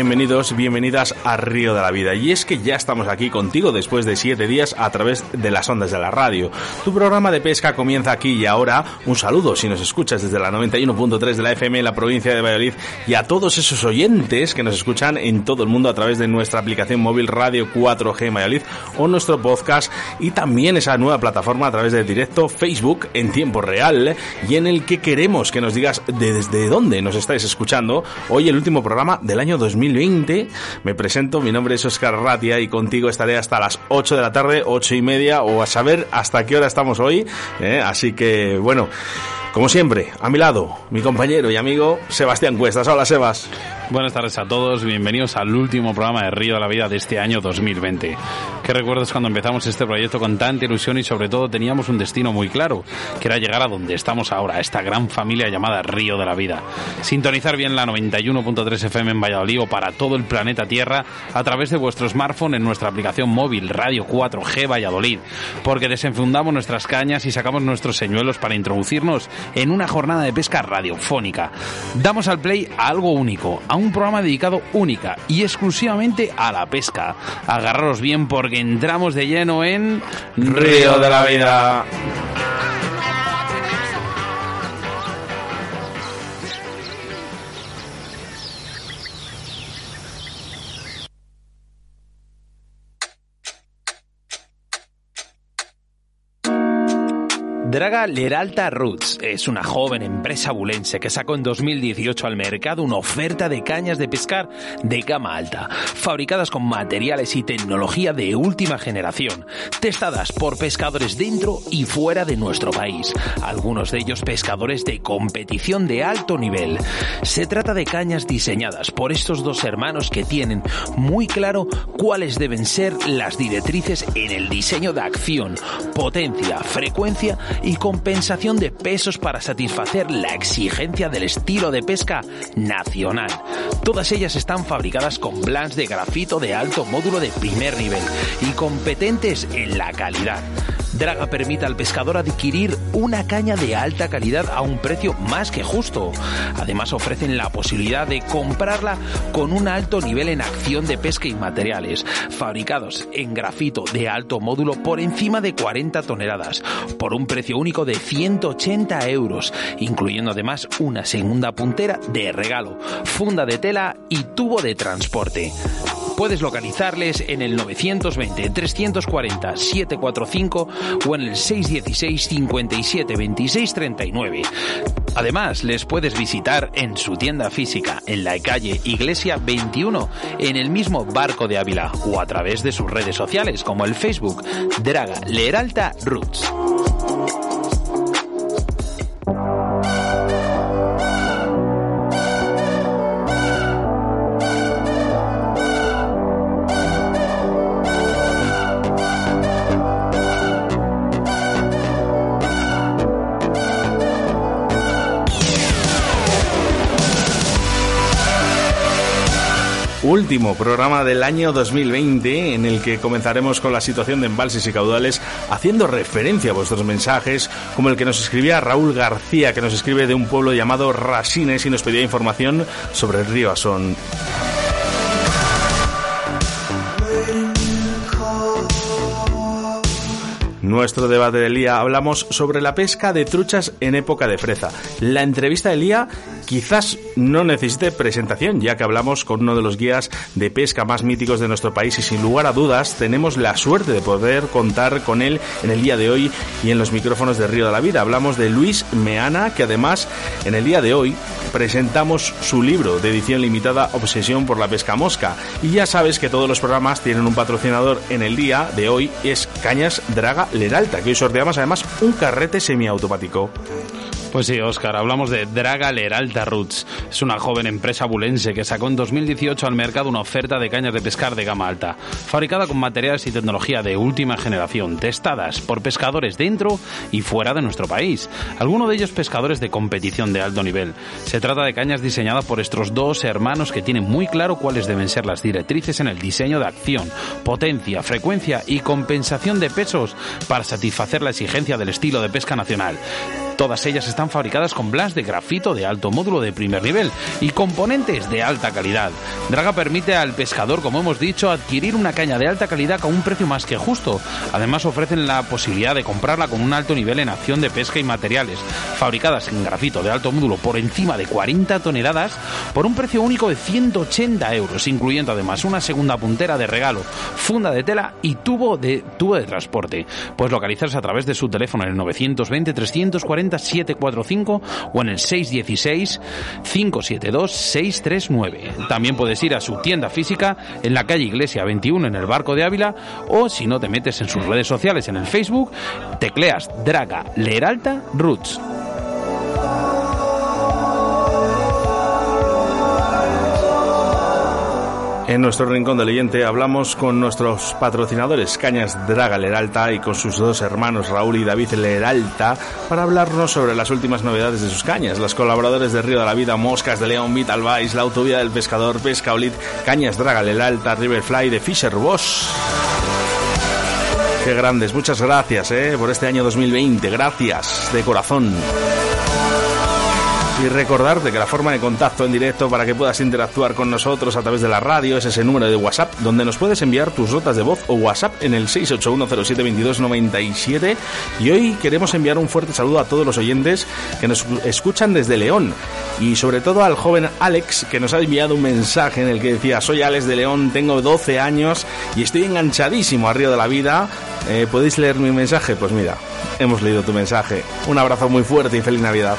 Bienvenidos, bienvenidas a Río de la Vida. Y es que ya estamos aquí contigo después de siete días a través de las ondas de la radio. Tu programa de pesca comienza aquí y ahora. Un saludo si nos escuchas desde la 91.3 de la FM en la provincia de Valladolid y a todos esos oyentes que nos escuchan en todo el mundo a través de nuestra aplicación móvil Radio 4G Valladolid o nuestro podcast y también esa nueva plataforma a través de directo Facebook en tiempo real y en el que queremos que nos digas desde dónde nos estáis escuchando. Hoy el último programa del año 2000 2020. Me presento, mi nombre es Oscar Ratia y contigo estaré hasta las 8 de la tarde, 8 y media o a saber hasta qué hora estamos hoy. ¿eh? Así que, bueno, como siempre, a mi lado, mi compañero y amigo Sebastián Cuestas. Hola, Sebas. Buenas tardes a todos, bienvenidos al último programa de Río de la Vida de este año 2020. ¿Qué recuerdas cuando empezamos este proyecto con tanta ilusión y sobre todo teníamos un destino muy claro, que era llegar a donde estamos ahora, a esta gran familia llamada Río de la Vida? Sintonizar bien la 91.3 FM en Valladolid o para todo el planeta Tierra a través de vuestro smartphone en nuestra aplicación móvil Radio 4G Valladolid, porque desenfundamos nuestras cañas y sacamos nuestros señuelos para introducirnos en una jornada de pesca radiofónica. Damos al play a algo único, a un programa dedicado única y exclusivamente a la pesca. Agarraros bien porque entramos de lleno en Río de la Vida. Draga Leralta Roots es una joven empresa bulense que sacó en 2018 al mercado una oferta de cañas de pescar de gama alta, fabricadas con materiales y tecnología de última generación, testadas por pescadores dentro y fuera de nuestro país, algunos de ellos pescadores de competición de alto nivel. Se trata de cañas diseñadas por estos dos hermanos que tienen muy claro cuáles deben ser las directrices en el diseño de acción, potencia, frecuencia y compensación de pesos para satisfacer la exigencia del estilo de pesca nacional. Todas ellas están fabricadas con blancs de grafito de alto módulo de primer nivel y competentes en la calidad. Draga permite al pescador adquirir una caña de alta calidad a un precio más que justo. Además ofrecen la posibilidad de comprarla con un alto nivel en acción de pesca y materiales, fabricados en grafito de alto módulo por encima de 40 toneladas, por un precio único de 180 euros, incluyendo además una segunda puntera de regalo, funda de tela y tubo de transporte. Puedes localizarles en el 920 340 745 o en el 616 57 26 39. Además, les puedes visitar en su tienda física en la calle Iglesia 21 en el mismo Barco de Ávila o a través de sus redes sociales como el Facebook Draga Leralta Roots. Último programa del año 2020 en el que comenzaremos con la situación de embalses y caudales haciendo referencia a vuestros mensajes como el que nos escribía Raúl García que nos escribe de un pueblo llamado Rasines y nos pedía información sobre el río Asón. Nuestro debate del día hablamos sobre la pesca de truchas en época de freza. La entrevista del día quizás no necesite presentación, ya que hablamos con uno de los guías de pesca más míticos de nuestro país y sin lugar a dudas tenemos la suerte de poder contar con él en el día de hoy y en los micrófonos de Río de la Vida. Hablamos de Luis Meana, que además en el día de hoy presentamos su libro de edición limitada Obsesión por la pesca mosca. Y ya sabes que todos los programas tienen un patrocinador en el día de hoy, es Cañas Draga Leralta, que hoy sorteamos además un carrete semiautomático. Pues sí, Oscar, hablamos de Draga Leralta Roots. Es una joven empresa bulense que sacó en 2018 al mercado una oferta de cañas de pescar de gama alta, fabricada con materiales y tecnología de última generación, testadas por pescadores dentro y fuera de nuestro país, algunos de ellos pescadores de competición de alto nivel. Se trata de cañas diseñadas por estos dos hermanos que tienen muy claro cuáles deben ser las directrices en el diseño de acción, potencia, frecuencia y compensación de pesos para satisfacer la exigencia del estilo de pesca nacional. Todas ellas están fabricadas con blas de grafito de alto módulo de primer nivel y componentes de alta calidad. Draga permite al pescador, como hemos dicho, adquirir una caña de alta calidad con un precio más que justo. Además ofrecen la posibilidad de comprarla con un alto nivel en acción de pesca y materiales, fabricadas en grafito de alto módulo por encima de 40 toneladas por un precio único de 180 euros, incluyendo además una segunda puntera de regalo, funda de tela y tubo de tubo de transporte. Puedes localizarse a través de su teléfono en el 920 340 745 o en el 616 572 639. También puedes ir a su tienda física en la calle Iglesia 21 en el Barco de Ávila o si no te metes en sus redes sociales en el Facebook, tecleas Draga Leralta Roots. En nuestro rincón de leyente hablamos con nuestros patrocinadores Cañas Draga Leralta y con sus dos hermanos Raúl y David Leralta para hablarnos sobre las últimas novedades de sus cañas. Los colaboradores de Río de la Vida, Moscas de León, Vital Vice, La Autovía del Pescador, Pesca Olit, Cañas Draga Leralta, Riverfly de Fisher Bosch. Qué grandes, muchas gracias eh, por este año 2020, gracias de corazón. Y recordarte que la forma de contacto en directo para que puedas interactuar con nosotros a través de la radio es ese número de WhatsApp donde nos puedes enviar tus notas de voz o WhatsApp en el 681072297 y hoy queremos enviar un fuerte saludo a todos los oyentes que nos escuchan desde León y sobre todo al joven Alex que nos ha enviado un mensaje en el que decía soy Alex de León, tengo 12 años y estoy enganchadísimo a Río de la Vida. Eh, ¿Podéis leer mi mensaje? Pues mira, hemos leído tu mensaje. Un abrazo muy fuerte y feliz Navidad.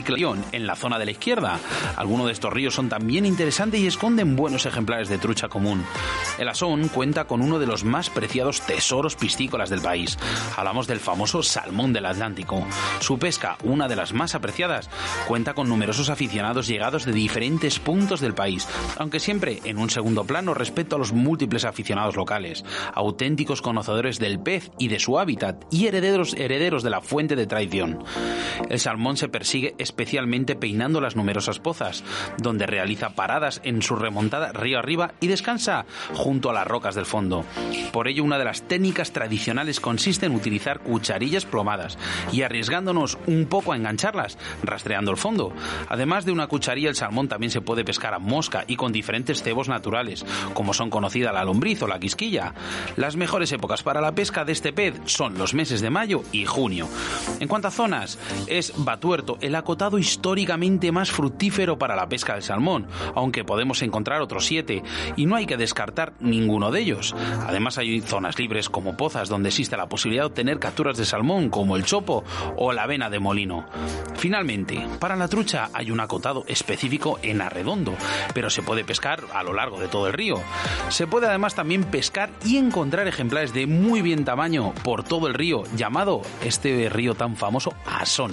Y Clayón, en la zona de la izquierda. Algunos de estos ríos son también interesantes y esconden buenos ejemplares de trucha común. El Asón cuenta con uno de los más preciados tesoros piscícolas del país. Hablamos del famoso salmón del Atlántico. Su pesca, una de las más apreciadas, cuenta con numerosos aficionados llegados de diferentes puntos del país, aunque siempre en un segundo plano respecto a los múltiples aficionados locales, auténticos conocedores del pez y de su hábitat y herederos, herederos de la fuente de tradición. El salmón se persigue especialmente peinando las numerosas pozas, donde realiza paradas en su remontada río arriba y descansa junto a las rocas del fondo. Por ello, una de las técnicas tradicionales consiste en utilizar cucharillas plomadas y arriesgándonos un poco a engancharlas, rastreando el fondo. Además de una cucharilla, el salmón también se puede pescar a mosca y con diferentes cebos naturales, como son conocida la lombriz o la quisquilla. Las mejores épocas para la pesca de este pez son los meses de mayo y junio. En cuanto a zonas, es Batuerto, el acotado históricamente más fructífero para la pesca del salmón, aunque podemos encontrar otros siete, y no hay que descartar ninguno de ellos. Además hay zonas libres como pozas donde existe la posibilidad de obtener capturas de salmón como el chopo o la avena de molino. Finalmente, para la trucha hay un acotado específico en Arredondo, pero se puede pescar a lo largo de todo el río. Se puede además también pescar y encontrar ejemplares de muy bien tamaño por todo el río, llamado este río tan famoso Asón.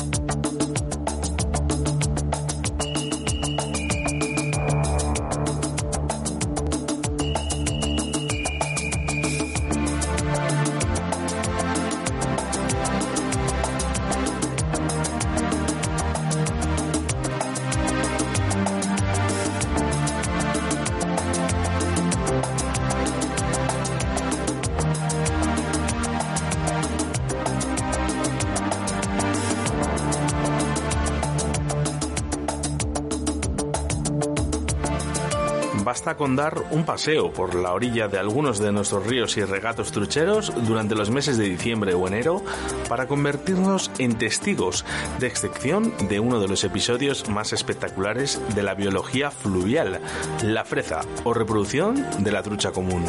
Basta con dar un paseo por la orilla de algunos de nuestros ríos y regatos trucheros durante los meses de diciembre o enero para convertirnos en testigos de excepción de uno de los episodios más espectaculares de la biología fluvial, la freza o reproducción de la trucha común.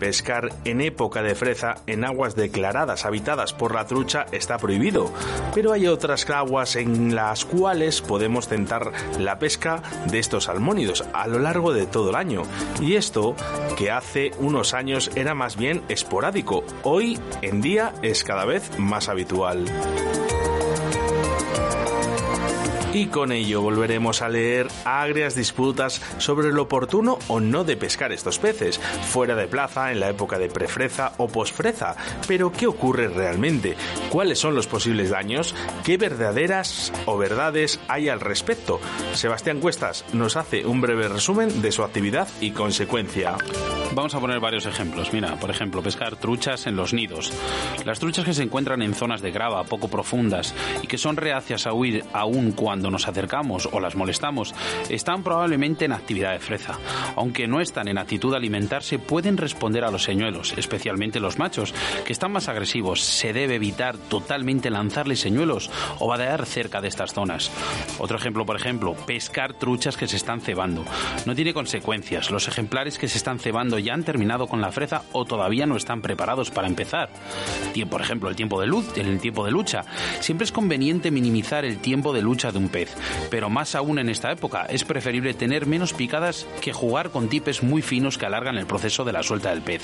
Pescar en época de freza en aguas declaradas habitadas por la trucha está prohibido, pero hay otras aguas en las cuales podemos tentar la pesca de estos salmónidos a lo largo de todo el año. Y esto, que hace unos años era más bien esporádico, hoy en día es cada vez más habitual. Y con ello volveremos a leer agrias disputas sobre lo oportuno o no de pescar estos peces, fuera de plaza, en la época de prefreza o posfreza. Pero, ¿qué ocurre realmente? ¿Cuáles son los posibles daños? ¿Qué verdaderas o verdades hay al respecto? Sebastián Cuestas nos hace un breve resumen de su actividad y consecuencia. Vamos a poner varios ejemplos. Mira, por ejemplo, pescar truchas en los nidos. Las truchas que se encuentran en zonas de grava poco profundas y que son reacias a huir aún cuando cuando nos acercamos o las molestamos, están probablemente en actividad de freza. Aunque no están en actitud de alimentarse, pueden responder a los señuelos, especialmente los machos, que están más agresivos. Se debe evitar totalmente lanzarles señuelos o vadear cerca de estas zonas. Otro ejemplo, por ejemplo, pescar truchas que se están cebando. No tiene consecuencias. Los ejemplares que se están cebando ya han terminado con la freza o todavía no están preparados para empezar. Por ejemplo, el tiempo de luz, el tiempo de lucha. Siempre es conveniente minimizar el tiempo de lucha de un pez, pero más aún en esta época es preferible tener menos picadas que jugar con tipes muy finos que alargan el proceso de la suelta del pez.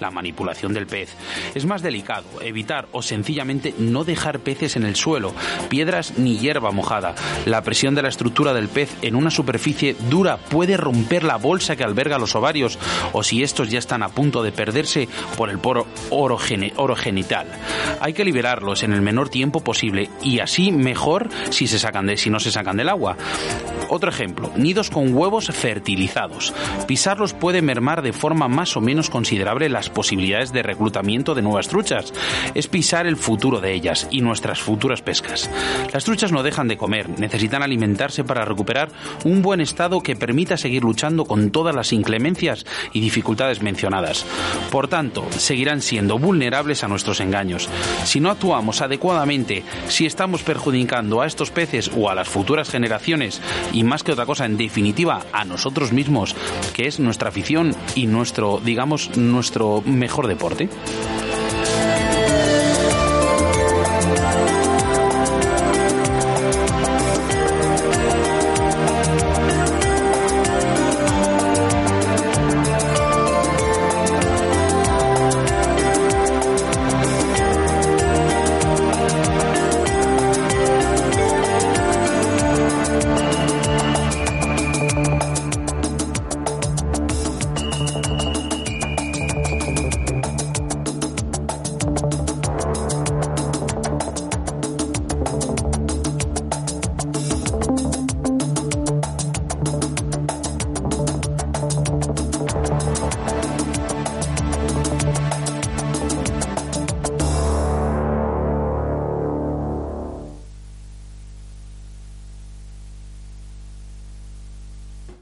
La manipulación del pez es más delicado, evitar o sencillamente no dejar peces en el suelo, piedras ni hierba mojada. La presión de la estructura del pez en una superficie dura puede romper la bolsa que alberga los ovarios o si estos ya están a punto de perderse por el poro orogenital. Hay que liberarlos en el menor tiempo posible y así mejor si se sacan de si no se sacan del agua. Otro ejemplo, nidos con huevos fertilizados. Pisarlos puede mermar de forma más o menos considerable las posibilidades de reclutamiento de nuevas truchas. Es pisar el futuro de ellas y nuestras futuras pescas. Las truchas no dejan de comer, necesitan alimentarse para recuperar un buen estado que permita seguir luchando con todas las inclemencias y dificultades mencionadas. Por tanto, seguirán siendo vulnerables a nuestros engaños. Si no actuamos adecuadamente, si estamos perjudicando a estos peces o a las futuras generaciones y más que otra cosa, en definitiva, a nosotros mismos, que es nuestra afición y nuestro, digamos, nuestro mejor deporte.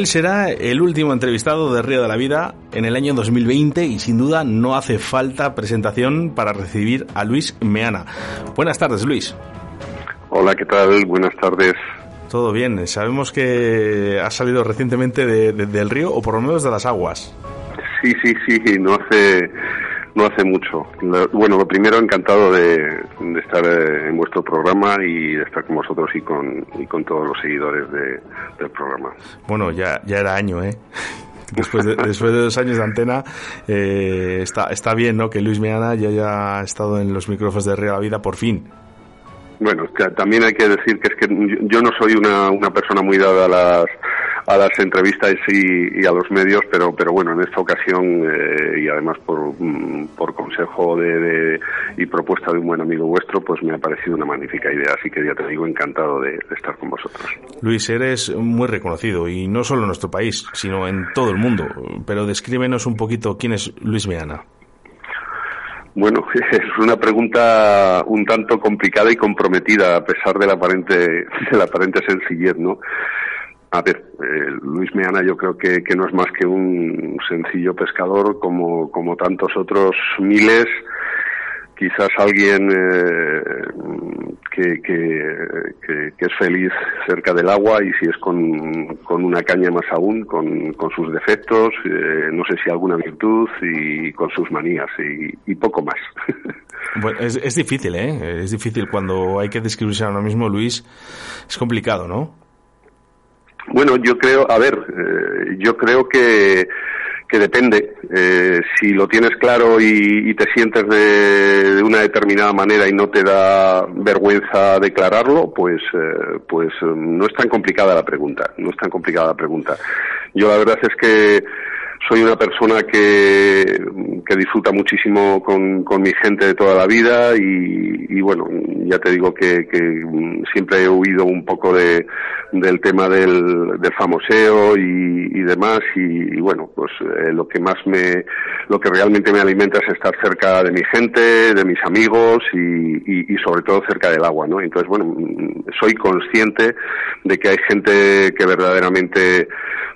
Él será el último entrevistado de Río de la Vida en el año 2020 y sin duda no hace falta presentación para recibir a Luis Meana. Buenas tardes, Luis. Hola, ¿qué tal? Buenas tardes. Todo bien. Sabemos que has salido recientemente del río o por lo menos de las aguas. Sí, sí, sí. No hace no hace mucho. Bueno, lo primero, encantado de, estar eh, en vuestro programa y de estar con vosotros y con, y con todos los seguidores del programa. Bueno, ya, ya era año, ¿eh? Después de, después de dos años de antena, eh, está, está bien, ¿no? Que Luis Meana ya haya estado en los micrófonos de la Vida por fin. Bueno, también hay que decir que es que yo no soy una, una persona muy dada a las a las entrevistas y, a los medios, pero pero bueno, en esta ocasión eh, y además por, mm, por consejo de, y propuesta de un buen amigo vuestro, pues me ha parecido una magnífica idea, así que ya te digo encantado de, estar con vosotros. Luis, eres muy reconocido y no solo en nuestro país, sino en todo el mundo, pero descríbenos un poquito quién es Luis Meana. Bueno, es una pregunta un tanto complicada y comprometida a pesar de la aparente, de la aparente sencillez, ¿no? A ver, eh, Luis Meana yo creo que, que, no es más que un sencillo pescador como, como tantos otros miles quizás alguien eh, que, que, es feliz cerca del agua y si es con, con una caña más aún, con, con sus defectos, eh, no sé si alguna virtud y con sus manías y, poco más. es, es, difícil, ¿eh? Es difícil cuando hay que describirse ahora mismo, Luis. Es complicado, ¿no? Bueno, yo creo, a ver, eh, yo creo que que depende. Eh, si lo tienes claro y, te sientes de, una determinada manera y no te da vergüenza declararlo, pues, eh, pues eh, no es tan complicada la pregunta. No es tan complicada la pregunta. Yo la verdad es que soy una persona que, que disfruta muchísimo con, con, mi gente de toda la vida y, y bueno, ya te digo que, que, siempre he huido un poco de, del tema del, del famoseo y, y demás y, bueno, pues eh, lo que más me, lo que realmente me alimenta es estar cerca de mi gente, de mis amigos y, y sobre todo cerca del agua, ¿no? Entonces, bueno, soy consciente de que hay gente que verdaderamente Mm,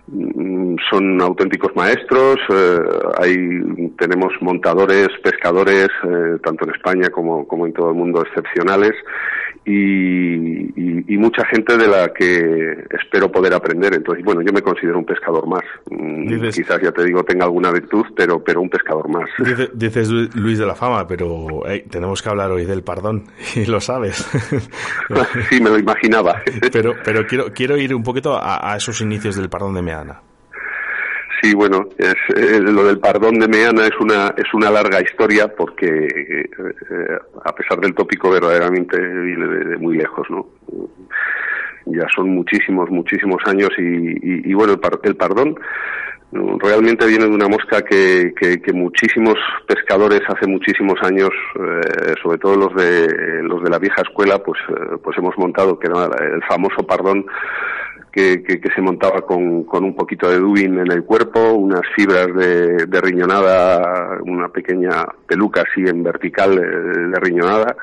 son auténticos maestros. Eh, hay, tenemos montadores, pescadores, eh, tanto en España como, como en todo el mundo, excepcionales y, mucha gente de la que espero poder aprender. Entonces, bueno, yo me considero un pescador más. Mm, quizás, ya te digo, tenga alguna virtud, pero, pero un pescador más. dices Luis de la Fama, pero tenemos que hablar hoy del perdón, y lo sabes. sí, me lo imaginaba. pero, pero quiero, quiero ir un poquito a, a esos inicios del perdón de Meana. Sí, bueno, es, eh, lo del perdón de Meana es una es una larga historia porque eh, a pesar del tópico verdaderamente viene de, muy lejos, ¿no? Ya son muchísimos muchísimos años y, y, bueno el, el, perdón realmente viene de una mosca que, que, muchísimos pescadores hace muchísimos años, eh, sobre todo los de los de la vieja escuela, pues pues hemos montado que era el famoso pardón que, se montaba con, con, un poquito de dubin en el cuerpo, unas fibras de, riñonada, una pequeña peluca así en vertical de, riñonada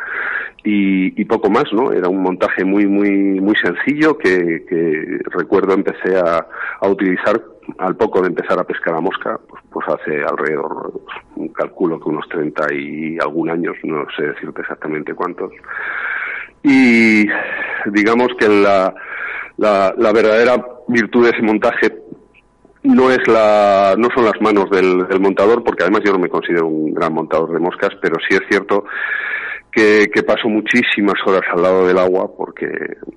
y, y, poco más, ¿no? Era un montaje muy, muy, muy sencillo que, recuerdo empecé a, a, utilizar al poco de empezar a pescar a mosca, pues, pues hace alrededor, un calculo que unos 30 y algún años, no sé decirte exactamente cuántos. Y digamos que la, la, verdadera virtud de ese montaje no es la no son las manos del, montador porque además yo no me considero un gran montador de moscas pero sí es cierto que, que paso muchísimas horas al lado del agua porque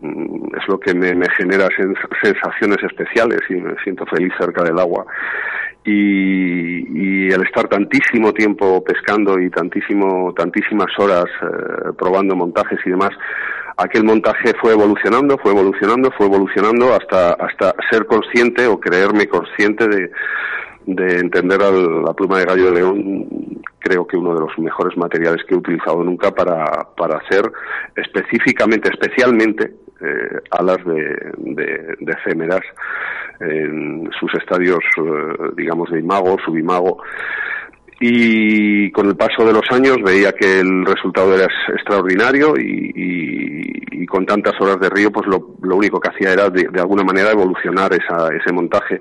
mm, es lo que me, me genera sensaciones especiales y me siento feliz cerca del agua. Y, y el estar tantísimo tiempo pescando y tantísimo tantísimas horas eh, probando montajes y demás aquel montaje fue evolucionando, fue evolucionando, fue evolucionando hasta, hasta ser consciente o creerme consciente de, de entender a la pluma de gallo de león, creo que uno de los mejores materiales que he utilizado nunca para, para hacer específicamente, especialmente eh, alas de, de, efémeras en sus estadios, eh, digamos, de imago, subimago y con el paso de los años veía que el resultado era extraordinario y, con tantas horas de río pues lo, único que hacía era de, alguna manera evolucionar ese montaje,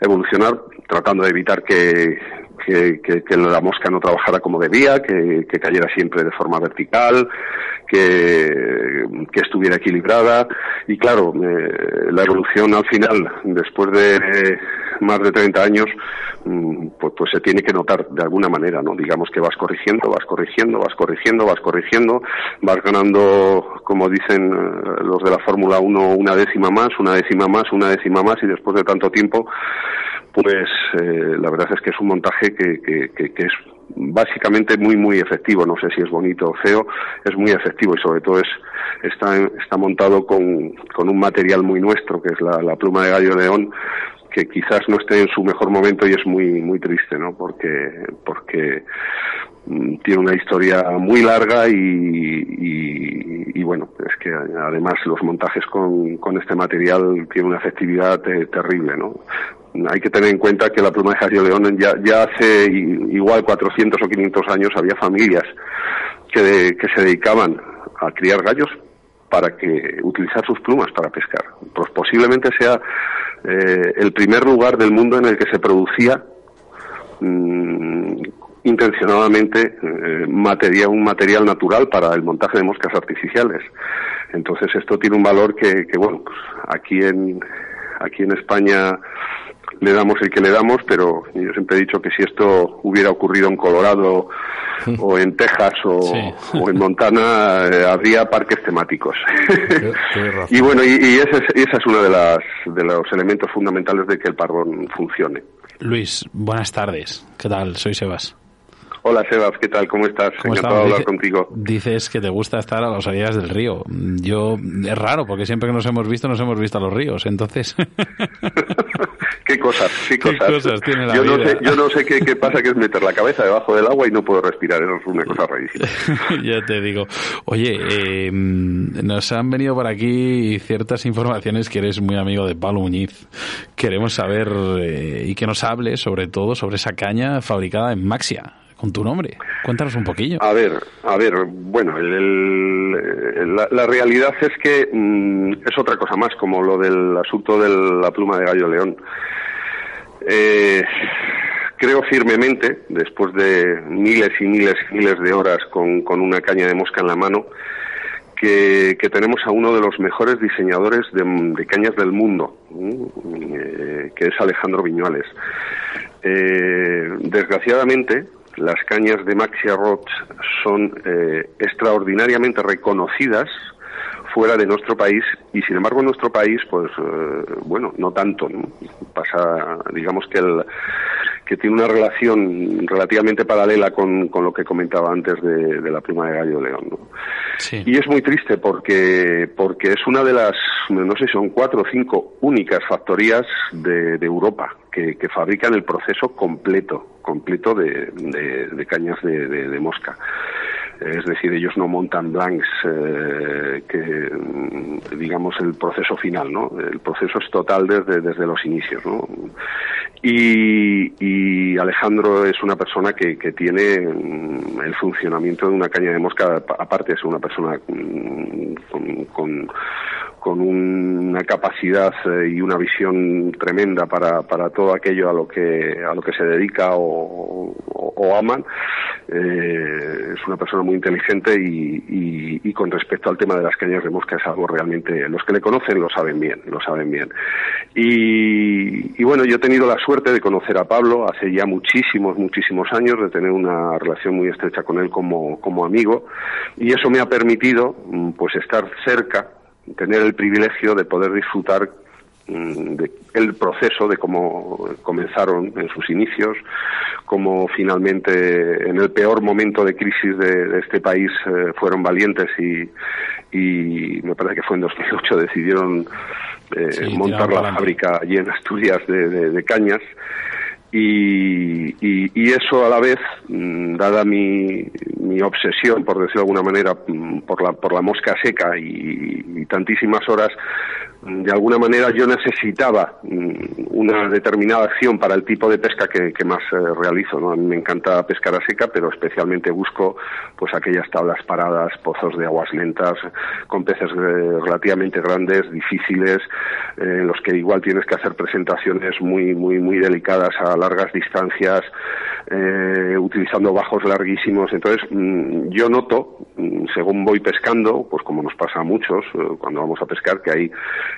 evolucionar tratando de evitar que, que, la mosca no trabajara como debía, que, cayera siempre de forma vertical, que, estuviera equilibrada. Y claro, eh, la evolución al final, después de más de 30 años, mm, pues, pues se tiene que notar de alguna manera, ¿no? Digamos que vas corrigiendo, vas corrigiendo, vas corrigiendo, vas corrigiendo, vas ganando, como dicen eh, los de la Fórmula 1, una décima más, una décima más, una décima más, y después de tanto tiempo, pues eh, la verdad es que es un montaje que, que, que, es básicamente muy muy efectivo no sé si es bonito o feo es muy efectivo y sobre todo es está está montado con, con un material muy nuestro que es la, la pluma de gallo león que quizás no esté en su mejor momento y es muy muy triste no porque porque mm, tiene una historia muy larga y, y, bueno es que además los montajes con, con este material tienen una efectividad terrible no hay que tener en cuenta que la pluma de Jario León ya, ya hace igual 400 o 500 años había familias que, que se dedicaban a criar gallos para que utilizar sus plumas para pescar. Pues posiblemente sea eh, el primer lugar del mundo en el que se producía mm, intencionadamente eh, un material natural para el montaje de moscas artificiales. Entonces esto tiene un valor que, que bueno, pues aquí en aquí en España le damos el que le damos, pero yo siempre he dicho que si esto hubiera ocurrido en Colorado o en Texas o, en Montana, eh, habría parques temáticos. y bueno, y, y, esa es uno de, las, de los elementos fundamentales de que el pardón funcione. Luis, buenas tardes. ¿Qué tal? Soy Sebas. Hola Sebas, ¿qué tal? ¿Cómo estás? Encantado de hablar contigo. Dices que te gusta estar a las orillas del río. Yo, es raro, porque siempre que nos hemos visto, nos hemos visto a los ríos, entonces... qué cosas, qué cosas. tiene la yo, No sé, yo no sé qué, pasa, que es meter la cabeza debajo del agua y no puedo respirar, eso es una cosa rarísima. ya te digo. Oye, eh, nos han venido por aquí ciertas informaciones que eres muy amigo de Pablo Muñiz. Queremos saber eh, y que nos hable sobre todo sobre esa caña fabricada en Maxia con tu nombre. Cuéntanos un poquillo. A ver, a ver, bueno, la, realidad es que mm, es otra cosa más, como lo del asunto de la pluma de gallo león. Eh, creo firmemente, después de miles y miles y miles de horas con, una caña de mosca en la mano, que, tenemos a uno de los mejores diseñadores de, cañas del mundo, eh, que es Alejandro Viñuales. Eh, desgraciadamente, las cañas de Maxia Rods son eh, extraordinariamente reconocidas fuera de nuestro país y sin embargo en nuestro país pues eh, bueno no tanto pasa digamos que el que tiene una relación relativamente paralela con, con lo que comentaba antes de, la prima de Gallo León y es muy triste porque porque es una de las no sé son cuatro o cinco únicas factorías de, de Europa que, que, fabrican el proceso completo completo de, de, cañas de mosca es decir, ellos no montan blanks, eh, que digamos el proceso final, ¿no? El proceso es total desde, desde los inicios, ¿no? Y, y Alejandro es una persona que, que tiene mm, el funcionamiento de una caña de mosca, aparte es una persona mm, con, con con una capacidad eh, y una visión tremenda para, para todo aquello a lo que a lo que se dedica o, aman eh, es una persona muy inteligente y, y, con respecto al tema de las cañas de mosca es algo realmente los que le conocen lo saben bien lo saben bien. Y, y bueno yo he tenido la suerte de conocer a Pablo hace ya muchísimos muchísimos años de tener una relación muy estrecha con él como como amigo y eso me ha permitido mm, pues estar cerca tener el privilegio de poder disfrutar mm, de el proceso de cómo comenzaron en sus inicios, cómo finalmente en el peor momento de crisis de, este país eh, fueron valientes y, y, me parece que fue en 2008 decidieron eh, montar la fábrica allí en Asturias de cañas y, y, eso a la vez, mm, dada mi, mi, obsesión, por decirlo de alguna manera, mm, por la, por la mosca seca y, tantísimas horas, de alguna manera yo necesitaba mm, una determinada acción para el tipo de pesca que, más eh, realizo. ¿no? A mí me encanta pescar a seca, pero especialmente busco pues aquellas tablas paradas, pozos de aguas lentas, con peces eh, relativamente grandes, difíciles, eh, en los que igual tienes que hacer presentaciones muy muy muy delicadas a largas distancias, utilizando bajos larguísimos. Entonces mm, yo noto, mm, según voy pescando, pues como nos pasa a muchos cuando vamos a pescar, que hay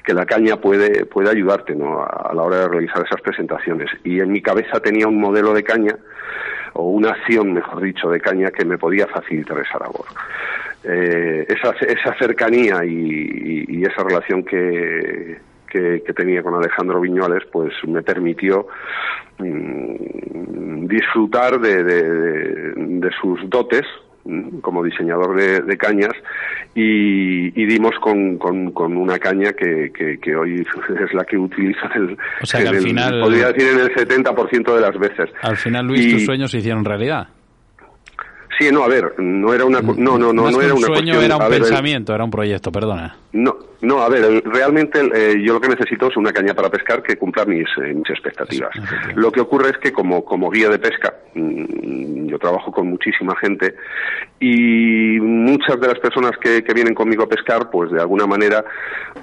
que la caña puede, puede ayudarte ¿no? a, la hora de realizar esas presentaciones. Y en mi cabeza tenía un modelo de caña, o una acción, mejor dicho, de caña que me podía facilitar esa labor. Eh, esa, esa cercanía y, esa relación que, que, tenía con Alejandro Viñuales, pues me permitió mm, disfrutar de, de, sus dotes como diseñador de, cañas y, dimos con, con, una caña que, que, hoy es la que utilizo en el, o sea que al final, podría decir en el 70% de las veces. Al final, Luis, tus sueños se hicieron realidad. Sí, no, a ver, no era una no no no, no era un sueño, era un pensamiento, era un proyecto, perdona. No, no, a ver, realmente eh, yo lo que necesito es una caña para pescar que cumpla mis, eh, mis expectativas. Lo que ocurre es que como, como guía de pesca, mm, yo trabajo con muchísima gente y muchas de las personas que, que vienen conmigo a pescar, pues de alguna manera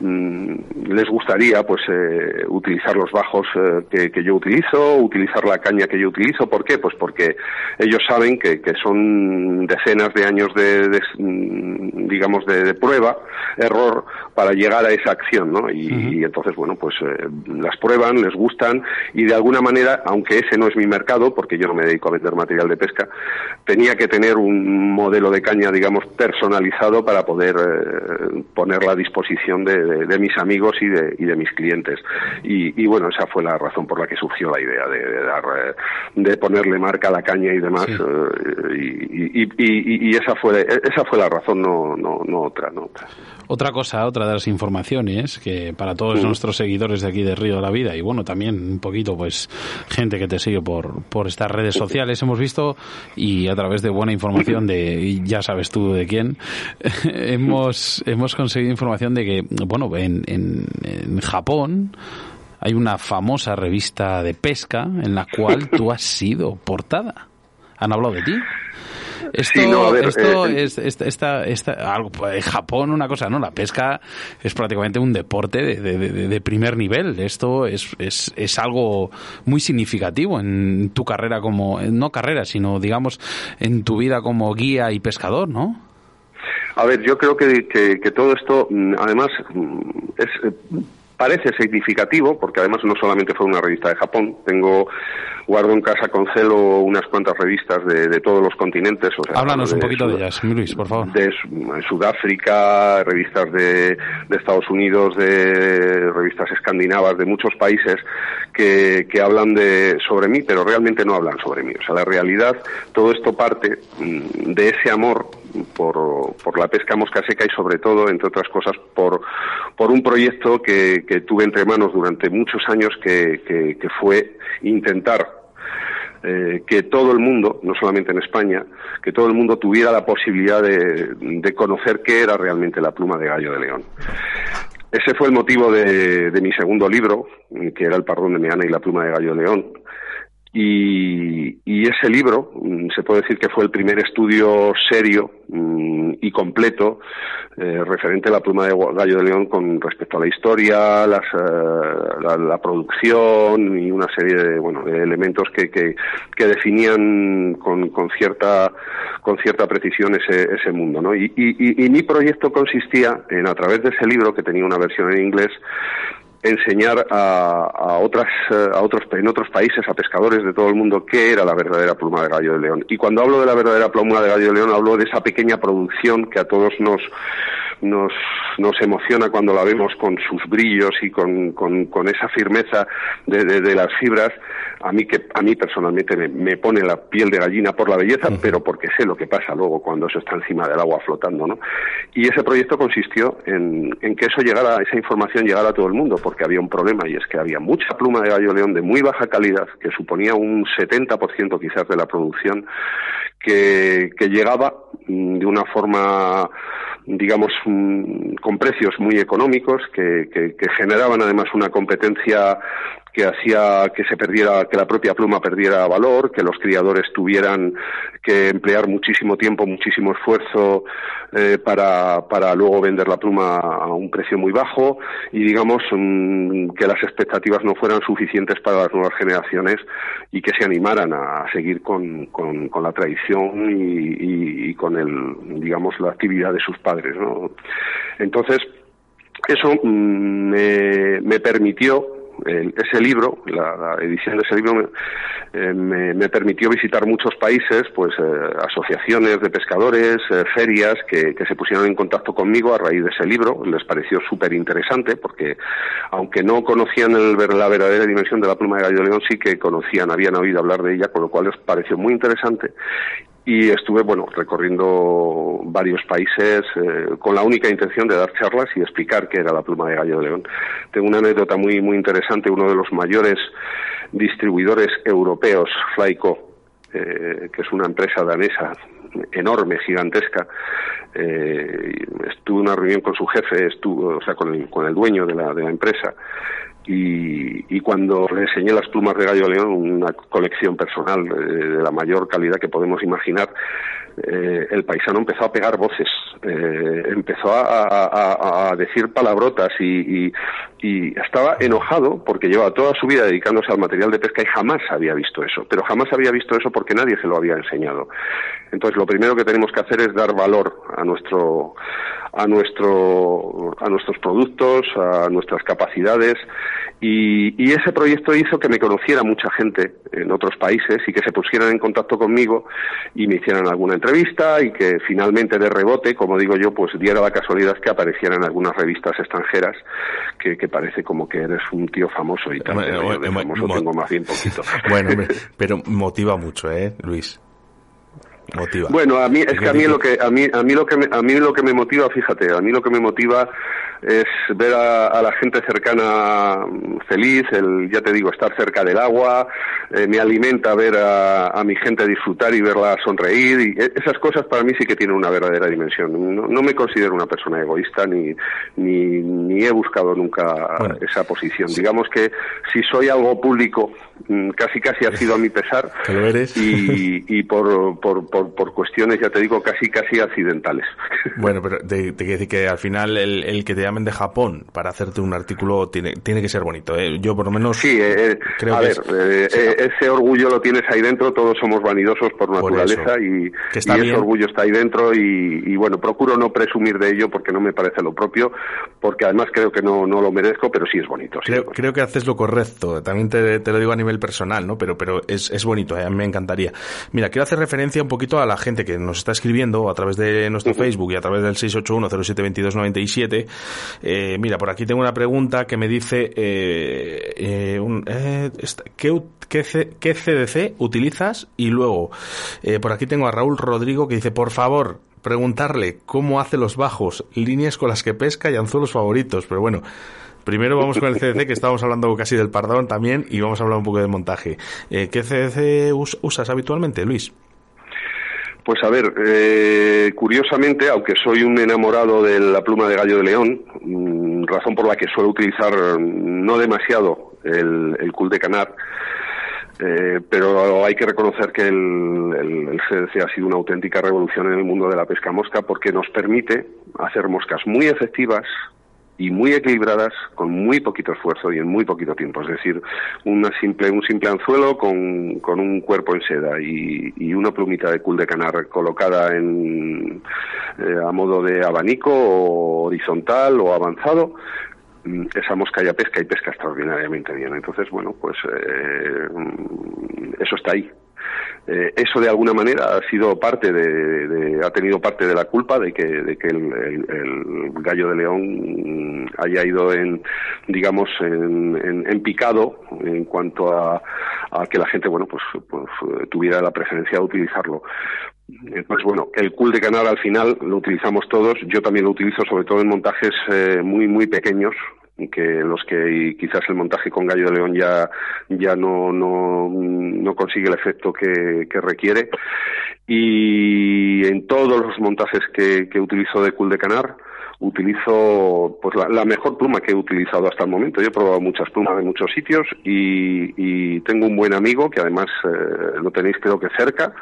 mm, les gustaría pues eh, utilizar los bajos que, que, yo utilizo, utilizar la caña que yo utilizo. ¿Por qué? Pues porque ellos saben que, que son decenas de años de, de mm, digamos, de, de prueba, error, para llegar a esa acción, ¿no? Y, entonces, bueno, pues eh, las prueban, les gustan y de alguna manera, aunque ese no es mi mercado, porque yo no me dedico a vender material de pesca, tenía que tener un modelo de caña, digamos, personalizado para poder eh, ponerla a disposición de, mis amigos y de, y de mis clientes. Y, bueno, esa fue la razón por la que surgió la idea de, dar, eh, de ponerle marca a la caña y demás. y, esa fue esa fue la razón, no, no, no otra, no otra. Otra cosa, otra de las informaciones que para todos nuestros seguidores de aquí de Río de la Vida y bueno, también un poquito pues gente que te sigue por, por estas redes sociales hemos visto y a través de buena información de, ya sabes tú de quién, hemos, hemos conseguido información de que, bueno, en, en, en Japón hay una famosa revista de pesca en la cual tú has sido portada. ¿Han hablado de ti? Esto, esto eh, es, esta, esta, algo, en pues, Japón una cosa, ¿no? La pesca es prácticamente un deporte de, de, primer nivel. Esto es, es, es, algo muy significativo en tu carrera como, no carrera, sino digamos en tu vida como guía y pescador, ¿no? A ver, yo creo que, que, que todo esto, mm, además, mm, es parece significativo, porque además no solamente fue una revista de Japón, tengo, guardo en casa con celo unas cuantas revistas de, todos los continentes. O Háblanos un poquito de ellas, Luis, por favor. De Sudáfrica, revistas de, Estados Unidos, de revistas escandinavas, de muchos países que, que hablan de, sobre mí, pero realmente no hablan sobre mí. O sea, la realidad, todo esto parte mm, de ese amor por, por la pesca mosca seca y sobre todo, entre otras cosas, por, por un proyecto que, tuve entre manos durante muchos años que, fue intentar eh, que todo el mundo, no solamente en España, que todo el mundo tuviera la posibilidad de, de conocer qué era realmente la pluma de gallo de león. Ese fue el motivo de, de, mi segundo libro, que era El pardón de Meana y la pluma de gallo de león, y, y, ese libro mm, se puede decir que fue el primer estudio serio mm, y completo eh, referente a la pluma de gallo de león con respecto a la historia, las, eh, la, producción y una serie de, bueno, de elementos que, que, que definían con, con, cierta, con cierta precisión ese, ese mundo. ¿no? Y, y, y mi proyecto consistía en, a través de ese libro, que tenía una versión en inglés, enseñar a, a, otras, eh, a otros, en otros países, a pescadores de todo el mundo, qué era la verdadera pluma de gallo de león. Y cuando hablo de la verdadera pluma de gallo de león, hablo de esa pequeña producción que a todos nos, nos, nos emociona cuando la vemos con sus brillos y con, con, con esa firmeza de, de, las fibras, a mí que a mí personalmente me, pone la piel de gallina por la belleza, pero porque sé lo que pasa luego cuando eso está encima del agua flotando, ¿no? Y ese proyecto consistió en, en que eso llegara, esa información llegara a todo el mundo, porque había un problema y es que había mucha pluma de gallo león de muy baja calidad, que suponía un 70% quizás de la producción, que, que llegaba de una forma digamos, mm, con precios muy económicos que, que, generaban además una competencia que hacía que se perdiera, que la propia pluma perdiera valor, que los criadores tuvieran que emplear muchísimo tiempo, muchísimo esfuerzo eh, para, para luego vender la pluma a un precio muy bajo y digamos mm, que las expectativas no fueran suficientes para las nuevas generaciones y que se animaran a seguir con, con, la tradición y, con el, digamos, la actividad de sus padres, ¿no? Entonces, eso mm, me, me permitió ese libro, la, edición de ese libro, eh, me, permitió visitar muchos países, pues eh, asociaciones de pescadores, eh, ferias que, se pusieron en contacto conmigo a raíz de ese libro. Les pareció súper interesante porque, aunque no conocían el, la verdadera dimensión de la pluma de gallo león, sí que conocían, habían oído hablar de ella, con lo cual les pareció muy interesante y estuve bueno recorriendo varios países eh, con la única intención de dar charlas y explicar qué era la pluma de gallo de león. Tengo una anécdota muy muy interesante. Uno de los mayores distribuidores europeos, Flyco, eh, que es una empresa danesa enorme, gigantesca. Eh, estuve en una reunión con su jefe, estuvo, o sea, con el, con el dueño de la, de la empresa, y, cuando le enseñé las plumas de Gallo León, una colección personal de la mayor calidad que podemos imaginar, eh, el paisano empezó a pegar voces, eh, empezó a, decir palabrotas y, estaba enojado porque llevaba toda su vida dedicándose al material de pesca y jamás había visto eso, pero jamás había visto eso porque nadie se lo había enseñado. Entonces, lo primero que tenemos que hacer es dar valor a nuestro a nuestro a nuestros productos, a nuestras capacidades y, ese proyecto hizo que me conociera mucha gente en otros países y que se pusieran en contacto conmigo y me hicieran alguna entrevista y que finalmente de rebote, como digo yo, pues diera la casualidad que apareciera en algunas revistas extranjeras que, parece como que eres un tío famoso y tal. Bueno, famoso tengo más bien poquito. Bueno, pero motiva mucho, ¿eh, Luis? Motiva. Bueno, a mí es que a mí lo que a mí a mí lo que me, a mí lo que me motiva, fíjate, a mí lo que me motiva es ver a, la gente cercana feliz, el, ya te digo, estar cerca del agua, eh, me alimenta ver a, mi gente disfrutar y verla sonreír, y e, esas cosas para mí sí que tienen una verdadera dimensión. No, me considero una persona egoísta ni, ni, ni he buscado nunca esa posición. Digamos que si soy algo público, mm, casi casi ha sido a mi pesar y, y por, por, por, cuestiones, ya te digo, casi casi accidentales. Bueno, pero te, quiero decir que al final el, el que te de Japón para hacerte un artículo tiene, tiene que ser bonito. ¿eh? Yo por lo menos sí, eh, eh, creo a ver, ese orgullo lo tienes ahí dentro, todos somos vanidosos por naturaleza y, ese orgullo está ahí dentro y, bueno, procuro no presumir de ello porque no me parece lo propio, porque además creo que no, no lo merezco, pero sí es bonito. creo, creo que haces lo correcto, también te, te, lo digo a nivel personal, ¿no? Pero, pero es, es bonito, a mí me encantaría. Mira, quiero hacer referencia un poquito a la gente que nos está escribiendo a través de nuestro Facebook y a través del 681 07 eh, mira, por aquí tengo una pregunta que me dice eh, eh, eh ¿qué, qué, CDC utilizas? Y luego, por aquí tengo a Raúl Rodrigo que dice, por favor, preguntarle cómo hace los bajos, líneas con las que pesca y anzuelos favoritos. Pero bueno, Primero vamos con el CDC, que estábamos hablando casi del pardón también, y vamos a hablar un poco de montaje. ¿Qué CDC usas habitualmente, Luis? Pues a ver, eh, curiosamente, aunque soy un enamorado de la pluma de gallo de león, mm, razón por la que suelo utilizar no demasiado el, el cul de canar, eh, pero hay que reconocer que el, el, CDC ha sido una auténtica revolución en el mundo de la pesca mosca porque nos permite hacer moscas muy efectivas, y muy equilibradas con muy poquito esfuerzo y en muy poquito tiempo. Es decir, una simple, un simple anzuelo con, con un cuerpo en seda y, y, una plumita de cul de canar colocada en, eh, a modo de abanico o horizontal o avanzado mm, esa mosca ya pesca y pesca extraordinariamente bien. Entonces, bueno, pues eh, mm, eso está ahí. Eh, eso de alguna manera ha sido parte de, ha tenido parte de la culpa de que, de que el, gallo de león haya ido en, digamos, en, picado en cuanto a, que la gente, bueno, pues, pues tuviera la preferencia de utilizarlo. Pues bueno, el cool de canal al final lo utilizamos todos. Yo también lo utilizo sobre todo en montajes eh, muy, muy pequeños, que los que quizás el montaje con gallo de león ya, ya no, no, no consigue el efecto que, que requiere. Y en todos los montajes que, que utilizo de Cool de Canar, utilizo pues la, mejor pluma que he utilizado hasta el momento. Yo he probado muchas plumas en muchos sitios y, tengo un buen amigo que además eh, lo tenéis creo que cerca,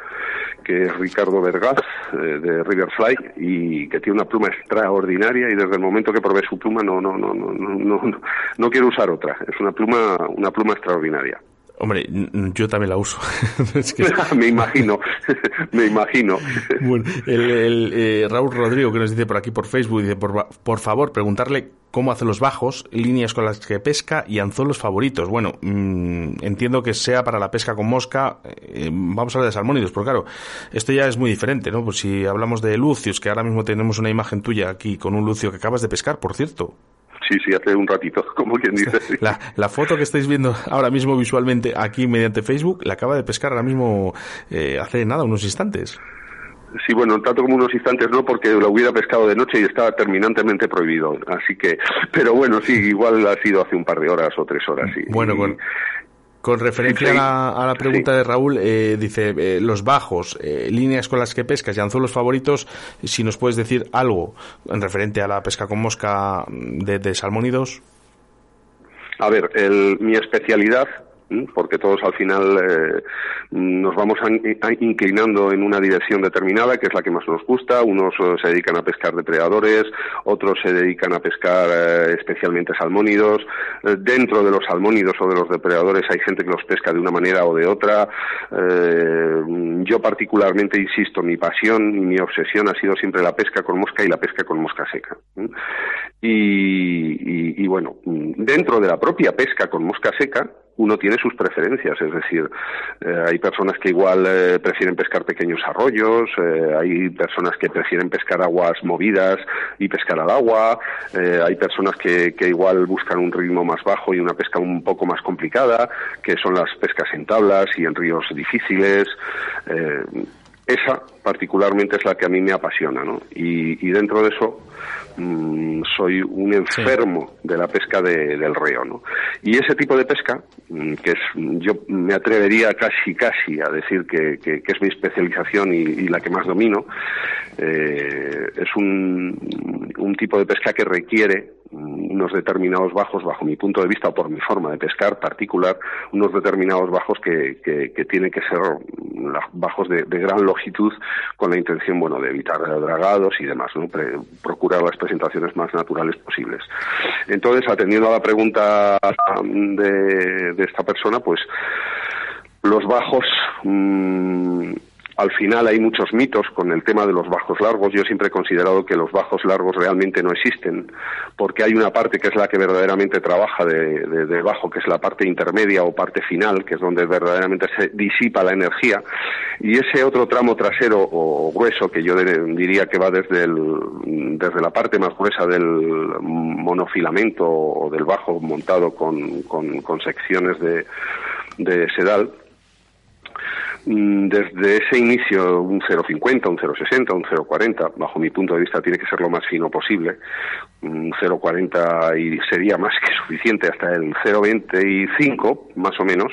que es Ricardo Vergaz eh, de Riverfly y que tiene una pluma extraordinaria y desde el momento que probé su pluma no no no no no no, no quiero usar otra. Es una pluma una pluma extraordinaria. Hombre, yo también la uso. me imagino, me imagino. Bueno, el, eh, Raúl Rodrigo que nos dice por aquí por Facebook, dice por, por favor preguntarle cómo hace los bajos, líneas con las que pesca y anzuelos favoritos. Bueno, mm, entiendo que sea para la pesca con mosca, eh, vamos a hablar de salmónidos, porque claro, esto ya es muy diferente, ¿no? Pues si hablamos de lucios, que ahora mismo tenemos una imagen tuya aquí con un lucio que acabas de pescar, por cierto. Sí, sí, hace un ratito, como quien dice. La, la, foto que estáis viendo ahora mismo visualmente aquí mediante Facebook la acaba de pescar ahora mismo eh, hace nada, unos instantes. Sí, bueno, tanto como unos instantes no, porque lo hubiera pescado de noche y estaba terminantemente prohibido. Así que, pero bueno, sí, igual ha sido hace un par de horas o tres horas. Sí. Bueno, con, con referencia a, la, pregunta de Raúl, eh, dice, eh, los bajos, eh, líneas con las que pescas y anzuelos favoritos, si nos puedes decir algo en referente a la pesca con mosca de, de salmónidos. A ver, el, mi especialidad porque todos al final eh, nos vamos inclinando en una dirección determinada, que es la que más nos gusta. Unos eh, se dedican a pescar depredadores, otros se dedican a pescar eh, especialmente salmónidos. dentro de los salmónidos o de los depredadores hay gente que los pesca de una manera o de otra. yo particularmente insisto, mi pasión y mi obsesión ha sido siempre la pesca con mosca y la pesca con mosca seca. y bueno, dentro de la propia pesca con mosca seca, uno tiene sus preferencias, es decir, eh, hay personas que igual eh, prefieren pescar pequeños arroyos, eh, hay personas que prefieren pescar aguas movidas y pescar al agua, hay personas que, que, igual buscan un ritmo más bajo y una pesca un poco más complicada, que son las pescas en tablas y en ríos difíciles. Esa particularmente es la que a mí me apasiona, ¿no? Y, y dentro de eso, Mm, soy un enfermo de la pesca del reo, ¿no? Y ese tipo de pesca, mm, que es, yo me atrevería casi, casi a decir que, es mi especialización y, la que más domino, eh, es un, un tipo de pesca que requiere unos determinados bajos, bajo mi punto de vista o por mi forma de pescar particular, unos determinados bajos que, que, tienen que ser bajos de, gran longitud con la intención, bueno, de evitar dragados y demás, ¿no? procurar las presentaciones más naturales posibles. Entonces, atendiendo a la pregunta de, de esta persona, pues los bajos mm, al final hay muchos mitos con el tema de los bajos largos. Yo siempre he considerado que los bajos largos realmente no existen, porque hay una parte que es la que verdaderamente trabaja de, bajo, que es la parte intermedia o parte final, que es donde verdaderamente se disipa la energía, y ese otro tramo trasero o grueso, que yo diría que va desde, el, desde la parte más gruesa del monofilamento o del bajo montado con, con, secciones de, de sedal, desde ese inicio, un 0,50, un 0,60, un 0,40, bajo mi punto de vista tiene que ser lo más fino posible. Un 0,40 y sería más que suficiente hasta el 0,25, más o menos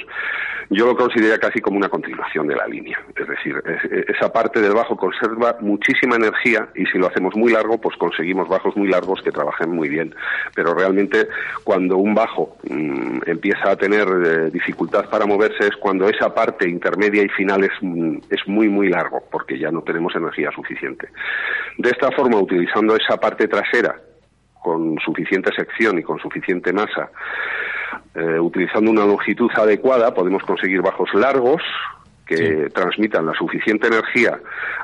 yo lo considero casi como una continuación de la línea. Es decir, esa parte del bajo conserva muchísima energía y si lo hacemos muy largo, pues conseguimos bajos muy largos que trabajen muy bien. Pero realmente cuando un bajo mm, empieza a tener eh, dificultad para moverse es cuando esa parte intermedia y final es, mm, es muy, muy largo, porque ya no tenemos energía suficiente. De esta forma, utilizando esa parte trasera con suficiente sección y con suficiente masa, eh, utilizando una longitud adecuada, podemos conseguir bajos largos que transmitan la suficiente energía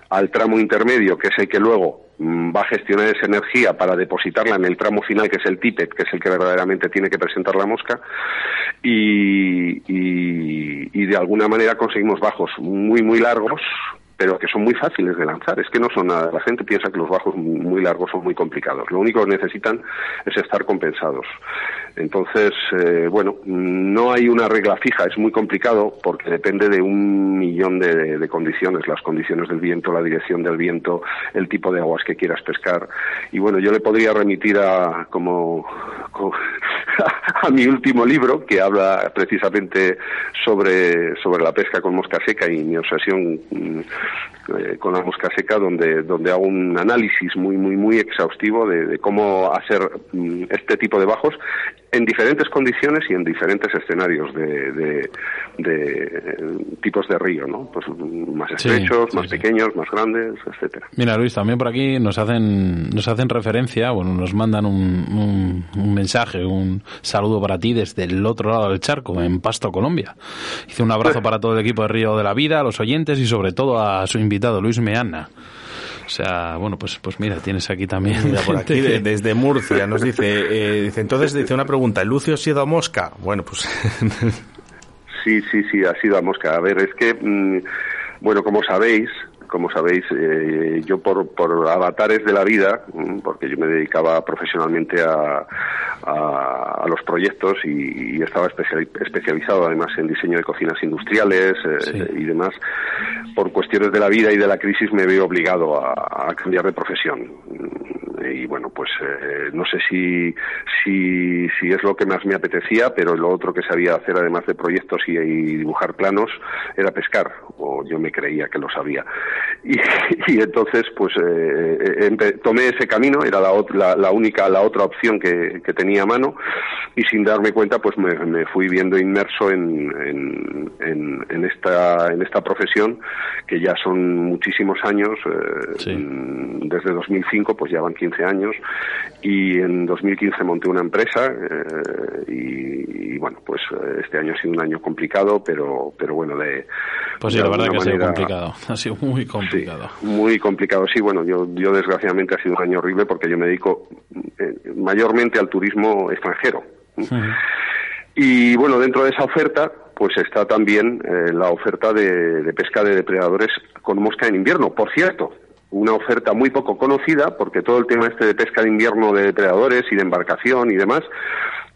al tramo intermedio, que es el que luego mm, va a gestionar esa energía para depositarla en el tramo final, que es el tippet, que es el que verdaderamente tiene que presentar la mosca, y, y de alguna manera conseguimos bajos muy, muy largos, pero que son muy fáciles de lanzar. Es que no son nada. La gente piensa que los bajos muy largos son muy complicados. Lo único que necesitan es estar compensados. Entonces, eh, bueno, no hay una regla fija. Es muy complicado porque depende de un millón de, condiciones. Las condiciones del viento, la dirección del viento, el tipo de aguas que quieras pescar. Y bueno, yo le podría remitir a como, a mi último libro que habla precisamente sobre sobre la pesca con mosca seca y mi obsesión mm, eh, con la mosca seca donde, donde hago un análisis muy, muy, muy exhaustivo de, cómo hacer mm, este tipo de bajos en diferentes condiciones y en diferentes escenarios de, de, tipos de río, ¿no? Pues más estrechos, más pequeños, más grandes, etcétera. Mira, Luis, también por aquí nos hacen nos hacen referencia, bueno, nos mandan un, un, mensaje, un saludo para ti desde el otro lado del charco, en Pasto, Colombia. Hice un abrazo para todo el equipo de Río de la Vida, a los oyentes y sobre todo a su invitado, Luis Meana. O sea, bueno, pues, pues mira, tienes aquí también. por aquí, desde Murcia, nos dice, eh, dice, entonces dice una pregunta, ¿el Lucio ha sido a Mosca? Bueno, pues. sí, sí, sí, ha sido a Mosca. A ver, es que, mm, bueno, como sabéis, como sabéis, eh, yo por, por avatares de la vida, mm, porque yo me dedicaba profesionalmente a, a, los proyectos y, estaba especializado además en diseño de cocinas industriales eh, y demás, por cuestiones de la vida y de la crisis me veo obligado a, cambiar de profesión. Y bueno, pues eh, no sé si, si, si es lo que más me apetecía, pero lo otro que sabía hacer además de proyectos y, dibujar planos era pescar, o yo me creía que lo sabía. Y, entonces pues eh, tomé ese camino, era la, la, única, la otra opción que, que tenía a mano y sin darme cuenta pues me, fui viendo inmerso en, en, en, esta, en esta profesión que ya son muchísimos años, eh, desde 2005 pues ya van 15 años y en 2015 monté una empresa eh, y, bueno pues este año ha sido un año complicado pero pero bueno de pues sí la verdad que ha sido complicado ha sido muy complicado muy complicado. Sí bueno yo yo desgraciadamente ha sido un año horrible porque yo me dedico eh, mayormente al turismo extranjero. Y bueno, dentro de esa oferta, pues está también eh, la oferta de, pesca de depredadores con mosca en invierno. Por cierto, una oferta muy poco conocida, porque todo el tema este de pesca de invierno de depredadores y de embarcación y demás,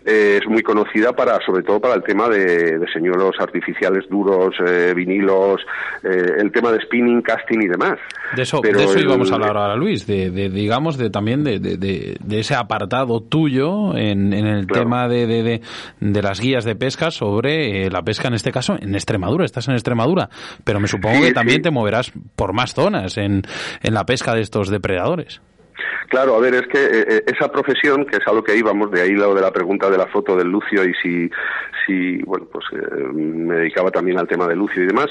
eh, es muy conocida para, sobre todo para el tema de, de señuelos artificiales duros, eh, vinilos, eh, el tema de spinning, casting y demás. De eso, de eso íbamos a hablar ahora, Luis, de, digamos, de también de, de, ese apartado tuyo en, en el tema de, de, las guías de pesca sobre la pesca, en este caso, en Extremadura. Estás en Extremadura, pero me supongo que también te moverás por más zonas en, en la pesca de estos depredadores. Claro, a ver, es que eh, eh, esa profesión, que es a lo que íbamos, de ahí lo de la pregunta de la foto del Lucio y si, si bueno, pues eh, me dedicaba también al tema de Lucio y demás,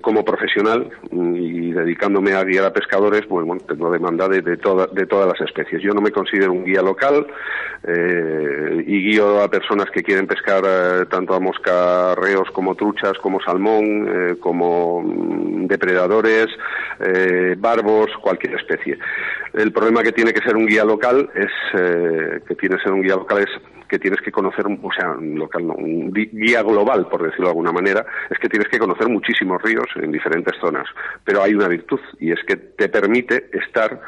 como profesional y dedicándome a guiar a pescadores, pues bueno, tengo demanda de, de, de todas las especies. Yo no me considero un guía local y guío a personas que quieren pescar tanto a mosca, reos como truchas, como salmón, como mm, depredadores, barbos, cualquier especie. El problema que tiene que ser un guía local es eh, que tiene que ser un guía local es que tienes que conocer, o sea, un un guía global, por decirlo de alguna manera, es que tienes que conocer muchísimos ríos en diferentes zonas. Pero hay una virtud y es que te permite estar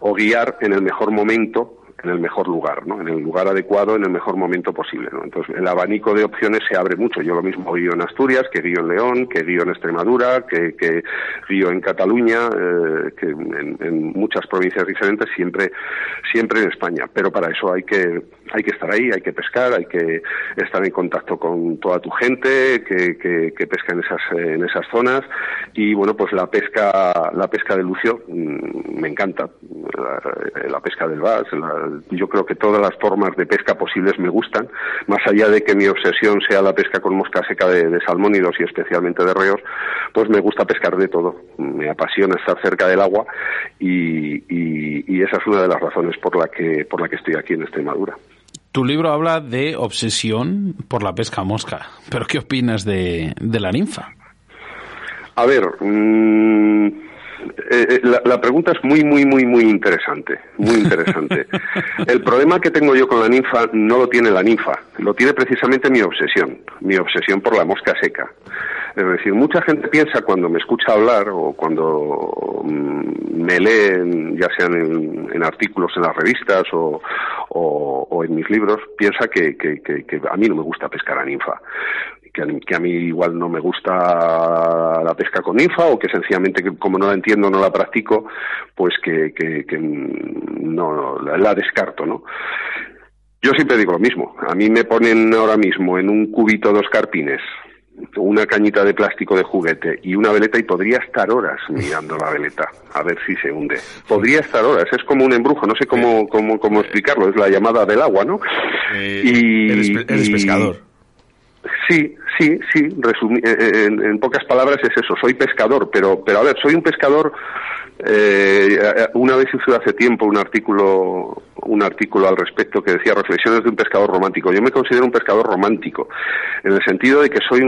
o guiar en el mejor momento en el mejor lugar, ¿no? En el lugar adecuado, en el mejor momento posible. Entonces, el abanico de opciones se abre mucho. Yo lo mismo guío en Asturias, que guío en León, que guío en Extremadura, que, que guío en Cataluña, eh, que en, muchas provincias diferentes, siempre, siempre en España. Pero para eso hay que, hay que estar ahí, hay que pescar, hay que estar en contacto con toda tu gente que, que, pesca en esas, en esas zonas. Y bueno, pues la pesca, la pesca de lucio mm, me encanta. La, pesca del vas, yo creo que todas las formas de pesca posibles me gustan, más allá de que mi obsesión sea la pesca con mosca seca de, salmónidos y especialmente de reos, pues me gusta pescar de todo. Me apasiona estar cerca del agua y, esa es una de las razones por la que, por la que estoy aquí en Extremadura. Tu libro habla de obsesión por la pesca mosca, pero ¿qué opinas de, la ninfa? A ver, mmm eh, eh, la, pregunta es muy, muy, muy, muy interesante, muy interesante. El problema que tengo yo con la ninfa no lo tiene la ninfa, lo tiene precisamente mi obsesión, mi obsesión por la mosca seca. Es decir, mucha gente piensa cuando me escucha hablar o cuando mm, me leen, ya sean en, artículos en las revistas o, en mis libros, piensa que, que, a mí no me gusta pescar a ninfa que a, mí igual no me gusta la pesca con ninfa o que sencillamente como no la entiendo no la practico pues que, que, no la, descarto no yo siempre digo lo mismo a mí me ponen ahora mismo en un cubito dos carpines una cañita de plástico de juguete y una veleta y podría estar horas mirando la veleta a ver si se hunde. Podría estar horas, es como un embrujo, no sé cómo, cómo, cómo explicarlo, es la llamada del agua, ¿no? Eh, y, eres, pescador. Sí, sí, sí, en, en, pocas palabras es eso, soy pescador, pero, pero a ver, soy un pescador eh, una vez hice hace tiempo un artículo, un artículo al respecto que decía reflexiones de un pescador romántico. Yo me considero un pescador romántico, en el sentido de que soy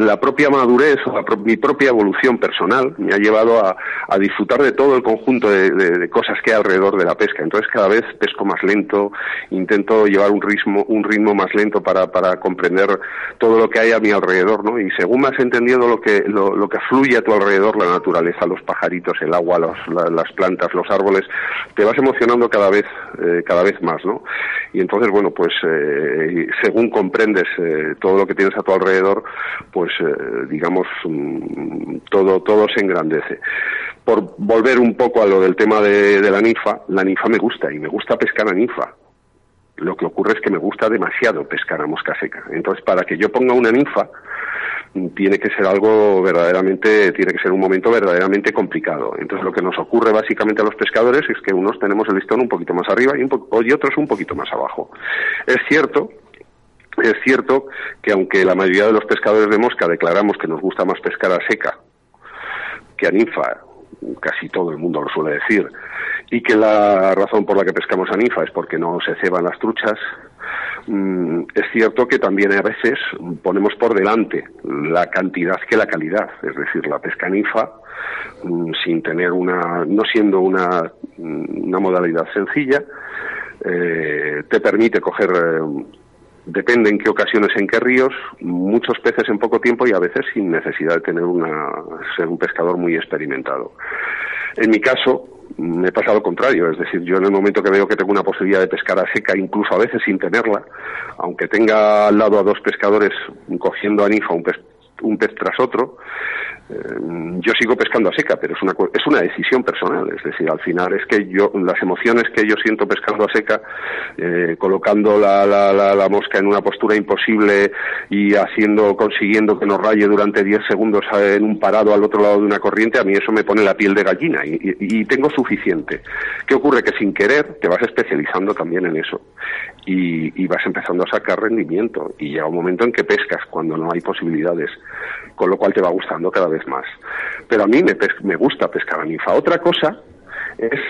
la propia madurez mi propia evolución personal me ha llevado a, disfrutar de todo el conjunto de, cosas que hay alrededor de la pesca. Entonces cada vez pesco más lento, intento llevar un ritmo, un ritmo más lento para, para comprender todo lo que hay a mi alrededor, ¿no? Y según me has entendido lo que, lo, lo que fluye a tu alrededor, la naturaleza, los pajaritos, el agua, las plantas, los árboles, te vas emocionando cada vez, eh, cada vez más, ¿no? Y entonces, bueno, pues eh, según comprendes eh, todo lo que tienes a tu alrededor, pues digamos, mm, todo, todo se engrandece. Por volver un poco a lo del tema de, de la ninfa, la ninfa me gusta y me gusta pescar a ninfa. Lo que ocurre es que me gusta demasiado pescar a mosca seca. Entonces, para que yo ponga una ninfa, tiene que ser algo verdaderamente, tiene que ser un momento verdaderamente complicado. Entonces lo que nos ocurre básicamente a los pescadores es que unos tenemos el listón un poquito más arriba y, otros un poquito más abajo. Es cierto es cierto que aunque la mayoría de los pescadores de mosca declaramos que nos gusta más pescar a seca que a ninfa, casi todo el mundo lo suele decir, y que la razón por la que pescamos a ninfa es porque no se ceban las truchas, es cierto que también a veces ponemos por delante la cantidad que la calidad, es decir, la pesca ninfa, mm, sin tener una, no siendo una, mm, una modalidad sencilla, eh, te permite coger, eh, depende en qué ocasiones, en qué ríos, muchos peces en poco tiempo y a veces sin necesidad de tener una, ser un pescador muy experimentado. En mi caso, me pasa lo contrario, es decir, yo en el momento que veo que tengo una posibilidad de pescar a seca, incluso a veces sin tenerla, aunque tenga al lado a dos pescadores cogiendo a ninfa un pez, un pez tras otro, yo sigo pescando a seca, pero es una, es una decisión personal. Es decir, al final es que yo, las emociones que yo siento pescando a seca, eh, colocando la, la, la, mosca en una postura imposible y haciendo, consiguiendo que nos raye durante 10 segundos en un parado al otro lado de una corriente, a mí eso me pone la piel de gallina y, y, tengo suficiente. ¿Qué ocurre? Que sin querer te vas especializando también en eso y, y vas empezando a sacar rendimiento y llega un momento en que pescas cuando no hay posibilidades, con lo cual te va gustando cada vez más. Pero a mí me, me gusta pescar a ninfa. Otra cosa es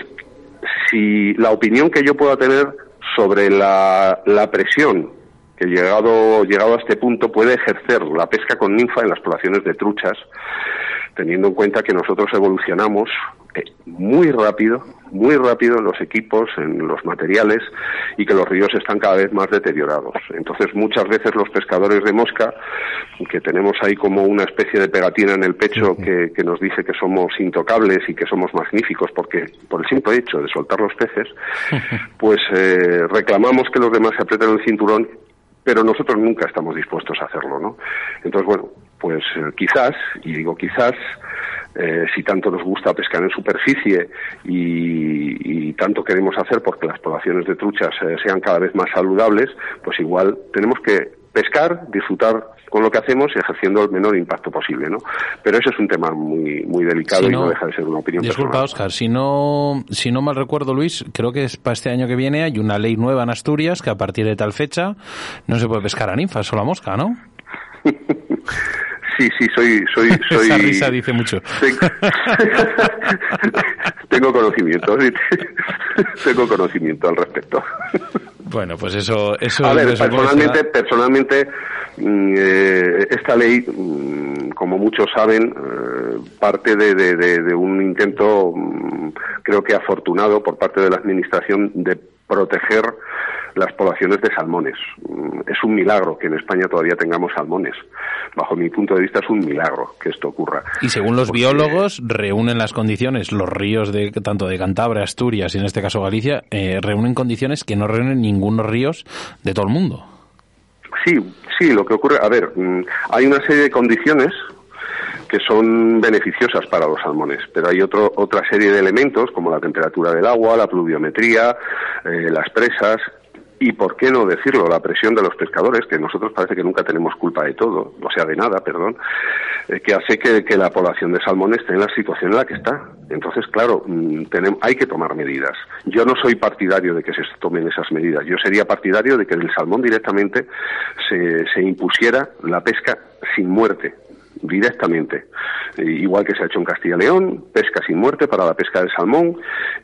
si la opinión que yo pueda tener sobre la, la presión que llegado, llegado a este punto puede ejercer la pesca con ninfa en las poblaciones de truchas, teniendo en cuenta que nosotros evolucionamos eh, muy rápido, muy rápido en los equipos, en los materiales y que los ríos están cada vez más deteriorados. Entonces, muchas veces los pescadores de mosca, que tenemos ahí como una especie de pegatina en el pecho que, nos dice que somos intocables y que somos magníficos porque por el simple hecho de soltar los peces, pues eh, reclamamos que los demás se aprieten el cinturón pero nosotros nunca estamos dispuestos a hacerlo, ¿no? Entonces, bueno, pues eh, quizás, y digo quizás, eh, si tanto nos gusta pescar en superficie y, tanto queremos hacer porque las poblaciones de truchas eh, sean cada vez más saludables, pues igual tenemos que pescar, disfrutar con lo que hacemos ejerciendo el menor impacto posible, ¿no? Pero ese es un tema muy muy delicado y no deja de ser una opinión Disculpa, Oscar, si no, si no mal recuerdo, Luis, creo que es para este año que viene hay una ley nueva en Asturias que a partir de tal fecha no se puede pescar a ninfa, solo a mosca, ¿no? Sí, sí, soy... soy, soy Esa risa dice mucho. Tengo conocimiento, tengo conocimiento al respecto. Bueno, pues eso... eso a ver, personalmente, personalmente mm, eh, esta ley, mm, como muchos saben, eh, parte de, de, un intento, mm, creo que afortunado por parte de la Administración de proteger las poblaciones de salmones. Mm, es un milagro que en España todavía tengamos salmones. Bajo mi punto de vista es un milagro que esto ocurra. Y según los biólogos, reúnen las condiciones, los ríos de tanto de Cantabria, Asturias y en este caso Galicia, eh, reúnen condiciones que no reúnen ningunos ríos de todo el mundo. Sí, sí, lo que ocurre, a ver, mm, hay una serie de condiciones que son beneficiosas para los salmones, pero hay otro, otra serie de elementos como la temperatura del agua, la pluviometría, eh, las presas, y por qué no decirlo, la presión de los pescadores, que nosotros parece que nunca tenemos culpa de todo, o sea, de nada, perdón, eh, que hace que, que, la población de salmón esté en la situación en la que está. Entonces, claro, mm, tenemos, hay que tomar medidas. Yo no soy partidario de que se tomen esas medidas. Yo sería partidario de que del salmón directamente se, se impusiera la pesca sin muerte, directamente. Igual que se ha hecho en Castilla y León, pesca sin muerte para la pesca de salmón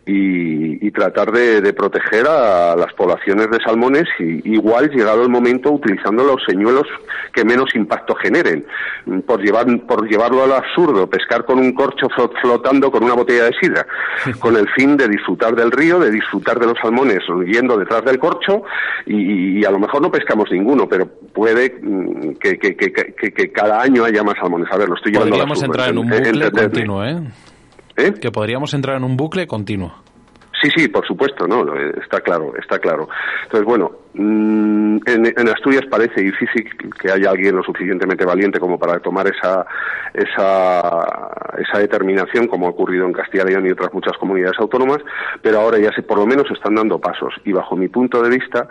y, tratar de, proteger a las poblaciones de salmones y igual llegado el momento utilizando los señuelos que menos impacto generen. Por, llevar, por llevarlo al absurdo, pescar con un corcho flotando con una botella de sidra, con el fin de disfrutar del río, de disfrutar de los salmones yendo detrás del corcho y, a lo mejor no pescamos ninguno, pero puede mm, que, que, que cada año haya más salmones. A ver, lo estoy llevando Podríamos entrar en un bucle continuo, ¿eh? ¿eh? Que podríamos entrar en un bucle continuo. Sí, sí, por supuesto, no, está claro, está claro. Entonces, bueno, mm, en, Asturias parece difícil que haya alguien lo suficientemente valiente como para tomar esa, esa, esa determinación, como ha ocurrido en Castilla y León y otras muchas comunidades autónomas, pero ahora ya se, por lo menos están dando pasos. Y bajo mi punto de vista,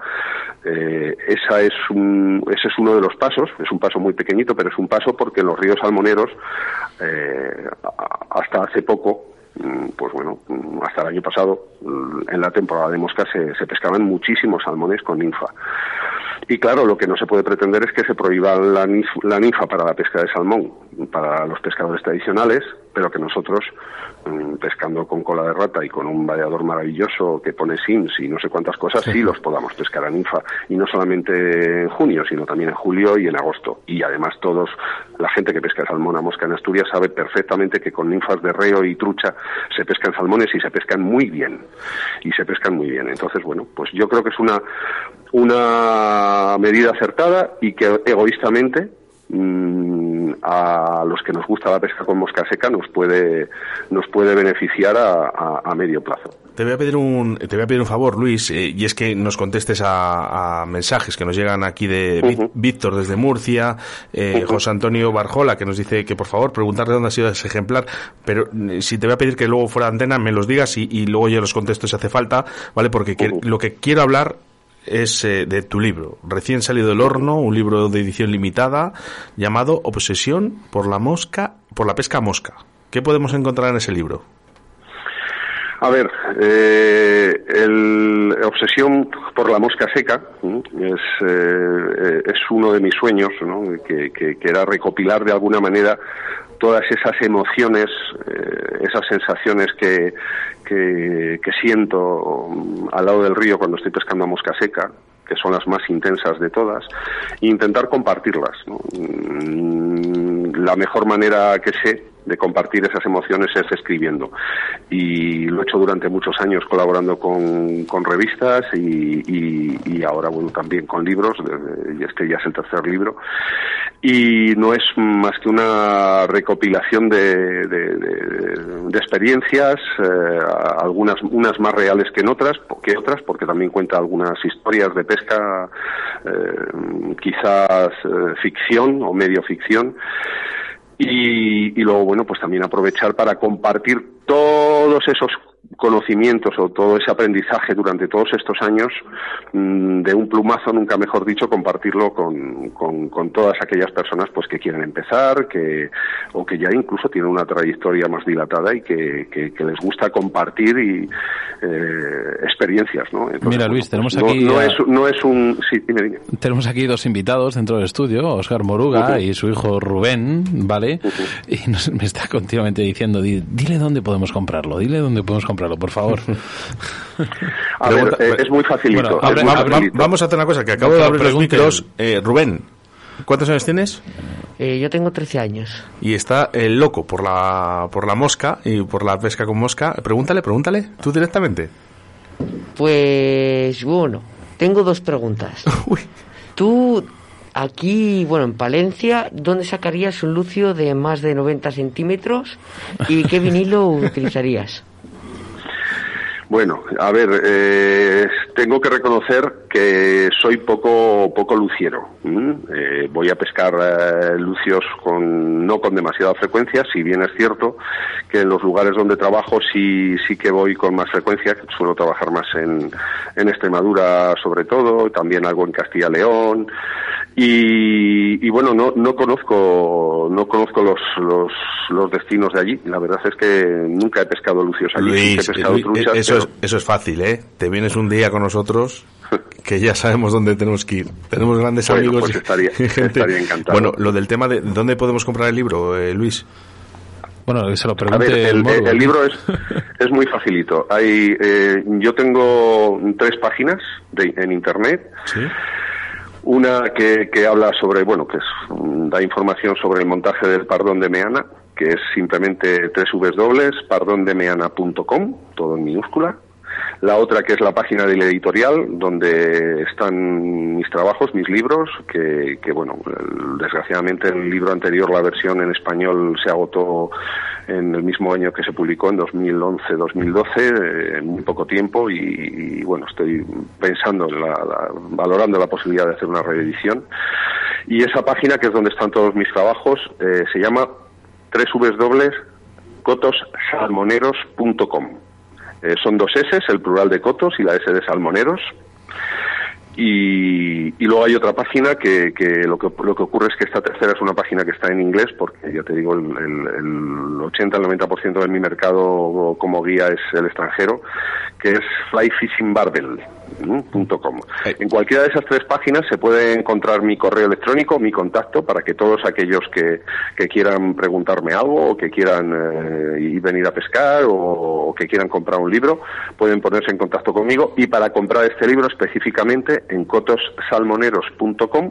eh, esa es un, ese es uno de los pasos, es un paso muy pequeñito, pero es un paso porque en los ríos salmoneros, eh, hasta hace poco, pues bueno, mm, hasta el año pasado, mm, en la temporada de mosca, se, se pescaban muchísimos salmones con ninfa. Y claro, lo que no se puede pretender es que se prohíba la, la ninfa para la pesca de salmón, para los pescadores tradicionales, pero que nosotros, mm, pescando con cola de rata y con un vallador maravilloso que pone sims y no sé cuántas cosas, sí. los podamos pescar a ninfa. Y no solamente en junio, sino también en julio y en agosto. Y además todos, la gente que pesca salmón a mosca en Asturias sabe perfectamente que con ninfas de reo y trucha se pescan salmones y se pescan muy bien. Y se pescan muy bien. Entonces, bueno, pues yo creo que es una, una medida acertada y que egoístamente a los que nos gusta la pesca con mosca seca nos puede nos puede beneficiar a, medio plazo. Te voy a pedir un te voy a pedir un favor, Luis, eh, y es que nos contestes a, mensajes que nos llegan aquí de Víctor desde Murcia, eh, José Antonio Barjola que nos dice que por favor preguntarle dónde ha sido ese ejemplar, pero eh, si te voy a pedir que luego fuera de antena me los digas y, luego yo los contesto si hace falta, ¿vale? Porque lo que quiero hablar es eh, de tu libro, recién salido del horno, un libro de edición limitada llamado Obsesión por la mosca, por la pesca mosca. ¿Qué podemos encontrar en ese libro? A ver, eh, el Obsesión por la mosca seca es, eh, es uno de mis sueños, ¿no? que, que, que, era recopilar de alguna manera todas esas emociones, eh, esas sensaciones que, que, siento al lado del río cuando estoy pescando a mosca seca, que son las más intensas de todas, e intentar compartirlas. Mm, la mejor manera que sé de compartir esas emociones es escribiendo. Y lo he hecho durante muchos años colaborando con, con revistas y, y, ahora, bueno, también con libros, y este ya es el tercer libro. Y no es más que una recopilación de, de, experiencias, eh, algunas unas más reales que en otras, que otras, porque también cuenta algunas historias de pesca, eh, quizás eh, ficción o medio ficción. Y, y, luego, bueno, pues también aprovechar para compartir todos esos conocimientos o todo ese aprendizaje durante todos estos años mm, de un plumazo, nunca mejor dicho, compartirlo con, con, todas aquellas personas pues que quieren empezar que, o que ya incluso tienen una trayectoria más dilatada y que, que, les gusta compartir y, eh, experiencias. ¿no? Mira, Luis, tenemos aquí... No, es, no es un... Sí, Tenemos aquí dos invitados dentro del estudio, Oscar Moruga y su hijo Rubén, ¿vale? Y me está continuamente diciendo, dile dónde podemos comprarlo, dile dónde podemos comprarlo por favor. a ver, eh, es muy facilito. vamos a hacer una cosa, que acabo de abrir los micros. Eh, Rubén, ¿cuántos años tienes? Eh, yo tengo 13 años. Y está el loco por la, por la mosca y por la pesca con mosca. Pregúntale, pregúntale, tú directamente. Pues bueno, tengo dos preguntas. Tú aquí, bueno, en Palencia, ¿dónde sacarías un lucio de más de 90 centímetros y qué vinilo utilizarías? Bueno, a ver, eh, tengo que reconocer que soy poco poco luciero. Eh, voy a pescar eh, lucios con no con demasiada frecuencia, si bien es cierto que en los lugares donde trabajo sí sí que voy con más frecuencia. Suelo trabajar más en, en Extremadura, sobre todo, también algo en Castilla León. Y, bueno, no, no conozco no conozco los, los, los, destinos de allí. La verdad es que nunca he pescado lucios allí. eso, es, eso es fácil, ¿eh? Te vienes un día con nosotros que ya sabemos dónde tenemos que ir. Tenemos grandes amigos pues estaría, estaría encantado. Bueno, lo del tema de dónde podemos comprar el libro, eh, Luis. Bueno, se lo pregunte el, el, libro es, es muy facilito. Hay, eh, yo tengo tres páginas de, en internet. ¿Sí? Una que, que habla sobre, bueno, que es, da información sobre el montaje del pardón de Meana, que es simplemente www.pardondemeana.com, todo en minúscula. La otra que es la página del editorial, donde están mis trabajos, mis libros, que, bueno, desgraciadamente el libro anterior, la versión en español, se agotó en el mismo año que se publicó, en 2011-2012, eh, en muy poco tiempo, y, bueno, estoy pensando, en la, valorando la posibilidad de hacer una reedición. Y esa página, que es donde están todos mis trabajos, eh, se llama www.cotossalmoneros.com. Eh, son dos S, el plural de cotos y la S de salmoneros. Y, luego hay otra página que, que, lo que lo que ocurre es que esta tercera es una página que está en inglés porque ya te digo el, el, el 80 al 90% de mi mercado como guía es el extranjero que es flyfishingbarbel.com. En cualquiera de esas tres páginas se puede encontrar mi correo electrónico, mi contacto, para que todos aquellos que, que quieran preguntarme algo o que quieran eh, ir venir a pescar o, que quieran comprar un libro, pueden ponerse en contacto conmigo. Y para comprar este libro específicamente en cotossalmoneros.com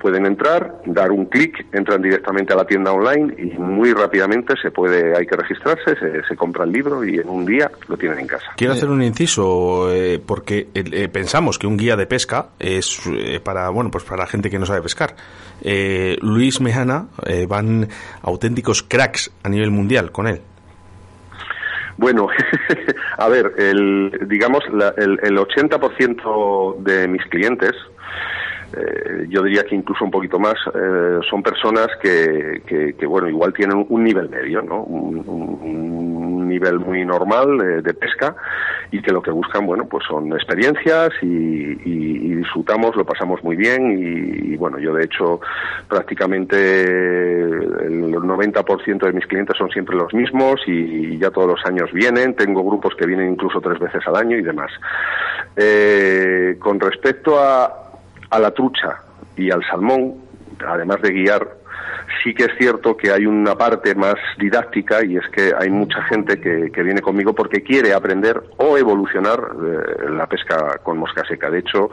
pueden entrar, dar un clic, entran directamente a la tienda online y muy rápidamente se puede, hay que registrarse, se, se compra el libro y en un día lo tienen en casa. Quiero hacer un inciso eh, porque eh, pensamos que un guía de pesca es eh, para bueno pues para la gente que no sabe pescar. Luis Mejana van auténticos cracks a nivel mundial con él. Bueno, a ver, el, digamos el, el 80% de mis clientes eh, yo diría que incluso un poquito más, eh, son personas que, que, bueno, igual tienen un nivel medio, ¿no? Un, nivel muy normal eh, de pesca y que lo que buscan, bueno, pues son experiencias y, disfrutamos, lo pasamos muy bien y, bueno, yo de hecho prácticamente el 90% de mis clientes son siempre los mismos y, ya todos los años vienen, tengo grupos que vienen incluso tres veces al año y demás. con respecto a, a la trucha y al salmón, además de guiar, sí que es cierto que hay una parte más didáctica y es que hay mucha gente que, viene conmigo porque quiere aprender o evolucionar eh, la pesca con mosca seca. De hecho,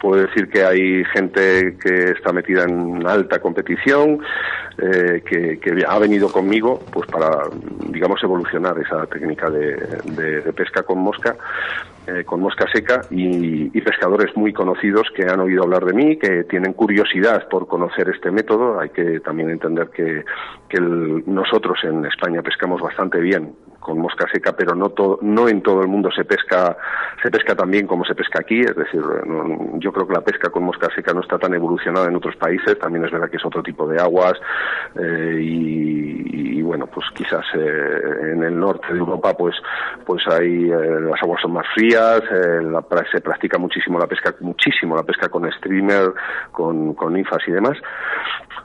puedo decir que hay gente que está metida en alta competición, eh, que, ha venido conmigo pues para, digamos, evolucionar esa técnica de pesca con mosca eh, con mosca seca y, pescadores muy conocidos que han oído hablar de mí, que tienen curiosidad por conocer este método. Hay que también entender que, nosotros en España pescamos bastante bien con mosca seca, pero no, no en todo el mundo se pesca, se pesca tan bien como se pesca aquí. Es decir, yo creo que la pesca con mosca seca no está tan evolucionada en otros países. También es verdad que es otro tipo de aguas eh, y, bueno, pues quizás eh, en el norte de Europa pues, pues hay las aguas son más frías eh, se practica muchísimo la pesca, muchísimo la pesca con streamer, con, con ninfas y demás.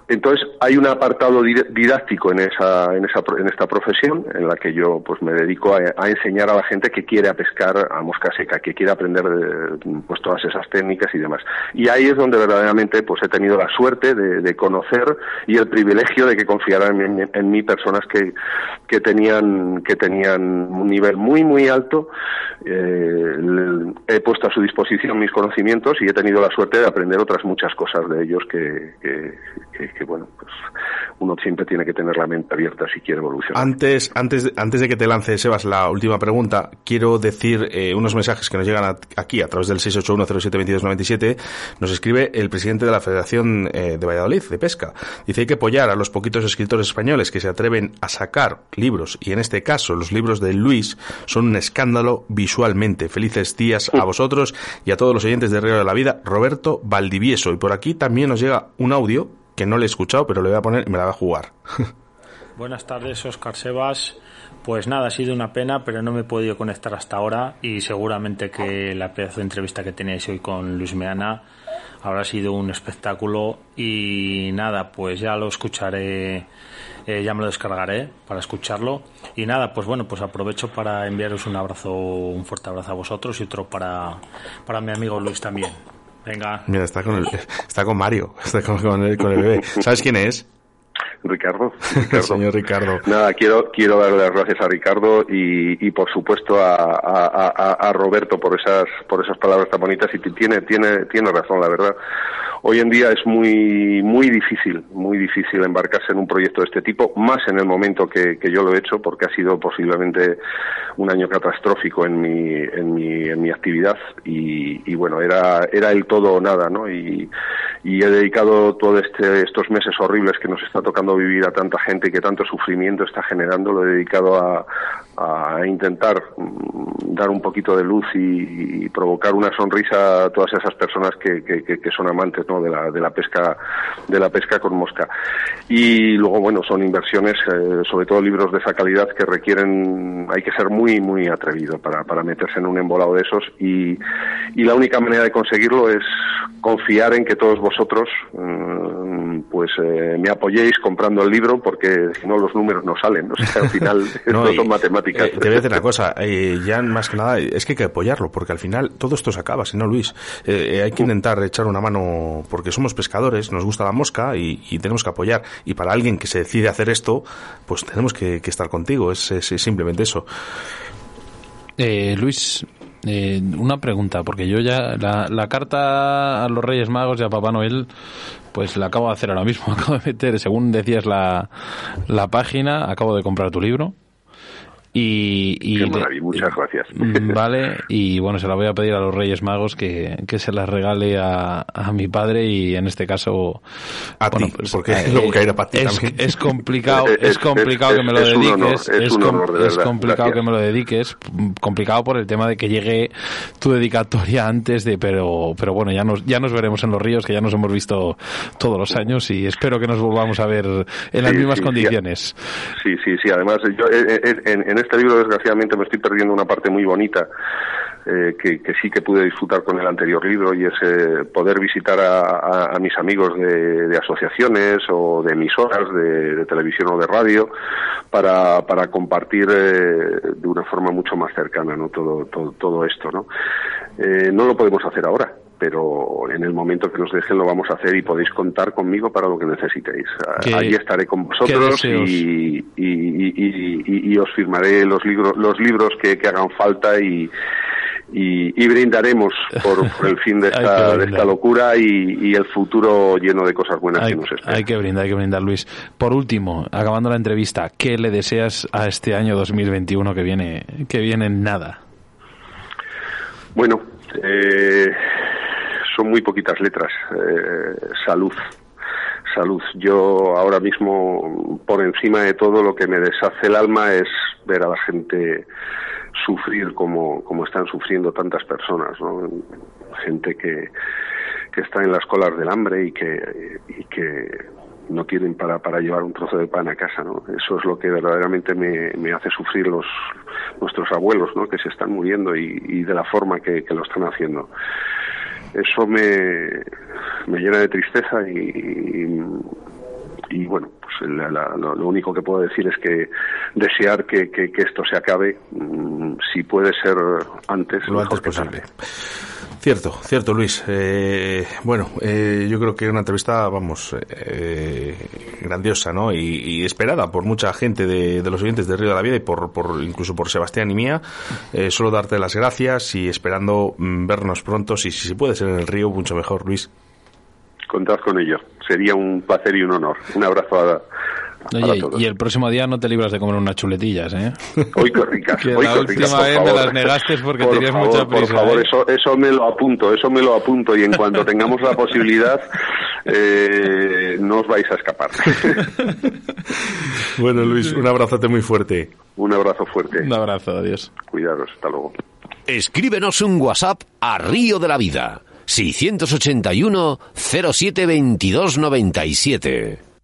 Entonces hay un apartado didáctico en esa, en esa, en esta profesión en la que yo pues me dedico a, enseñar a la gente que quiere a pescar a mosca seca, que quiere aprender pues todas esas técnicas y demás. Y ahí es donde verdaderamente pues he tenido la suerte de, conocer y el privilegio de que confiaran en, mí personas que, que tenían que tenían un nivel muy muy alto. Eh, he puesto a su disposición mis conocimientos y he tenido la suerte de aprender otras muchas cosas de ellos que, que, bueno, pues uno siempre tiene que tener la mente abierta si quiere evolucionar. Antes, antes, antes de que te lance, Sebas, la última pregunta, quiero decir eh, unos mensajes que nos llegan aquí a través del 681072297. Nos escribe el presidente de la Federación eh, de Valladolid de Pesca. Dice hay que apoyar a los poquitos escritores españoles que se atreven a sacar libros, y en este caso los libros de Luis son un escándalo visualmente. Felices días a vosotros y a todos los oyentes de Río de la Vida. Roberto Valdivieso. Y por aquí también nos llega un audio que no le he escuchado, pero le voy a poner y me la va a jugar. Buenas tardes, Oscar Sebas. Pues nada, ha sido una pena, pero no me he podido conectar hasta ahora y seguramente que la pedazo de entrevista que tenéis hoy con Luis Meana habrá sido un espectáculo y nada, pues ya lo escucharé, eh, ya me lo descargaré para escucharlo y nada, pues bueno, pues aprovecho para enviaros un abrazo, un fuerte abrazo a vosotros y otro para, para mi amigo Luis también. Venga. Mira, está con, el, está con Mario, está con, el, con el bebé. ¿Sabes quién es? Ricardo, Señor Ricardo. Nada, quiero, quiero darle las gracias a Ricardo y, y por supuesto a, a, a, Roberto por esas, por esas palabras tan bonitas y tiene, tiene, tiene razón, la verdad. Hoy en día es muy, muy difícil, muy difícil embarcarse en un proyecto de este tipo, más en el momento que, que yo lo he hecho, porque ha sido posiblemente un año catastrófico en mi, en mi, en mi actividad y, y bueno, era, era el todo o nada, ¿no? Y, y he dedicado todos este, estos meses horribles que nos está tocando vivir a tanta gente y que tanto sufrimiento está generando, lo he dedicado a, a intentar mm, dar un poquito de luz y, provocar una sonrisa a todas esas personas que, que, que son amantes ¿no? de, la, de la pesca de la pesca con mosca. Y luego bueno son inversiones eh, sobre todo libros de esa calidad que requieren hay que ser muy muy atrevido para, para meterse en un embolado de esos. Y, y la única manera de conseguirlo es confiar en que todos vosotros mm, pues eh, me apoyéis comprando el libro porque si no los números no salen. O sea al final no, son matemáticas eh, te voy a decir una cosa, eh, ya más que nada es que hay que apoyarlo, porque al final todo esto se acaba, si no Luis. Eh, hay que intentar echar una mano, porque somos pescadores, nos gusta la mosca y, tenemos que apoyar. Y para alguien que se decide hacer esto, pues tenemos que, estar contigo, es, simplemente eso. Luis, una pregunta, porque yo ya la, carta a los Reyes Magos y a Papá Noel, pues la acabo de hacer ahora mismo. Acabo de meter, según decías la, la página, acabo de comprar tu libro. Y, y muchas gracias. Mm, vale, y bueno, se la voy a pedir a los Reyes Magos que, que se las regale a, a, mi padre y en este caso a ti, pues, porque eh, luego caerá para ti es, es, complicado, es, complicado que me lo dediques, es, complicado que me lo dediques, complicado por el tema de que llegue tu dedicatoria antes de, pero, pero bueno, ya nos, ya nos veremos en los ríos, que ya nos hemos visto todos los años y espero que nos volvamos a ver en las mismas condiciones. Sí, sí, sí, además yo eh, eh, en, en este libro, desgraciadamente, me estoy perdiendo una parte muy bonita eh, que, sí que pude disfrutar con el anterior libro y es eh, poder visitar a, mis amigos de, asociaciones o de emisoras de, televisión o de radio para, para compartir eh, de una forma mucho más cercana ¿no? todo, todo, todo esto. ¿no? no lo podemos hacer ahora pero en el momento que nos dejen lo vamos a hacer y podéis contar conmigo para lo que necesitéis. Allí estaré con vosotros y, y, os firmaré los libros, los libros que, hagan falta y, y, brindaremos por, el fin de esta, de esta locura y, el futuro lleno de cosas buenas que nos esperan. Hay que brindar, hay que brindar, Luis. Por último, acabando la entrevista, ¿qué le deseas a este año 2021 que viene, que viene en nada? Bueno, eh, son muy poquitas letras. Eh, salud. Salud. Yo ahora mismo, por encima de todo, lo que me deshace el alma es ver a la gente sufrir como, como están sufriendo tantas personas, ¿no? Gente que, que está en las colas del hambre y que, y que no tienen para, para llevar un trozo de pan a casa, ¿no? Eso es lo que verdaderamente me, me hace sufrir los nuestros abuelos, ¿no? Que se están muriendo y, de la forma que lo están haciendo eso me, me llena de tristeza y, y, bueno, pues lo, único que puedo decir es que desear que, que, esto se acabe, mm, si puede ser antes, lo antes posible. Cierto, cierto, Luis. Eh, bueno, eh, yo creo que una entrevista, vamos, eh, grandiosa, ¿no? Y, esperada por mucha gente de, los oyentes de Río de la Vida y por, por incluso por Sebastián y mía. solo darte las gracias y esperando mm, vernos pronto. Si, si puede ser en el río, mucho mejor, Luis. Contad con ello. Sería un placer y un honor. Un abrazo a, Oye, y el próximo día no te libras de comer unas chuletillas, ¿eh? Hoy qué ricas. que la última vez me las negaste porque tenías mucha prisa. Por favor, ¿eh? eso, eso me lo apunto, eso me lo apunto y en cuanto tengamos la posibilidad eh, no os vais a escapar. bueno, Luis, un abrazote muy fuerte. Un abrazo fuerte. Un abrazo, adiós. Cuidaros, hasta luego. Escríbenos un WhatsApp a Río de la Vida. 681 07 22 97.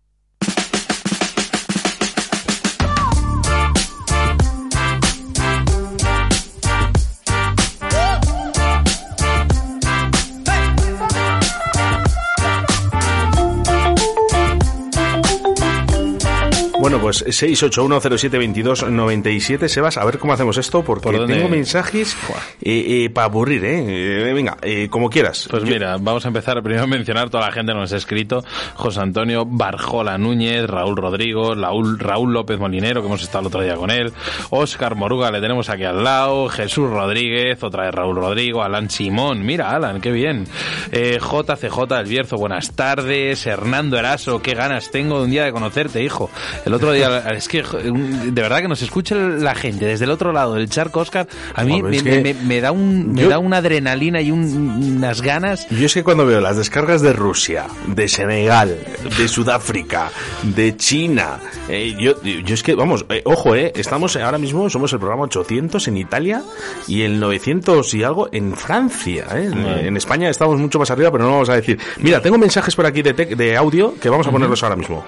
Bueno, pues 681072297, Sebas, a ver cómo hacemos esto, porque tengo mensajes eh, eh, para aburrir, ¿eh? eh venga, eh, como quieras. Pues mira, vamos a empezar primero a mencionar toda la gente que nos ha escrito. José Antonio Barjola Núñez, Raúl Rodrigo, Raúl, Raúl López Molinero, que hemos estado el otro día con él, Óscar Moruga, le tenemos aquí al lado, Jesús Rodríguez, otra vez Raúl Rodrigo, Alan Simón, mira Alan, qué bien. Eh, JCJ del Bierzo, buenas tardes, Hernando Eraso, qué ganas tengo de un día de conocerte, hijo. El otro día, es que de verdad que nos escuche la gente desde el otro lado del charco, Oscar, a mí me, me, da un, me da una adrenalina y unas ganas. Yo es que cuando veo las descargas de Rusia, de Senegal, de Sudáfrica, de China, eh, yo, yo es que, vamos, eh, ojo, eh, estamos ahora mismo, somos el programa 800 en Italia y el 900 y algo en Francia. Eh. En España estamos mucho más arriba, pero no vamos a decir. Mira, tengo mensajes por aquí de, de audio que vamos a ponerlos ahora mismo.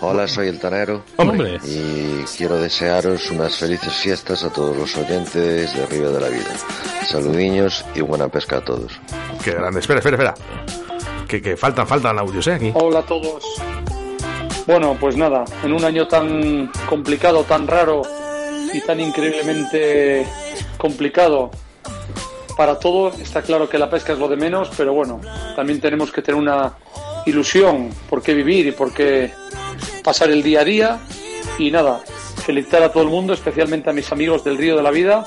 Hola, soy el Tanero. Hombre. Y quiero desearos unas felices fiestas a todos los oyentes de Río de la Vida. Saludiños y buena pesca a todos. Qué grande. Espera, espera, espera. Que, que faltan, faltan audios, ¿eh? Aquí. Hola a todos. Bueno, pues nada, en un año tan complicado, tan raro y tan increíblemente complicado para todo, está claro que la pesca es lo de menos, pero bueno, también tenemos que tener una ilusión por qué vivir y por qué pasar el día a día y nada, felicitar a todo el mundo, especialmente a mis amigos del Río de la Vida,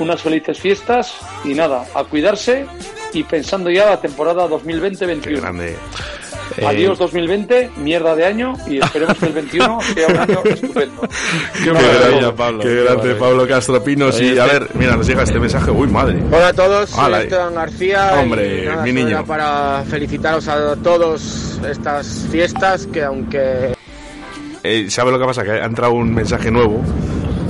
unas felices fiestas y nada, a cuidarse y pensando ya la temporada 2020-21. Adiós 2020, mierda de año y esperemos que el 21 sea un año estupendo. Qué, maravilla, Pablo. Qué, grande, Pablo Castro Pinos. Y a ver, mira, nos llega este mensaje. Uy, madre. Hola a todos, soy Esteban García. Hombre, mi niño. Para felicitaros a todos estas fiestas que aunque... Eh, ¿Sabe lo que pasa? Que ha entrado un mensaje nuevo.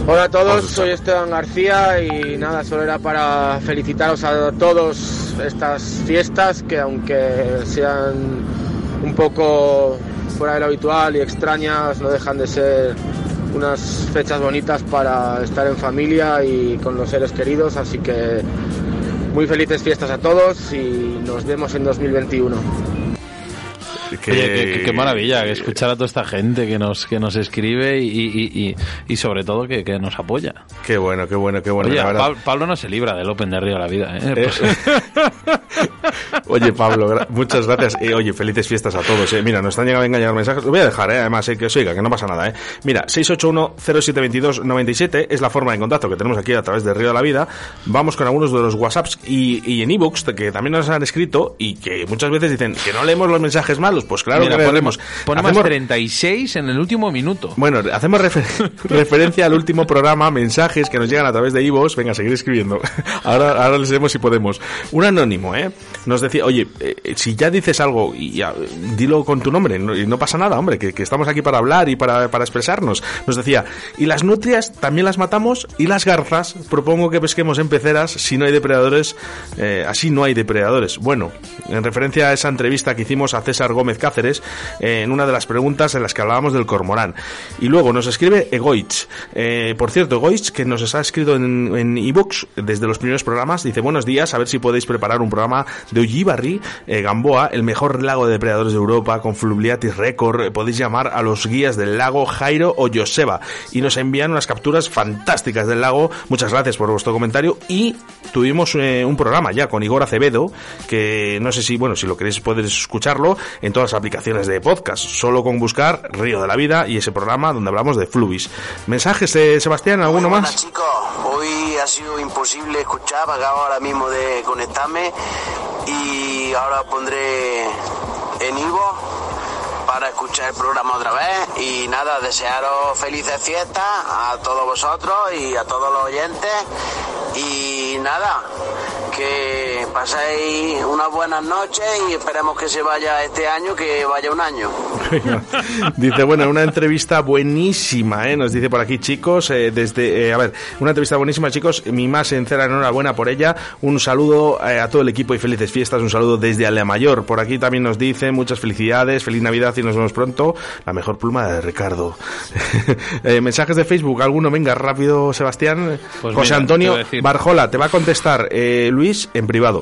Hola a todos, soy Esteban García y nada, solo era para felicitaros a todos estas fiestas que aunque sean un poco fuera de lo habitual y extrañas, no dejan de ser unas fechas bonitas para estar en familia y con los seres queridos, así que muy felices fiestas a todos y nos vemos en 2021. Qué, qué, maravilla escuchar a toda esta gente que nos que nos escribe y, y, sobre todo que, nos apoya. Qué bueno, qué bueno, qué bueno. Oye, Pablo no se libra del Open de Río de la Vida. ¿eh? Pues oye, Pablo, muchas gracias. y oye, felices fiestas a todos. ¿eh? Mira, nos están llegando a engañar mensajes. Lo voy a dejar, ¿eh? además, que os oiga, que no pasa nada. ¿eh? Mira, 681-0722-97 es la forma de contacto que tenemos aquí a través de Río de la Vida. Vamos con algunos de los WhatsApps y, y en ebooks que también nos han escrito y que muchas veces dicen que no leemos los mensajes malos pues claro que ponemos, ponemos 36 en el último minuto. Bueno, hacemos referencia al último programa, mensajes que nos llegan a través de Ivos. Venga, seguir escribiendo. ahora, ahora les vemos si podemos. Un anónimo, ¿eh? Nos decía, oye, eh, si ya dices algo, y ya, dilo con tu nombre, y no pasa nada, hombre, que, estamos aquí para hablar y para, para expresarnos. Nos decía, y las nutrias también las matamos, y las garzas, propongo que pesquemos en peceras si no hay depredadores, eh, así no hay depredadores. Bueno, en referencia a esa entrevista que hicimos a César Gómez Cáceres eh, en una de las preguntas en las que hablábamos del cormorán. Y luego nos escribe Egoich. Eh, por cierto, Egoich, que nos ha escrito en ebooks desde los primeros programas, dice buenos días, a ver si podéis preparar un programa de Ullibarri, eh, Gamboa, el mejor lago de depredadores de Europa, con fluviatis récord. Podéis llamar a los guías del lago Jairo o Joseba y nos envían unas capturas fantásticas del lago. Muchas gracias por vuestro comentario y tuvimos un programa ya con Igor Acevedo, que no sé si, bueno, si lo queréis podéis escucharlo en todas las aplicaciones de podcast, solo con buscar Río de la Vida y ese programa donde hablamos de Fluvis. ¿Mensajes, de Sebastián? ¿Alguno Muy más? chicos, hoy ha sido imposible escuchar, acabo ahora mismo de conectarme y ahora pondré en Ivo para escuchar el programa otra vez y nada, desearos felices fiestas a todos vosotros y a todos los oyentes y nada, que paséis unas buenas noches y esperemos que se vaya este año, que vaya un año. dice, bueno, una entrevista buenísima, ¿eh? nos dice por aquí chicos, eh, desde, eh, a ver, una entrevista buenísima chicos, mi más sincera enhorabuena por ella, un saludo eh, a todo el equipo y felices fiestas, un saludo desde Alea Mayor, por aquí también nos dice muchas felicidades, feliz Navidad y nos vemos pronto, la mejor pluma de Ricardo. mensajes de Facebook, alguno, venga, rápido Sebastián, pues José Antonio Barjola, te va a contestar Luis en privado.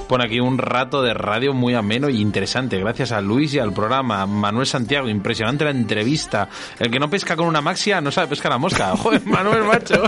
Pone aquí un rato de radio muy ameno y interesante. Gracias a Luis y al programa. Manuel Santiago, impresionante la entrevista. El que no pesca con una maxia no sabe pescar a mosca. Joder, Manuel, macho.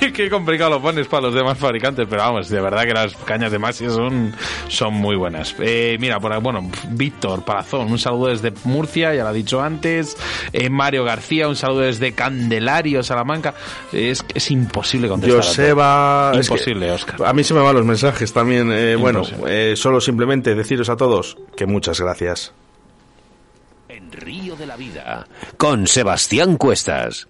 Qué complicado lo pones para los demás fabricantes. Pero vamos, de verdad que las cañas de maxia son, son muy buenas. Eh, mira, por bueno, Víctor Palazón, un saludo desde Murcia, ya lo ha dicho antes. Eh, Mario García, un saludo desde Candelario, Salamanca. Es, es imposible contestar. Joseba. Imposible, Oscar. A mí se me van los mensajes también. Eh, bueno, eh, solo simplemente deciros a todos que muchas gracias. En Río de la Vida, con Sebastián Cuestas.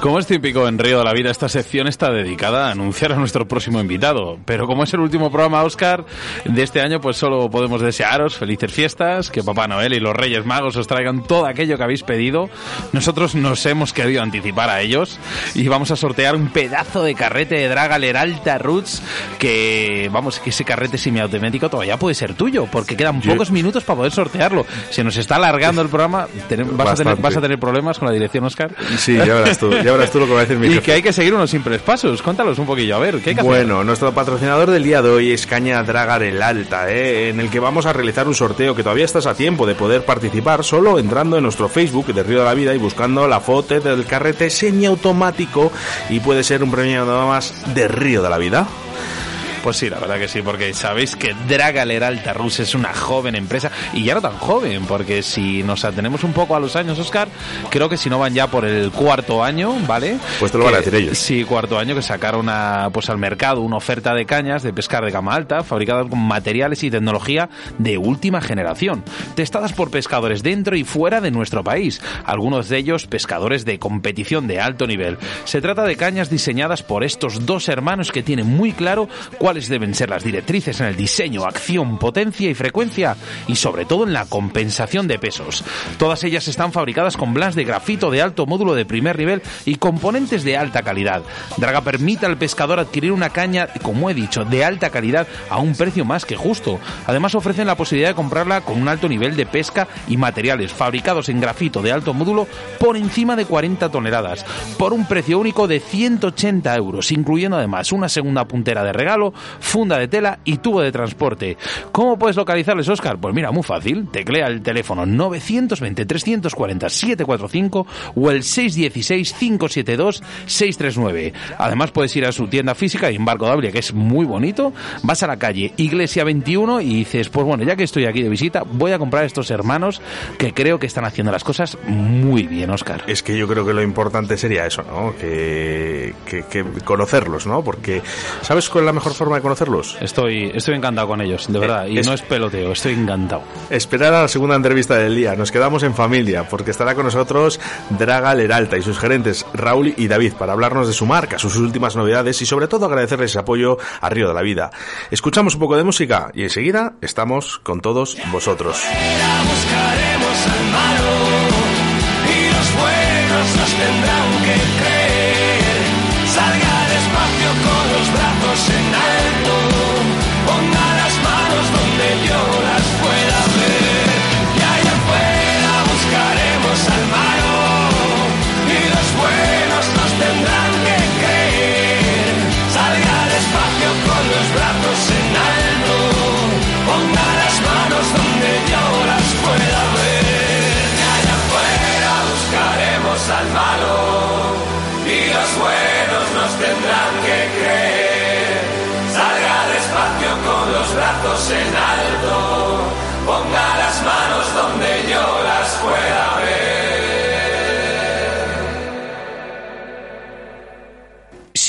Como es típico en Río de la Vida, esta sección está dedicada a anunciar a nuestro próximo invitado. Pero como es el último programa, Oscar, de este año, pues solo podemos desearos felices fiestas, que Papá Noel y los Reyes Magos os traigan todo aquello que habéis pedido. Nosotros nos hemos querido anticipar a ellos y vamos a sortear un pedazo de carrete de Dragaler Alta Roots que, vamos, que ese carrete semiautomático todavía puede ser tuyo, porque quedan pocos minutos para poder sortearlo. Se nos está alargando el programa, vas, a tener, vas a tener problemas con la dirección, Oscar. Sí, ya verás tú. Tú lo que va a decir Y que hay que seguir unos simples pasos. Cuéntalos un poquillo, a ver, ¿qué hay que Bueno, nuestro patrocinador del día de hoy es Caña Dragar el Alta, ¿eh? en el que vamos a realizar un sorteo que todavía estás a tiempo de poder participar solo entrando en nuestro Facebook de Río de la Vida y buscando la foto del carrete semiautomático y puede ser un premio nada más de Río de la Vida. Pues sí, la verdad que sí, porque sabéis que Dragaler Alta Rus es una joven empresa y ya no tan joven, porque si nos atenemos un poco a los años, Oscar, creo que si no van ya por el cuarto año, ¿vale? Pues te lo van a decir ellos. Sí, cuarto año que sacaron una, pues al mercado una oferta de cañas de pescar de gama alta, fabricadas con materiales y tecnología de última generación, testadas por pescadores dentro y fuera de nuestro país, algunos de ellos pescadores de competición de alto nivel. Se trata de cañas diseñadas por estos dos hermanos que tienen muy claro cuál cuáles deben ser las directrices en el diseño, acción, potencia y frecuencia y sobre todo en la compensación de pesos. Todas ellas están fabricadas con blas de grafito de alto módulo de primer nivel y componentes de alta calidad. Draga permite al pescador adquirir una caña, como he dicho, de alta calidad a un precio más que justo. Además ofrecen la posibilidad de comprarla con un alto nivel de pesca y materiales fabricados en grafito de alto módulo por encima de 40 toneladas, por un precio único de 180 euros, incluyendo además una segunda puntera de regalo, funda de tela y tubo de transporte. ¿Cómo puedes localizarles, Oscar? Pues mira, muy fácil. Teclea el teléfono 920-340-745 o el 616-572-639. Además, puedes ir a su tienda física en Barco de que es muy bonito. Vas a la calle Iglesia 21 y dices, pues bueno, ya que estoy aquí de visita, voy a comprar a estos hermanos que creo que están haciendo las cosas muy bien, Oscar. Es que yo creo que lo importante sería eso, ¿no? Que, que conocerlos, ¿no? Porque, ¿sabes cuál es la mejor forma de conocerlos? Estoy, estoy encantado con ellos, de verdad. Y no es peloteo, estoy encantado. Esperar a la segunda entrevista del día. Nos quedamos en familia porque estará con nosotros Draga Leralta y sus gerentes Raúl y David para hablarnos de su marca, sus últimas novedades y sobre todo agradecerles el apoyo a Río de la Vida. Escuchamos un poco de música y enseguida estamos con todos vosotros.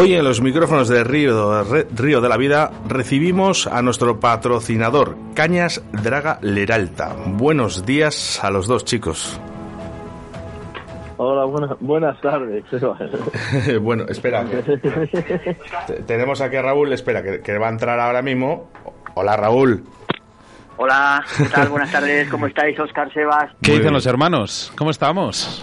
Hoy en los micrófonos de Río, Río de la Vida recibimos a nuestro patrocinador, Cañas Draga Leralta. Buenos días a los dos chicos. Hola, buenas, buenas tardes. bueno, espera. tenemos aquí a Raúl, espera, que, que va a entrar ahora mismo. Hola, Raúl. Hola, ¿qué tal? Buenas tardes, ¿cómo estáis, Oscar Sebas? ¿Qué dicen los hermanos? ¿Cómo estamos?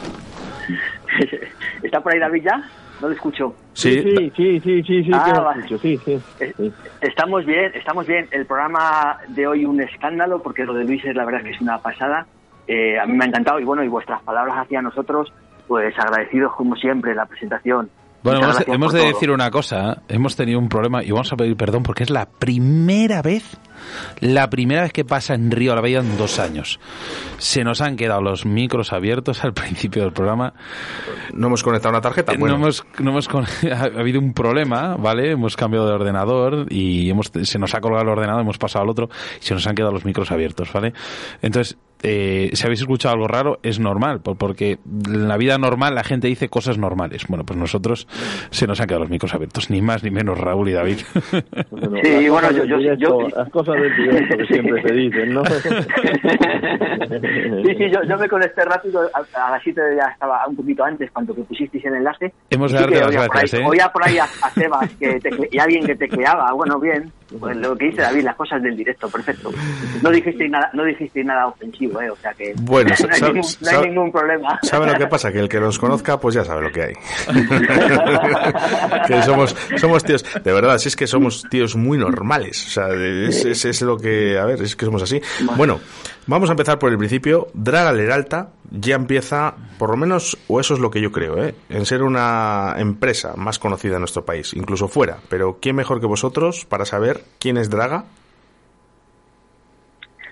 ¿Está por ahí David ya? No lo escucho. Sí, sí, sí, sí, sí, sí, Ah, que lo vale. escucho, sí, sí, sí. Estamos bien, estamos bien. El programa de hoy un escándalo, porque lo de Luis es la verdad que es una pasada. Eh, a mí me ha encantado y bueno, y vuestras palabras hacia nosotros, pues agradecidos como siempre la presentación. Bueno, hemos, hemos de todo. decir una cosa, ¿eh? hemos tenido un problema y vamos a pedir perdón porque es la primera vez, la primera vez que pasa en Río la Vida en dos años. Se nos han quedado los micros abiertos al principio del programa. No hemos conectado una tarjeta. Eh, Bueno. No hemos, no hemos ha habido un problema, ¿vale? Hemos cambiado de ordenador y hemos, se nos ha colgado el ordenador, hemos pasado al otro y se nos han quedado los micros abiertos, ¿vale? Entonces, eh, si habéis escuchado algo raro, es normal, por- porque en la vida normal la gente dice cosas normales. Bueno, pues nosotros se nos han quedado los micros abiertos, ni más ni menos Raúl y David. Sí, bueno, yo- yo- directo- yo- Las cosas del directo que siempre se dicen, ¿no? Sí, sí, yo, yo me conecté rápido, a, a las 7 ya estaba un poquito antes cuando que pusisteis el enlace. Hemos que las gracias, ahí- ¿eh? Oía por ahí a, a Sebas que tecle- y alguien que tecleaba, bueno, bien, pues lo que dice David, las cosas del directo, perfecto. No dijisteis nada, no dijisteis nada ofensivo, ¿eh? o sea que Bueno, no, hay ningún, no hay sa- ningún problema. ¿Sabe lo que pasa? Que el que nos conozca, pues ya sabe lo que hay. que somos, somos tíos, de verdad, si es que somos tíos muy normales. O sea, es, es- es lo que, a ver, es que somos así. Bueno, vamos a empezar por el principio. Draga Leralta ya empieza, por lo menos, o eso es lo que yo creo, ¿eh? en ser una empresa más conocida en nuestro país, incluso fuera. Pero ¿quién mejor que vosotros para saber quién es Draga?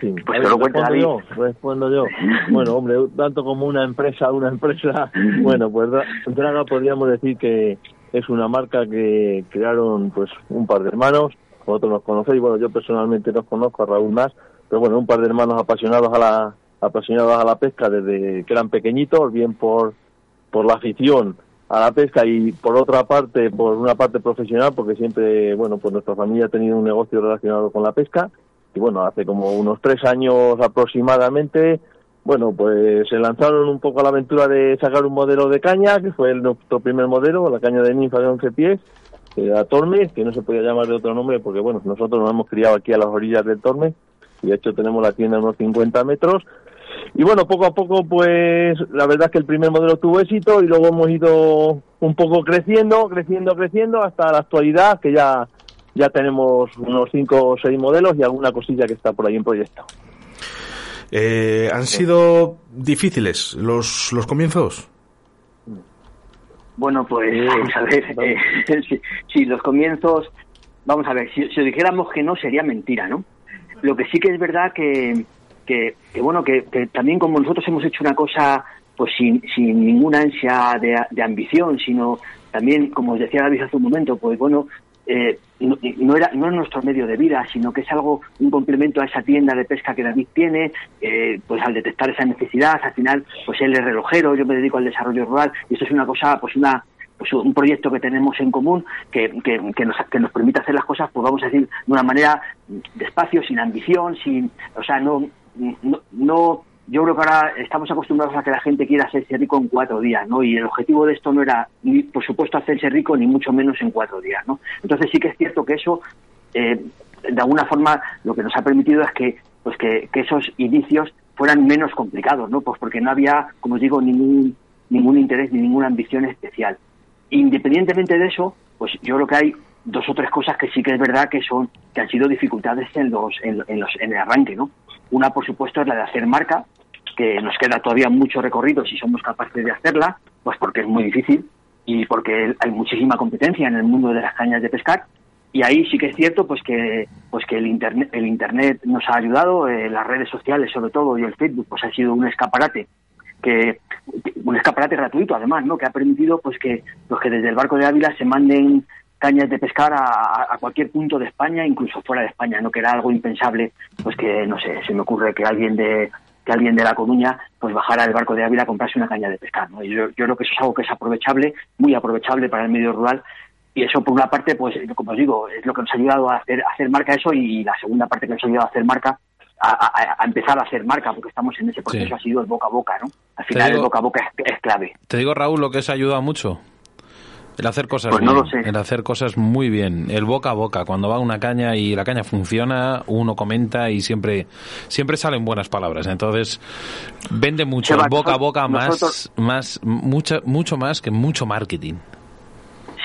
Sí. Pues ver, lo respondo yo, respondo yo. Bueno, hombre, tanto como una empresa, una empresa, bueno, pues Dra- Draga podríamos decir que es una marca que crearon pues un par de hermanos, vosotros nos conocéis, bueno, yo personalmente no os conozco a Raúl más, pero bueno, un par de hermanos apasionados a la apasionados a la pesca desde que eran pequeñitos, bien por por la afición a la pesca y por otra parte, por una parte profesional, porque siempre, bueno, pues nuestra familia ha tenido un negocio relacionado con la pesca. Y bueno, hace como unos tres años aproximadamente, bueno, pues se lanzaron un poco a la aventura de sacar un modelo de caña, que fue el- nuestro primer modelo, la caña de ninfa de 11 pies, que era Tormes, que no se podía llamar de otro nombre porque, bueno, nosotros nos hemos criado aquí a las orillas del Tormes y de hecho tenemos la tienda a unos 50 metros. Y bueno, poco a poco, pues la verdad es que el primer modelo tuvo éxito y luego hemos ido un poco creciendo, creciendo, creciendo hasta la actualidad, que ya, ya tenemos unos cinco o seis modelos y alguna cosilla que está por ahí en proyecto. Eh, ¿Han sido difíciles los, los comienzos? Bueno, pues vamos a ver, eh, si, si los comienzos, vamos a ver, si, si dijéramos que no sería mentira, ¿no? Lo que sí que es verdad que, que, bueno, que, también como nosotros hemos hecho una cosa pues sin, sin ninguna ansia de, de ambición, sino también, como os decía David hace un momento, pues bueno, eh, no, no era no es nuestro medio de vida, sino que es algo, un complemento a esa tienda de pesca que David tiene, eh, pues al detectar esa necesidad, al final, pues él es relojero, yo me dedico al desarrollo rural, y esto es una cosa, pues una un proyecto que tenemos en común que, que, que, nos, que nos permite hacer las cosas, pues vamos a decir, de una manera despacio, sin ambición, sin, o sea, no, no, no yo creo que ahora estamos acostumbrados a que la gente quiera hacerse rico en cuatro días, ¿no? Y el objetivo de esto no era, ni, por supuesto, hacerse rico, ni mucho menos en cuatro días, ¿no? Entonces sí que es cierto que eso, eh, de alguna forma, lo que nos ha permitido es que, pues que, que esos inicios fueran menos complicados, ¿no? Pues porque no había, como os digo, ningún, ningún interés ni ninguna ambición especial. Independientemente de eso, pues yo creo que hay dos o tres cosas que sí que es verdad que son que han sido dificultades en los en, en los en el arranque, ¿no? Una, por supuesto, es la de hacer marca, que nos queda todavía mucho recorrido si somos capaces de hacerla, pues porque es muy difícil y porque hay muchísima competencia en el mundo de las cañas de pescar. Y ahí sí que es cierto pues que pues que el internet el internet nos ha ayudado, eh, las redes sociales sobre todo y el Facebook pues ha sido un escaparate que un escaparate gratuito además, ¿no? Que ha permitido pues que pues que desde el barco de Ávila se manden cañas de pescar a, cualquier punto de España, incluso fuera de España, no que era algo impensable, pues que no sé, se me ocurre que alguien de que alguien de La Coruña pues bajara al barco de Ávila a comprarse una caña de pescar, ¿no? Y yo, yo creo que eso es algo que es aprovechable, muy aprovechable para el medio rural y eso por una parte, pues como os digo, es lo que nos ha ayudado a hacer, a hacer marca eso y la segunda parte que nos ha ayudado a hacer marca a, empezar a hacer marca, porque estamos en ese proceso, sí. ha sido el boca a boca, ¿no? Al final digo, el boca a boca es, es, clave. Te digo, Raúl, lo que se ayuda mucho. El hacer cosas pues bien, no lo sé. el hacer cosas muy bien, el boca a boca, cuando va una caña y la caña funciona, uno comenta y siempre siempre salen buenas palabras. Entonces, vende mucho Seba, el boca a boca nosotros- más más mucha, mucho más que mucho marketing.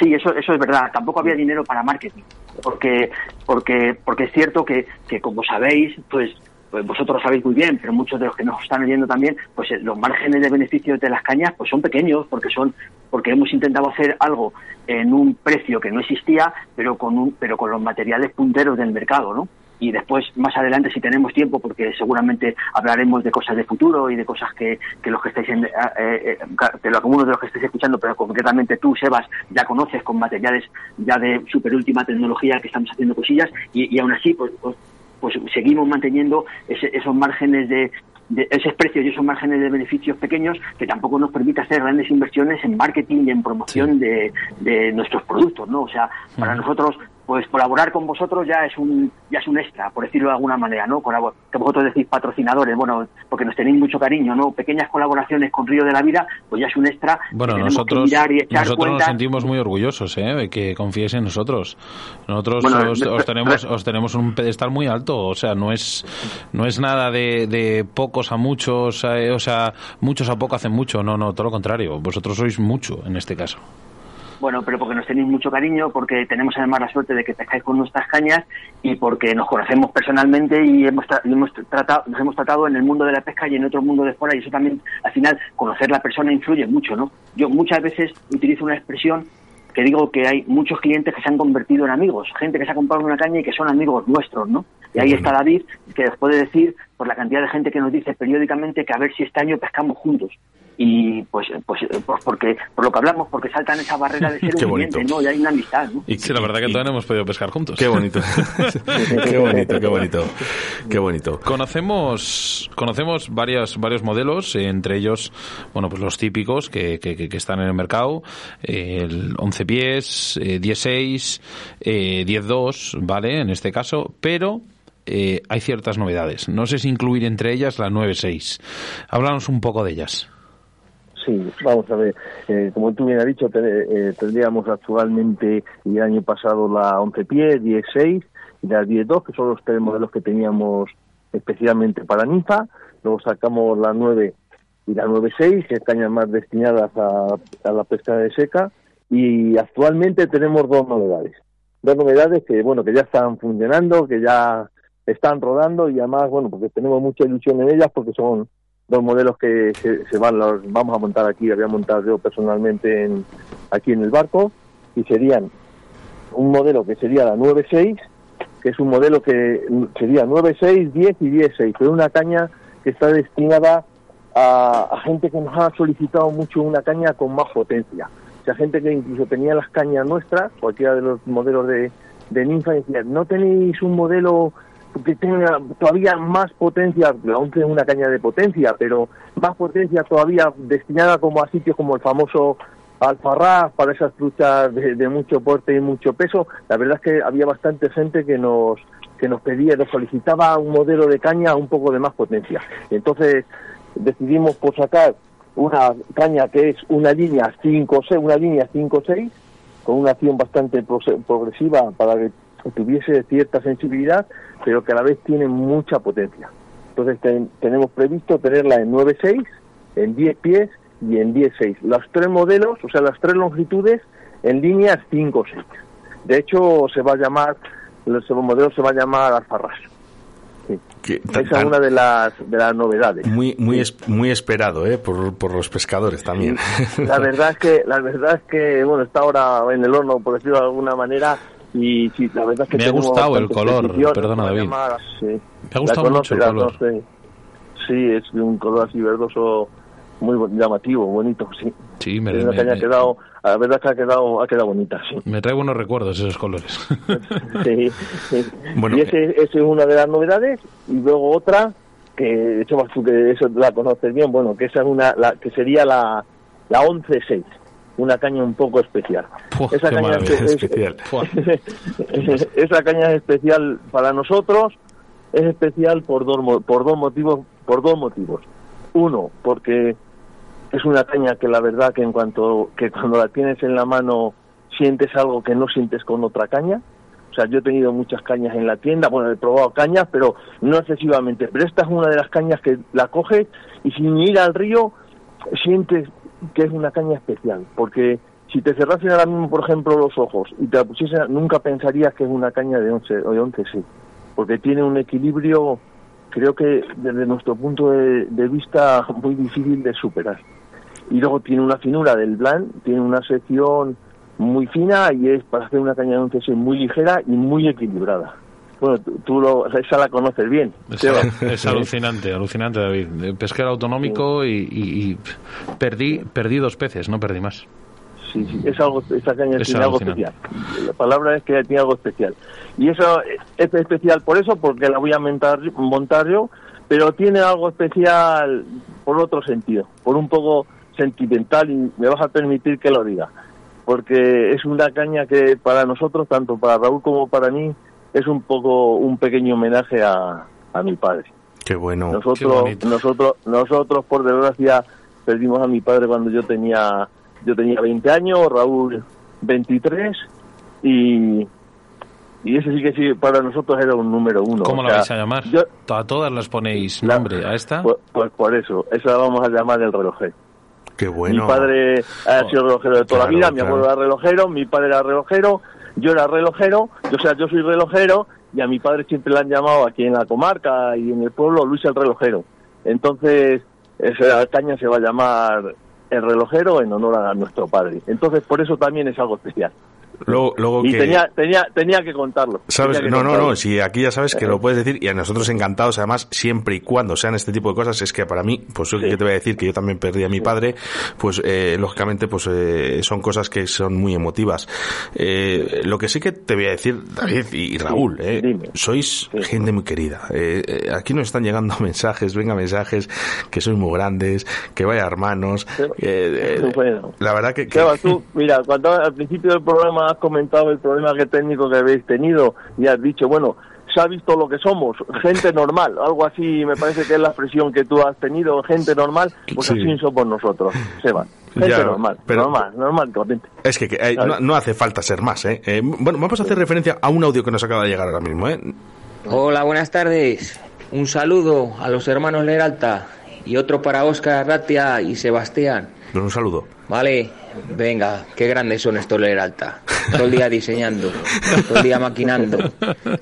Sí, eso, eso es verdad. Tampoco había dinero para marketing, porque, porque, porque es cierto que, que como sabéis, pues, pues vosotros lo sabéis muy bien, pero muchos de los que nos están oyendo también, pues eh, los márgenes de beneficio de las cañas, pues son pequeños, porque son, porque hemos intentado hacer algo en un precio que no existía, pero con un, pero con los materiales punteros del mercado, ¿no? Y después más adelante si tenemos tiempo porque seguramente hablaremos de cosas de futuro y de cosas que, que los que estáis en, eh, eh, de algunos de los que estáis escuchando pero concretamente tú Sebas ya conoces con materiales ya de super última tecnología que estamos haciendo cosillas y, y aún así pues, pues, pues seguimos manteniendo ese, esos márgenes de, de esos precios y esos márgenes de beneficios pequeños que tampoco nos permite hacer grandes inversiones en marketing y en promoción sí. de, de, nuestros productos, ¿no? O sea, para nosotros pues colaborar con vosotros ya es un ya es un extra, por decirlo de alguna manera, ¿no? Que vosotros decís patrocinadores, bueno, porque nos tenéis mucho cariño, ¿no? Pequeñas colaboraciones con Río de la Vida, pues ya es un extra. Bueno, nosotros, nosotros nos sentimos muy orgullosos, ¿eh? De que confíes en nosotros. Nosotros bueno, os, os, tenemos os tenemos un pedestal muy alto, o sea, no es no es nada de, de pocos a muchos, eh, o sea, muchos a poco hacen mucho, no, no, todo lo contrario. Vosotros sois mucho en este caso. Bueno, pero porque nos tenéis mucho cariño, porque tenemos además la suerte de que pescáis con nuestras cañas y porque nos conocemos personalmente y hemos, tratado, nos hemos tratado en el mundo de la pesca y en otro mundo de fuera y eso también, al final, conocer la persona influye mucho, ¿no? Yo muchas veces utilizo una expresión que digo que hay muchos clientes que se han convertido en amigos, gente que se ha comprado una caña y que son amigos nuestros, ¿no? Y ahí está David, que les puede decir, por la cantidad de gente que nos dice periódicamente, que a ver si este año pescamos juntos y pues pues, pues porque por lo que hablamos porque saltan esa barrera de ser un cliente no y hay una amistad ¿no? y sí, la verdad que todavía no hemos podido pescar juntos qué bonito qué bonito qué bonito qué bonito conocemos conocemos varios varios modelos entre ellos bueno pues los típicos que, que, que están en el mercado eh, el 11 pies eh, 16 eh, 10 vale en este caso pero eh, hay ciertas novedades. No sé si incluir entre ellas la 9.6. Háblanos un poco de ellas. Sí, vamos a ver. Eh, como tú bien has dicho, eh, tendríamos actualmente el año pasado la 11 pies, 16 y la 10.2, que son los tres modelos que teníamos especialmente para ninfa. Luego sacamos la 9 y la 9.6, que están más destinadas a, a la pesca de seca. Y actualmente tenemos dos novedades. Dos novedades que, bueno, que ya están funcionando, que ya están rodando y además, bueno, porque tenemos mucha ilusión en ellas porque son dos modelos que se, van, los vamos a montar aquí, voy a montar yo personalmente en, aquí en el barco y serían un modelo que sería la 9.6, que es un modelo que sería 9.6, 10 y 10.6, pero una caña que está destinada a, a gente que nos ha solicitado mucho una caña con más potencia. O sea, gente que incluso tenía las cañas nuestras, cualquiera de los modelos de, de ninfa, decía, no tenéis un modelo que tenga todavía más potencia, 11 es una caña de potencia, pero más potencia todavía destinada como a sitios como el famoso alfarrás, para esas truchas de, de mucho porte y mucho peso. La verdad es que había bastante gente que nos que nos pedía, nos solicitaba un modelo de caña un poco de más potencia. Entonces decidimos por sacar una caña que es una línea 5-6, una línea 5-6, con una acción bastante progresiva para que tuviese cierta sensibilidad, pero que a la vez tiene mucha potencia. Entonces ten- tenemos previsto tenerla en 9-6, en 10 pies y en 10-6. Los tres modelos, o sea, las tres longitudes en líneas 5-6. De hecho, se va a llamar, el segundo modelo se va a llamar Alfarrás. Que Esa es una de las, de las novedades. Muy, muy, es- muy esperado, ¿eh? Por, por los pescadores también. La verdad es que, la verdad es que, bueno, está ahora en el horno, por decirlo de alguna manera, y sí, la verdad es que Me ha gustado el color, perdona, David. sí. Me ha La gustado mucho el color. Sí, es un color así verdoso muy llamativo, bonito, sí. Sí, me, me- quedado, la verdad es que ha quedado, ha quedado bonita, sí. me trae buenos recuerdos esos colores. Sí, sí. Bueno, y ese, ese es una de las novedades y luego otra que de hecho tú que eso la conoces bien bueno que esa es una la, que sería la la 11-6 una caña un poco especial esa caña es- especial. esa caña es especial para nosotros es especial por dos por dos motivos por dos motivos uno porque es una caña que la verdad que en cuanto que cuando la tienes en la mano sientes algo que no sientes con otra caña o sea, yo he tenido muchas cañas en la tienda, bueno, he probado cañas, pero no excesivamente. Pero esta es una de las cañas que la coges y sin ir al río sientes que es una caña especial. Porque si te cerrasen ahora mismo, por ejemplo, los ojos y te la pusiesen, nunca pensarías que es una caña de 11 o de 11 sí. Porque tiene un equilibrio, creo que desde nuestro punto de, vista, muy difícil de superar. Y luego tiene una finura del blanc, tiene una sección muy fina y es para hacer una caña de 11 sí muy ligera y muy equilibrada. Bueno, tú, tú lo, esa la conoces bien. Es, alucinante, alucinante, David. Pesquero autonómico y, y- y perdí, perdí dos peces, no perdí más. Sí, sí, es algo, esa caña Es tiene algo especial. La palabra es que tiene algo especial. Y eso es especial por eso, porque la voy a montar, montar yo, pero tiene algo especial por otro sentido, por un poco sentimental y me vas a permitir que lo diga. Porque es una caña que para nosotros, tanto para Raúl como para mí, es un poco un pequeño homenaje a, a mi padre. Qué bueno. Nosotros, nosotros, nosotros por desgracia perdimos a mi padre cuando yo tenía, yo tenía 20 años, Raúl 23 y y ese sí que sí para nosotros era un número uno. ¿Cómo O la sea, vais a llamar? yo- A todas las ponéis nombre. ¿A esta? pues, pues por eso, esa la vamos a llamar el relojero. Qué bueno. Mi padre ha sido relojero de toda Claro, la vida, mi abuelo era relojero, mi padre era relojero, yo era relojero, yo, o sea, yo soy relojero y a mi padre siempre le han llamado aquí en la comarca y en el pueblo Luis el relojero. Entonces, esa caña se va a llamar el relojero en honor a nuestro padre. Entonces, por eso también es algo especial. Luego, luego Y que... tenía, tenía, tenía que contarlo. ¿Sabes? Que No, no, contarlo. no, si aquí ya sabes que lo puedes decir y a nosotros encantados, además, siempre y cuando sean este tipo de cosas, es que para mí, pues yo que te voy a decir que yo también perdí a mi padre, pues eh, lógicamente pues eh, son cosas que son muy emotivas. Eh, lo que sí que te voy a decir, David y Raúl, eh, sois gente muy querida. Eh, eh, aquí nos están llegando mensajes, venga mensajes, que sois muy grandes, que vaya hermanos. la verdad que... que- Sebas, tú, mira, cuando al principio del programa has comentado el problema que técnico que habéis tenido y has dicho, bueno, se ha visto lo que somos, gente normal, algo así me parece que es la expresión que tú has tenido, gente normal, pues Sí. así somos nosotros, Sebas. Gente Ya, normal, pero- normal, normal, corriente. Es que, que, eh, no, no hace falta ser más, ¿eh? Eh, Bueno, vamos a hacer referencia a un audio que nos acaba de llegar ahora mismo, ¿eh? Hola, buenas tardes. Un saludo a los hermanos Leralta y otro para Óscar Ratia y Sebastián. Un saludo. Vale, venga, qué grandes son estos Leralta. Todo el día diseñando, todo el día maquinando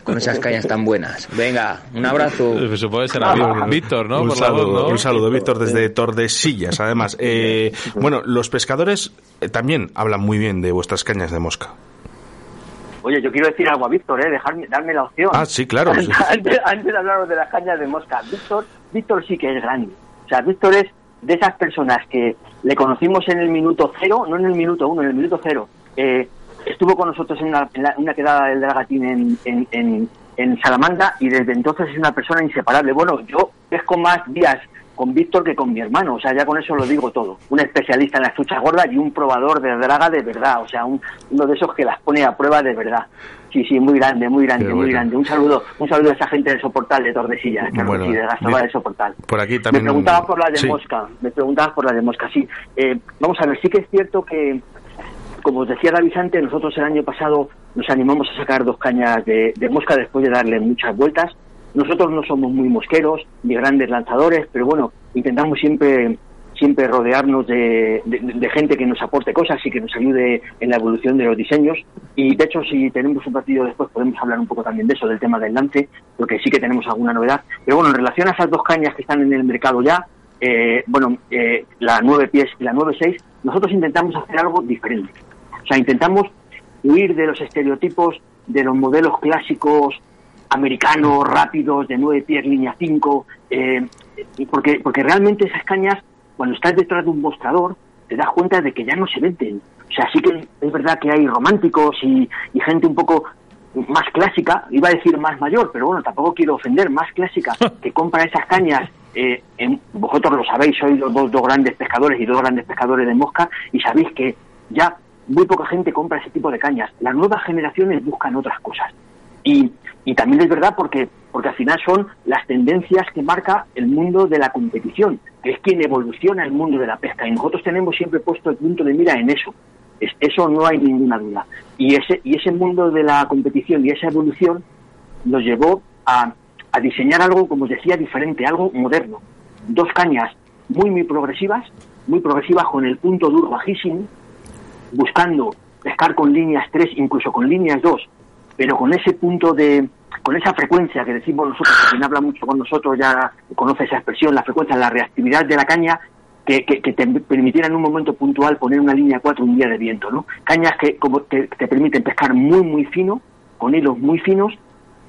con esas cañas tan buenas. Venga, un abrazo. Supongo que será Ví- Víctor, ¿no? Un Por saludo, voz, ¿no? un saludo, Víctor, desde Tordesillas, además. Eh, bueno, los pescadores eh, también hablan muy bien de vuestras cañas de mosca. Oye, yo quiero decir algo a Víctor, ¿eh? Dejarme, darme la opción. Ah, sí, claro. sí. antes, antes de hablaros de las cañas de mosca, Víctor, Víctor sí que es grande. O sea, Víctor es de esas personas que le conocimos en el minuto cero, no en el minuto uno, en el minuto cero. Eh, estuvo con nosotros en una, en la- quedada del Dragatín en, en, en, en Salamanca y desde entonces es una persona inseparable. Bueno, yo pesco más días con Víctor que con mi hermano, o sea, ya con eso lo digo todo. Un especialista en las truchas gordas y un probador de draga de verdad, o sea, un, uno de esos que las pone a prueba de verdad. Sí, sí, muy grande, muy grande, muy grande. Un saludo, un saludo a esa gente del Soportal de Tordesillas, que Bueno, sí, de Gastaba del Soportal. Por aquí Me también. preguntabas por la de Sí. Mosca, me preguntabas por la de Mosca, sí. Eh, vamos a ver, sí que es cierto que, como os decía David antes, nosotros el año pasado nos animamos a sacar dos cañas de, de Mosca después de darle muchas vueltas. Nosotros no somos muy mosqueros, ni grandes lanzadores, pero bueno, intentamos siempre siempre rodearnos de, gente que nos aporte cosas y que nos ayude en la evolución de los diseños. Y de hecho, si tenemos un partido después, podemos hablar un poco también de eso, del tema del lance, porque sí que tenemos alguna novedad. Pero bueno, en relación a esas dos cañas que están en el mercado ya, eh, bueno, eh, la 9 pies y la 9.6, nosotros intentamos hacer algo diferente. O sea, intentamos huir de los estereotipos de los modelos clásicos americanos, rápidos, de 9 pies, línea 5, eh, porque, porque realmente esas cañas, cuando estás detrás de un mostrador, te das cuenta de que ya no se venden. O sea, sí que es verdad que hay románticos y, y gente un poco más clásica, iba a decir más mayor, pero bueno, tampoco quiero ofender, más clásica, que compra esas cañas. eh, en- vosotros lo sabéis, sois los dos, dos grandes pescadores y dos grandes pescadores de mosca, y sabéis que ya muy poca gente compra ese tipo de cañas. Las nuevas generaciones buscan otras cosas. Y, y también es verdad porque, porque al final son las tendencias que marca el mundo de la competición, que es quien evoluciona el mundo de la pesca. Y nosotros tenemos siempre puesto el punto de mira en eso. Es- eso no hay ninguna duda. Y ese, y ese mundo de la competición y esa evolución nos llevó a, a diseñar algo, como os decía, diferente, algo moderno. Dos cañas muy, muy progresivas, muy progresivas con el punto duro bajísimo, buscando pescar con líneas 3, incluso con líneas 2, pero con ese punto de, con esa frecuencia que decimos nosotros, quien habla mucho con nosotros ya conoce esa expresión, la frecuencia, la reactividad de la caña, que, que, que te permitiera en un momento puntual poner una línea 4 un día de viento, ¿no? Cañas que, como, que te permiten pescar muy, muy fino, con hilos muy finos,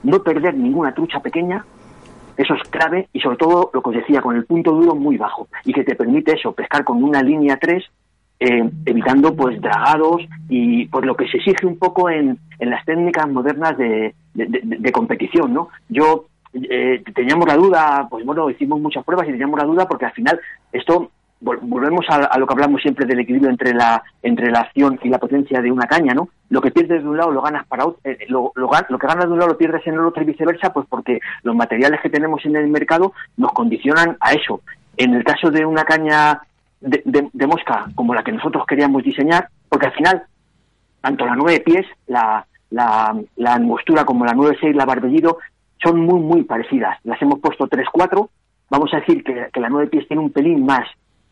no perder ninguna trucha pequeña, eso es clave y sobre todo lo que os decía, con el punto duro muy bajo y que te permite eso, pescar con una línea 3 eh, evitando pues dragados y pues lo que se exige un poco en, en las técnicas modernas de, de- competición, ¿no? Yo eh, teníamos la duda, pues bueno, hicimos muchas pruebas y teníamos la duda porque al final esto vol- volvemos a, lo que hablamos siempre del equilibrio entre la entre la acción y la potencia de una caña, ¿no? Lo que pierdes de un lado lo ganas para otro, eh, lo, lo, lo que ganas de un lado lo pierdes en el otro y viceversa, pues porque los materiales que tenemos en el mercado nos condicionan a eso. En el caso de una caña de, de- mosca como la que nosotros queríamos diseñar, porque al final tanto la 9 pies, la, la, la angostura como la 9-6, la barbellido, son muy, muy parecidas. Las hemos puesto 3-4. Vamos a decir que, que la 9 pies tiene un pelín más,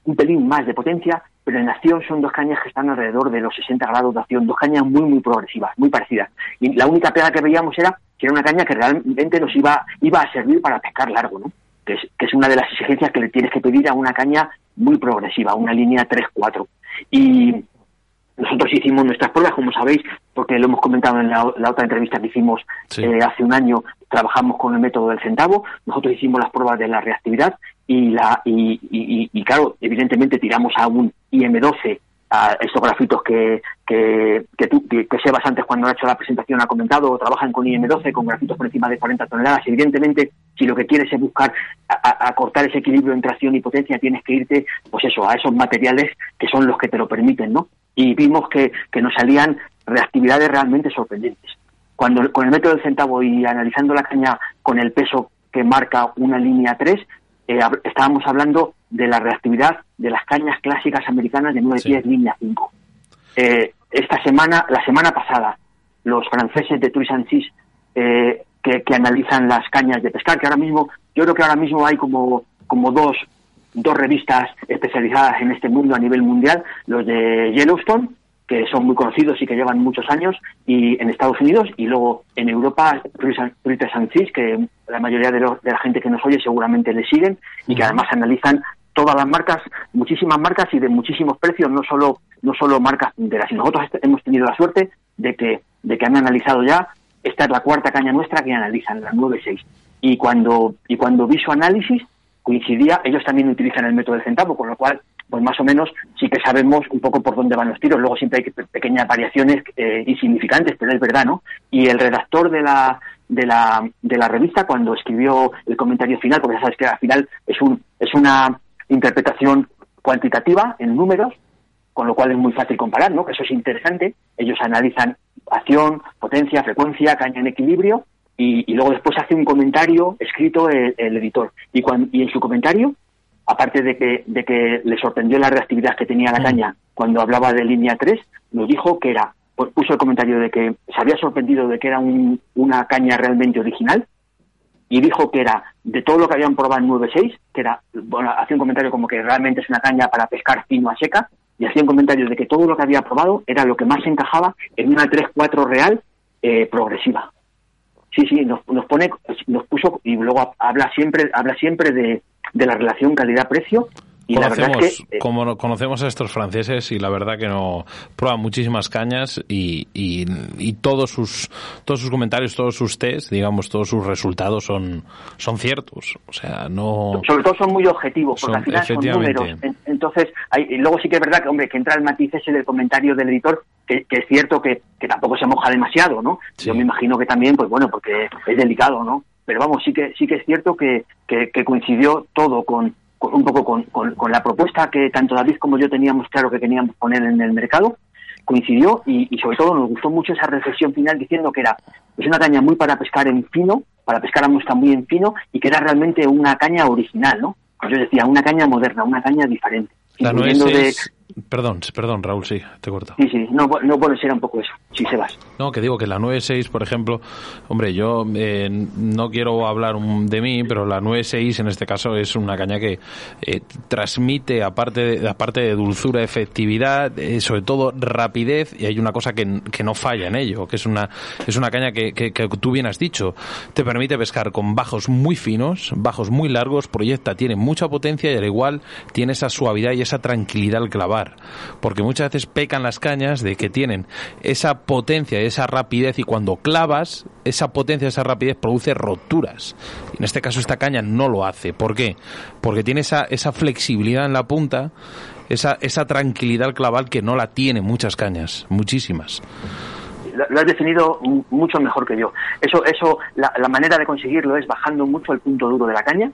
un pelín más de potencia, pero en acción son dos cañas que están alrededor de los 60 grados de acción, dos cañas muy, muy progresivas, muy parecidas. Y la única pega que veíamos era que era una caña que realmente nos iba, iba a servir para pescar largo, ¿no? Que es, que es una de las exigencias que le tienes que pedir a una caña muy progresiva, una línea 3-4. Y, nosotros hicimos nuestras pruebas, como sabéis, porque lo hemos comentado en la, la otra entrevista que hicimos eh, hace un año, trabajamos con el método del centavo, nosotros hicimos las pruebas de la reactividad y, la, y, y- y- y, claro, evidentemente tiramos a un IM12, a estos grafitos que, que, que, tú, que, Sebas antes cuando ha hecho la presentación ha comentado, trabajan con IM12, con grafitos por encima de 40 toneladas. Evidentemente, si lo que quieres es buscar a, a- a cortar ese equilibrio entre acción y potencia, tienes que irte, pues eso, a esos materiales que son los que te lo permiten, ¿no? Y vimos que, que nos salían reactividades realmente sorprendentes. Cuando con el método del centavo y analizando la caña con el peso que marca una línea 3, eh, estábamos hablando de la reactividad de las cañas clásicas americanas de 9 pies, línea 5. Eh, esta semana, la semana pasada, los franceses de Truisancis eh, que, que analizan las cañas de pescar, que ahora mismo, yo creo que ahora mismo hay como, como dos, dos revistas especializadas en este mundo a nivel mundial, los de Yellowstone, que son muy conocidos y que llevan muchos años, y en Estados Unidos, y luego en Europa, Truites Sancis, que la mayoría de, los- de la gente que nos oye seguramente le siguen, y que además analizan todas las marcas, muchísimas marcas y de muchísimos precios, no solo, no solo marcas punteras. Y nosotros hemos tenido la suerte de que, de que han analizado ya, esta es la cuarta caña nuestra que analizan, la 9.6. Y cuando, y cuando vi su análisis, coincidía, ellos también utilizan el método del centavo, con lo cual, pues más o menos sí que sabemos un poco por dónde van los tiros. Luego siempre hay que- pequeñas variaciones eh, insignificantes, pero es verdad, ¿no? Y el redactor de la, de la, de la revista, cuando escribió el comentario final, porque ya sabes que al final es un, Es una interpretación cuantitativa en números, con lo cual es muy fácil comparar, ¿no? Que eso es interesante. Ellos analizan acción, potencia, frecuencia, caña en equilibrio y, luego después hace un comentario escrito el, editor. Y, y en su comentario, aparte de que, de que le sorprendió la reactividad que tenía la mm. caña cuando hablaba de línea 3, nos dijo que era, pues puso el comentario de que se había sorprendido de que era una caña realmente original y dijo que era de todo lo que habían probado en 9.6, que era, bueno, hacía un comentario como que realmente es una caña para pescar fino a seca, y hacía un comentario de que todo lo que había probado era lo que más encajaba en una 3-4 real eh, progresiva. Sí, sí, nos, nos pone, nos puso y luego habla siempre, habla siempre de, de la relación calidad-precio y conocemos, la verdad es que, eh, como conocemos a estos franceses y la verdad que no prueban muchísimas cañas y, y, todos sus todos sus comentarios, todos sus test, digamos, todos sus resultados son son ciertos. O sea, no sobre todo son muy objetivos porque al final son números. Entonces, hay, y luego sí que es verdad que hombre que entra el matiz ese del comentario del editor que, que es cierto que, que, tampoco se moja demasiado, ¿no? Yo me imagino que también, pues bueno, porque es delicado, ¿no? Pero vamos, sí que sí que es cierto que, que coincidió todo con un poco con, con, la propuesta que tanto David como yo teníamos claro que queríamos poner en el mercado, coincidió y, sobre todo nos gustó mucho esa reflexión final diciendo que era es una caña muy para pescar en fino, para pescar a mosca muy en fino y que era realmente una caña original, ¿no? Pues yo decía, una caña moderna, una caña diferente. La de, Perdón, perdón, Raúl, sí, te corto. Sí, sí, no, no puede ser un poco eso, si se vas. No, que digo que la 9.6, por ejemplo, hombre, yo eh, no quiero hablar de mí, pero la 9.6 en este caso es una caña que eh, transmite, aparte de, aparte de dulzura, efectividad, eh, sobre todo rapidez, y hay una cosa que, que, no falla en ello, que es una, es una caña que, que, que tú bien has dicho, te permite pescar con bajos muy finos, bajos muy largos, proyecta, tiene mucha potencia y al igual tiene esa suavidad y esa tranquilidad al clavar porque muchas veces pecan las cañas de que tienen esa potencia, esa rapidez y cuando clavas, esa potencia, esa rapidez produce roturas. En este caso esta caña no lo hace. ¿Por qué? Porque tiene esa, esa flexibilidad en la punta, esa, esa tranquilidad al clavar que no la tienen muchas cañas, muchísimas lo has definido mucho mejor que yo. Eso, eso, la, manera de conseguirlo es bajando mucho el punto duro de la caña,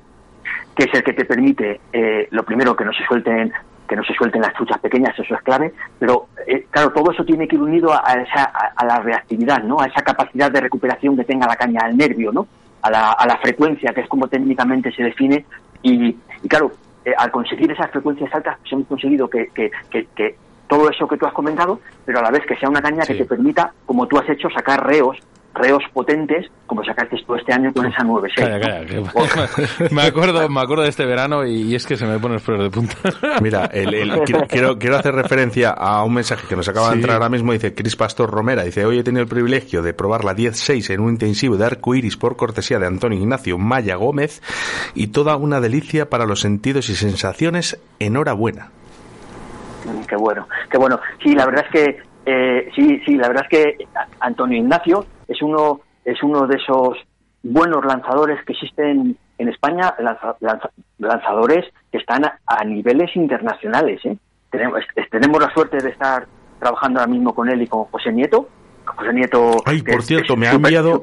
que es el que te permite, eh, lo primero, que no se suelten que no se suelten las truchas pequeñas, eso es clave, pero eh, claro, todo eso tiene que ir unido a, esa, a, la reactividad, ¿no? A esa capacidad de recuperación que tenga la caña, al nervio, ¿no? A la, a la frecuencia, que es como técnicamente se define, y, claro, eh, al conseguir esas frecuencias altas, pues hemos conseguido que, que, que, todo eso que tú has comentado, pero a la vez que sea una caña que te permita, como tú has hecho, sacar reos reos potentes como sacaste tú este año con esa 9 me acuerdo me acuerdo de este verano y, es que se me pone el pelos de punta. Mira quiero, quiero hacer referencia a un mensaje que nos acaba de entrar ahora mismo. Dice Cris Pastor Romera dice hoy he tenido el privilegio de probar la 10.6 en un intensivo de arco iris por cortesía de Antonio Ignacio Maya Gómez y toda una delicia para los sentidos y sensaciones. Enhorabuena mm, Qué bueno, qué bueno. Sí, la verdad es que eh, sí, sí, la verdad es que Antonio Ignacio es uno, es uno de esos buenos lanzadores que existen en España, lanzadores que están a, niveles internacionales. ¿eh? Tenemos, tenemos la suerte de estar trabajando ahora mismo con él y con José Nieto, José Nieto. Ay, por cierto, me, ha enviado,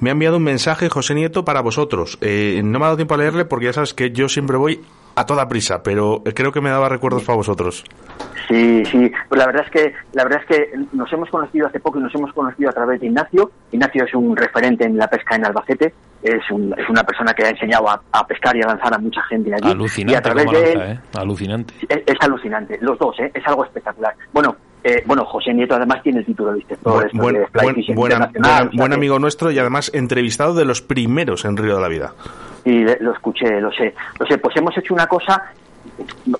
me, ha, enviado un mensaje José Nieto para vosotros. Eh, no me ha dado tiempo a leerle porque ya sabes que yo siempre voy a toda prisa, pero creo que me daba recuerdos para vosotros. Sí, sí, pues la verdad es que la verdad es que nos hemos conocido hace poco y nos hemos conocido a través de Ignacio. Ignacio es un referente en la pesca en Albacete, es, es una persona que ha enseñado a, pescar y a lanzar a mucha gente allí. Alucinante, y a través de ¿eh? alucinante. Es, alucinante, los dos, ¿eh? es algo espectacular. Bueno, eh, bueno, José Nieto además tiene el título de inspector. Buen, buen, amigo nuestro y además entrevistado de los primeros en Río de la Vida. Sí, lo escuché, lo sé. Lo sé, pues hemos hecho una cosa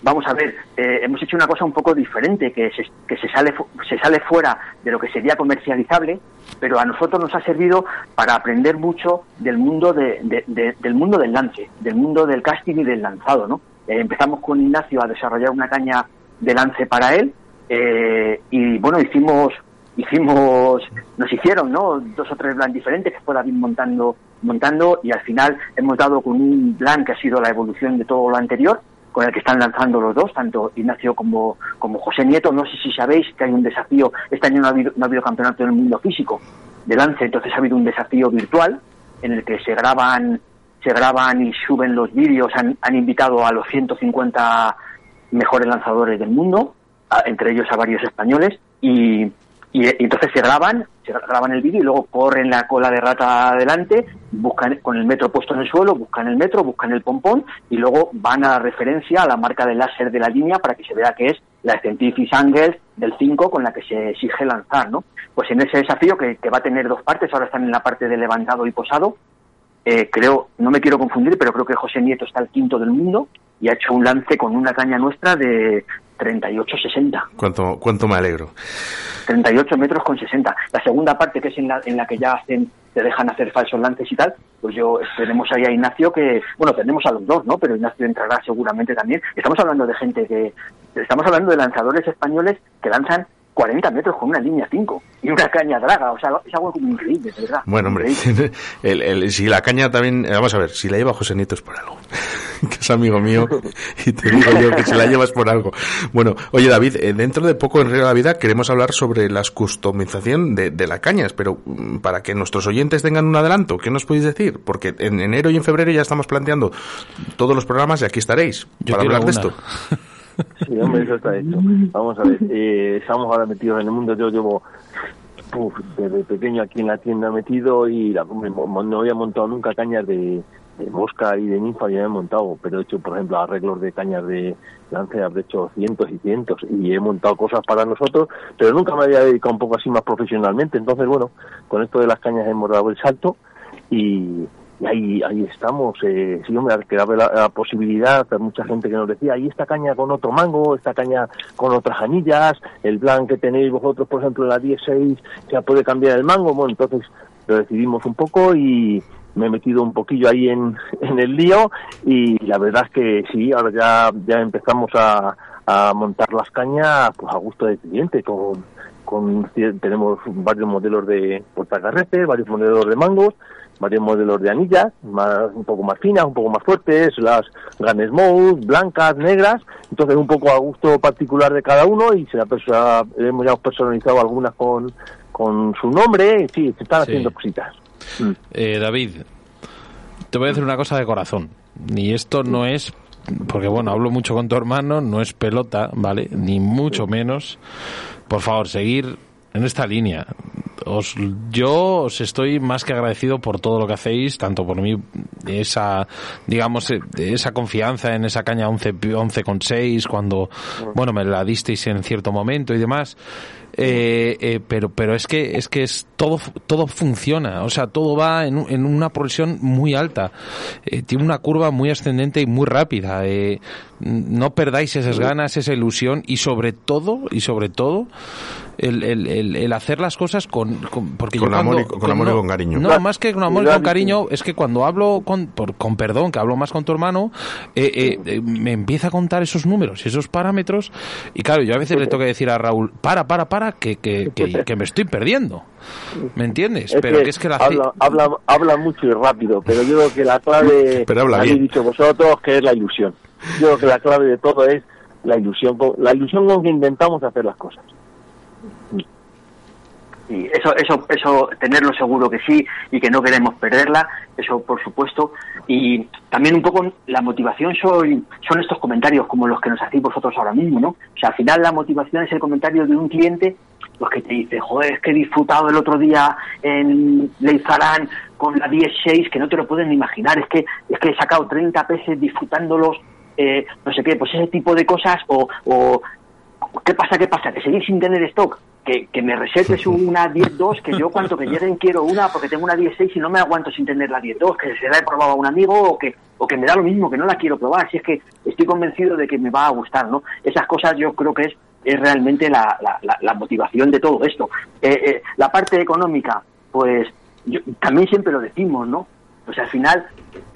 vamos a ver, eh, hemos hecho una cosa un poco diferente, que, se, que se, sale, se sale fuera de lo que sería comercializable, pero a nosotros nos ha servido para aprender mucho del mundo, de, del, mundo del lance, del mundo del casting y del lanzado. ¿no? Eh, empezamos con Ignacio a desarrollar una caña de lance para él eh, y bueno, hicimos hicimos, nos hicieron, ¿no? Dos o tres plans diferentes que fue David montando, montando y al final hemos dado con un plan que ha sido la evolución de todo lo anterior, con el que están lanzando los dos, tanto Ignacio como, como José Nieto. No sé si sabéis que hay un desafío, este año no ha habido, no ha habido campeonato en el mundo físico de lance, entonces ha habido un desafío virtual en el que se graban se graban y suben los vídeos, han, han invitado a los 150 mejores lanzadores del mundo, a- entre ellos a varios españoles, y, y, entonces se graban, se graban el vídeo y luego corren la cola de rata adelante, buscan con el metro puesto en el suelo, buscan el metro, buscan el pompón y luego van a la referencia a la marca de láser de la línea para que se vea que es la Scientific Angle del 5 con la que se exige lanzar, ¿no? Pues en ese desafío que, va a tener dos partes, ahora están en la parte de levantado y posado, eh, creo, no me quiero confundir, pero creo que José Nieto está el quinto del mundo y ha hecho un lance con una caña nuestra de 38-60. Cuánto, cuánto me alegro. 38 metros con 60. La segunda parte, que es en la, en la que ya hacen, te dejan hacer falsos lances y tal, pues yo tenemos ahí a Ignacio que, bueno, tenemos a los dos, ¿no? Pero Ignacio entrará seguramente también. Estamos hablando de gente que, estamos hablando de lanzadores españoles que lanzan 40 metros con una línea 5 y una caña draga, o sea, es algo como increíble, de verdad. Bueno, hombre, el, el- si la caña también, eh, vamos a ver, si la lleva José Nieto es por algo, que es amigo mío, y te digo yo que si la llevas por algo. Bueno, oye David, eh, dentro de poco en Río de la Vida queremos hablar sobre la customización de, de la cañas, pero mm, para que nuestros oyentes tengan un adelanto, ¿qué nos podéis decir? Porque en enero y en febrero ya estamos planteando todos los programas y aquí estaréis Yo para hablar de una. esto. Sí, hombre, eso está hecho. Vamos a ver, eh, estamos ahora metidos en el mundo. Yo llevo desde pequeño aquí en la tienda metido y la- no había montado nunca cañas de, mosca y de ninfa, ya he montado, pero he hecho, por ejemplo, arreglos de cañas de lance, habré hecho cientos y cientos y he montado cosas para nosotros, pero nunca me había dedicado un poco así más profesionalmente. Entonces, bueno, con esto de las cañas hemos dado el salto y, y ahí ahí estamos. Eh, sí, hombre, que daba la, la posibilidad, mucha gente que nos decía, ahí esta caña con otro mango, esta caña con otras anillas, el plan que tenéis vosotros, por ejemplo, en la 16, ya puede cambiar el mango. Bueno, entonces lo decidimos un poco y me he metido un poquillo ahí en, en el lío y la verdad es que sí, ahora ya, ya empezamos a, a montar las cañas pues a gusto del cliente con con tenemos varios modelos de portacarretes, varios modelos de mangos, varios modelos de anillas, más, un poco más finas, un poco más fuertes, las Gun Smooth, blancas, negras, entonces un poco a gusto particular de cada uno y se la perso- hemos ya personalizado algunas con, con su nombre, y sí, se están Sí. haciendo cositas. Eh, David, te voy a decir una cosa de corazón. Y esto no es, porque bueno, hablo mucho con tu hermano, no es pelota, ¿vale? Ni mucho menos. Por favor, seguir en esta línea. Os, yo os estoy más que agradecido por todo lo que hacéis, tanto por mí, esa, digamos, eh, esa confianza en esa caña 11, 11,6 cuando, bueno, me la disteis en cierto momento y demás. Eh, eh, pero pero es que es que es todo todo funciona o sea todo va en, en una progresión muy alta. Eh, tiene una curva muy ascendente y muy rápida. Eh, no perdáis esas ganas esa ilusión y sobre todo y sobre todo el, el, el, el hacer las cosas con, con- porque Con yo amor cuando- y- con amor y con cariño. no más que con amor y con cariño es que cuando hablo con por- con perdón que hablo más con tu hermano eh, eh, eh, me empieza a contar esos números y esos parámetros y claro yo a veces le tengo que decir a Raúl para para para que, que, que, que me estoy perdiendo ¿me entiendes? Es pero que que es que la habla, habla, habla mucho y rápido, pero yo creo que la clave, Pero habla habéis bien. dicho vosotros, que es la ilusión. Yo creo que la clave de todo es la ilusión, con- la ilusión con que intentamos hacer las cosas. Y eso, eso, eso, tenerlo seguro que sí y que no queremos perderla, eso por supuesto. Y también un poco la motivación son, son estos comentarios como los que nos hacéis vosotros ahora mismo, ¿no? O sea, al final la motivación es el comentario de un cliente pues que te dice, joder, es que he disfrutado el otro día en Leizarán con la 10-6, que no te lo pueden imaginar, es que, es que he sacado 30 peces disfrutándolos, eh, no sé qué, pues ese tipo de cosas, o ¿qué pasa, qué pasa? Que seguís sin tener stock, que, que me resetes una 10.2, que yo cuanto que lleguen quiero una porque tengo una 10.6 y no me aguanto sin tener la 10.2, que se la he probado a un amigo o que, o que me da lo mismo, que no la quiero probar, si es que estoy convencido de que me va a gustar, ¿no? Esas cosas yo creo que es, es realmente la, la, la- la motivación de todo esto. Eh, eh, la parte económica, pues yo- también siempre lo decimos, ¿no? Pues al final,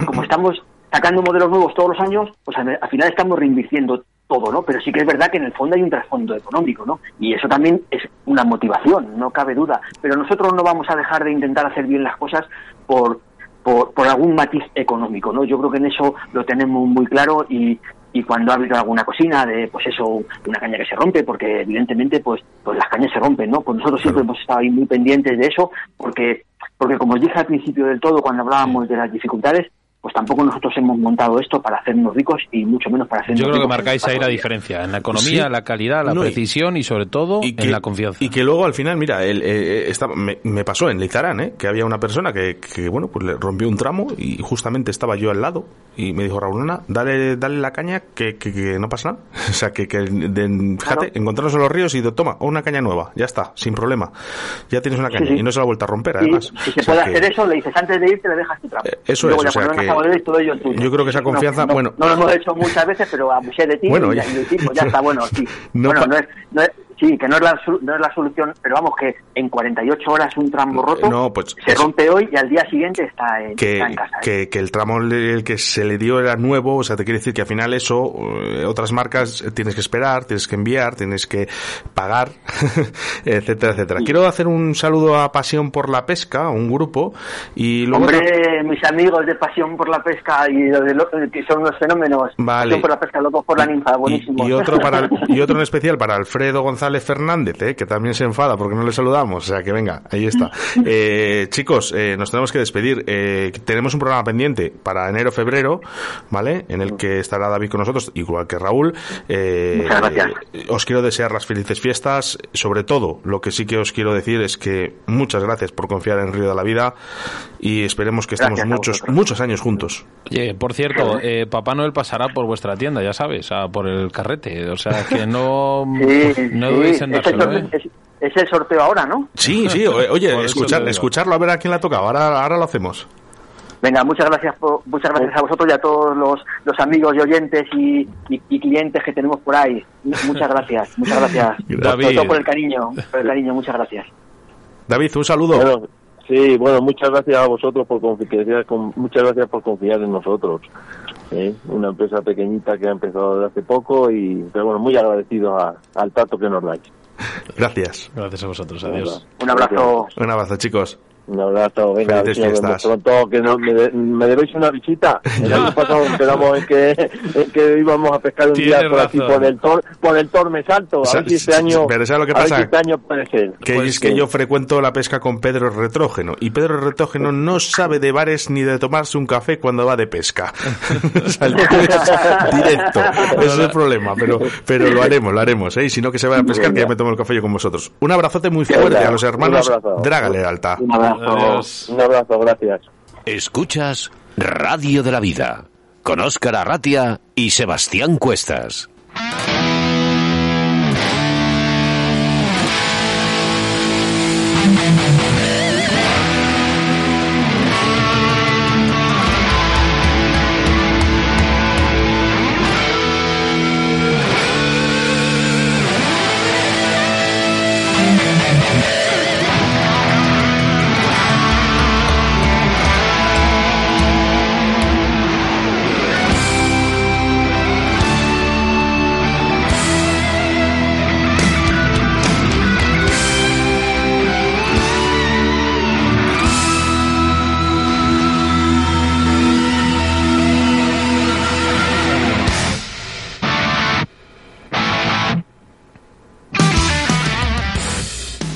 como estamos sacando modelos nuevos todos los años, pues al, al final estamos reinvirtiendo todo, ¿no? Pero sí que es verdad que en el fondo hay un trasfondo económico, ¿no? Y eso también es una motivación, no cabe duda. Pero nosotros no vamos a dejar de intentar hacer bien las cosas por, por, por algún matiz económico, ¿no? Yo creo que en eso lo tenemos muy claro y, y cuando ha habido alguna cocina de, pues eso, una caña que se rompe, porque evidentemente, pues, pues las cañas se rompen, ¿no? Pues nosotros siempre hemos estado ahí muy pendientes de eso, porque, porque como os dije al principio del todo, cuando hablábamos de las dificultades, pues tampoco nosotros hemos montado esto para hacernos ricos y mucho menos para hacernos Yo creo que marcáis ahí la diferencia, en la economía, Sí. la calidad, la No, precisión y sobre todo y que- en la confianza. Y que luego al final, mira, el, eh, estaba- me, me pasó en Lizarán, ¿eh? que había una persona que, que, bueno, pues le rompió un tramo y justamente estaba yo al lado y me dijo, Raulona, dale, dale la caña que, que, que no pasa nada. o sea, que, que de- fíjate, encontrarnos en los ríos y de, toma, una caña nueva, ya está, sin problema. Ya tienes una caña sí. y no se la ha vuelto a romper, Y además. si se O sea puede que- hacer eso, le dices antes de irte le dejas tu trapo. eso Luego es, o sea que a volver, todo ello tuyo. yo creo que esa confianza, no, bueno, No lo hemos hecho muchas veces, pero abusé de ti Bueno, y, oye. y decir, pues ya está, bueno, sí. No bueno, no es, no es- sí, que no es, la, no es la solución, pero vamos, que en 48 horas un tramo roto No, pues se rompe hoy y al día siguiente está en, que, está en casa. ¿eh? que, que el tramo el que se le dio era nuevo, o sea, te quiere decir que al final eso, eh, otras marcas eh, tienes que esperar, tienes que enviar, tienes que pagar, etcétera, etcétera. Quiero hacer un saludo a Pasión por la Pesca, un grupo, y luego... Hombre, mis amigos de Pasión por la Pesca y de lo- que son los fenómenos. Vale. Pasión por la Pesca, locos por la ninfa, buenísimo. Y otro, para, y otro en especial para Alfredo González Fernández, eh, que también se enfada porque no le saludamos. O sea que venga, ahí está. Eh, chicos, eh, nos tenemos que despedir. Eh, tenemos un programa pendiente para enero-febrero, ¿vale? En el que estará David con nosotros, igual que Raúl. Eh, Muchas gracias. eh, os quiero desear las felices fiestas. Sobre todo, lo que sí que os quiero decir es que muchas gracias por confiar en Río de la Vida y esperemos que estemos Gracias muchos, muchos años juntos. Oye, por cierto, eh, Papá Noel pasará por vuestra tienda, ya sabes, a por el carrete. O sea, que no, Sí, no sí, ¿eh? es, es el sorteo ahora, ¿no? Sí, sí, oye, Por escuchar, escucharlo a ver a quién le ha tocado. Ahora, ahora lo hacemos. Venga, muchas gracias por- muchas gracias a vosotros y a todos los, los amigos y oyentes y, y- y clientes que tenemos por ahí. Muchas gracias, muchas gracias. David. Sobre todo por el cariño, por el cariño, muchas gracias. David, un saludo. Bueno, sí, bueno, muchas gracias a vosotros por confiar, con- muchas gracias por confiar en nosotros. ¿Eh? Una empresa pequeñita que ha empezado desde hace poco y, pero bueno, muy agradecidos a- al trato que nos dais. Gracias. Gracias a vosotros, adiós. Un abrazo. Un abrazo, chicos. Un abrazo, venga, Felices si nos vemos pronto, que no, me, de- me debéis una visita. El año pasado quedamos en que, en que íbamos a pescar un día por aquí, razón. por el, tor, por el Torme Salto. A Sa- ver si este año, pero ¿sabes lo que a ver pasa? si este año puede ser. Que Pues es que sí. yo frecuento la pesca con Pedro Retrógeno y Pedro Retrógeno no sabe de bares ni de tomarse un café cuando va de pesca. Directo. Ese es el problema, pero, pero lo haremos, lo haremos. ¿eh? Y si no, que se vaya a pescar, que ya me tomo el café yo con vosotros. Un abrazote muy fuerte a los hermanos Un abrazo. Un abrazo, gracias. Escuchas Radio de la Vida con Óscar Arratia y Sebastián Cuestas.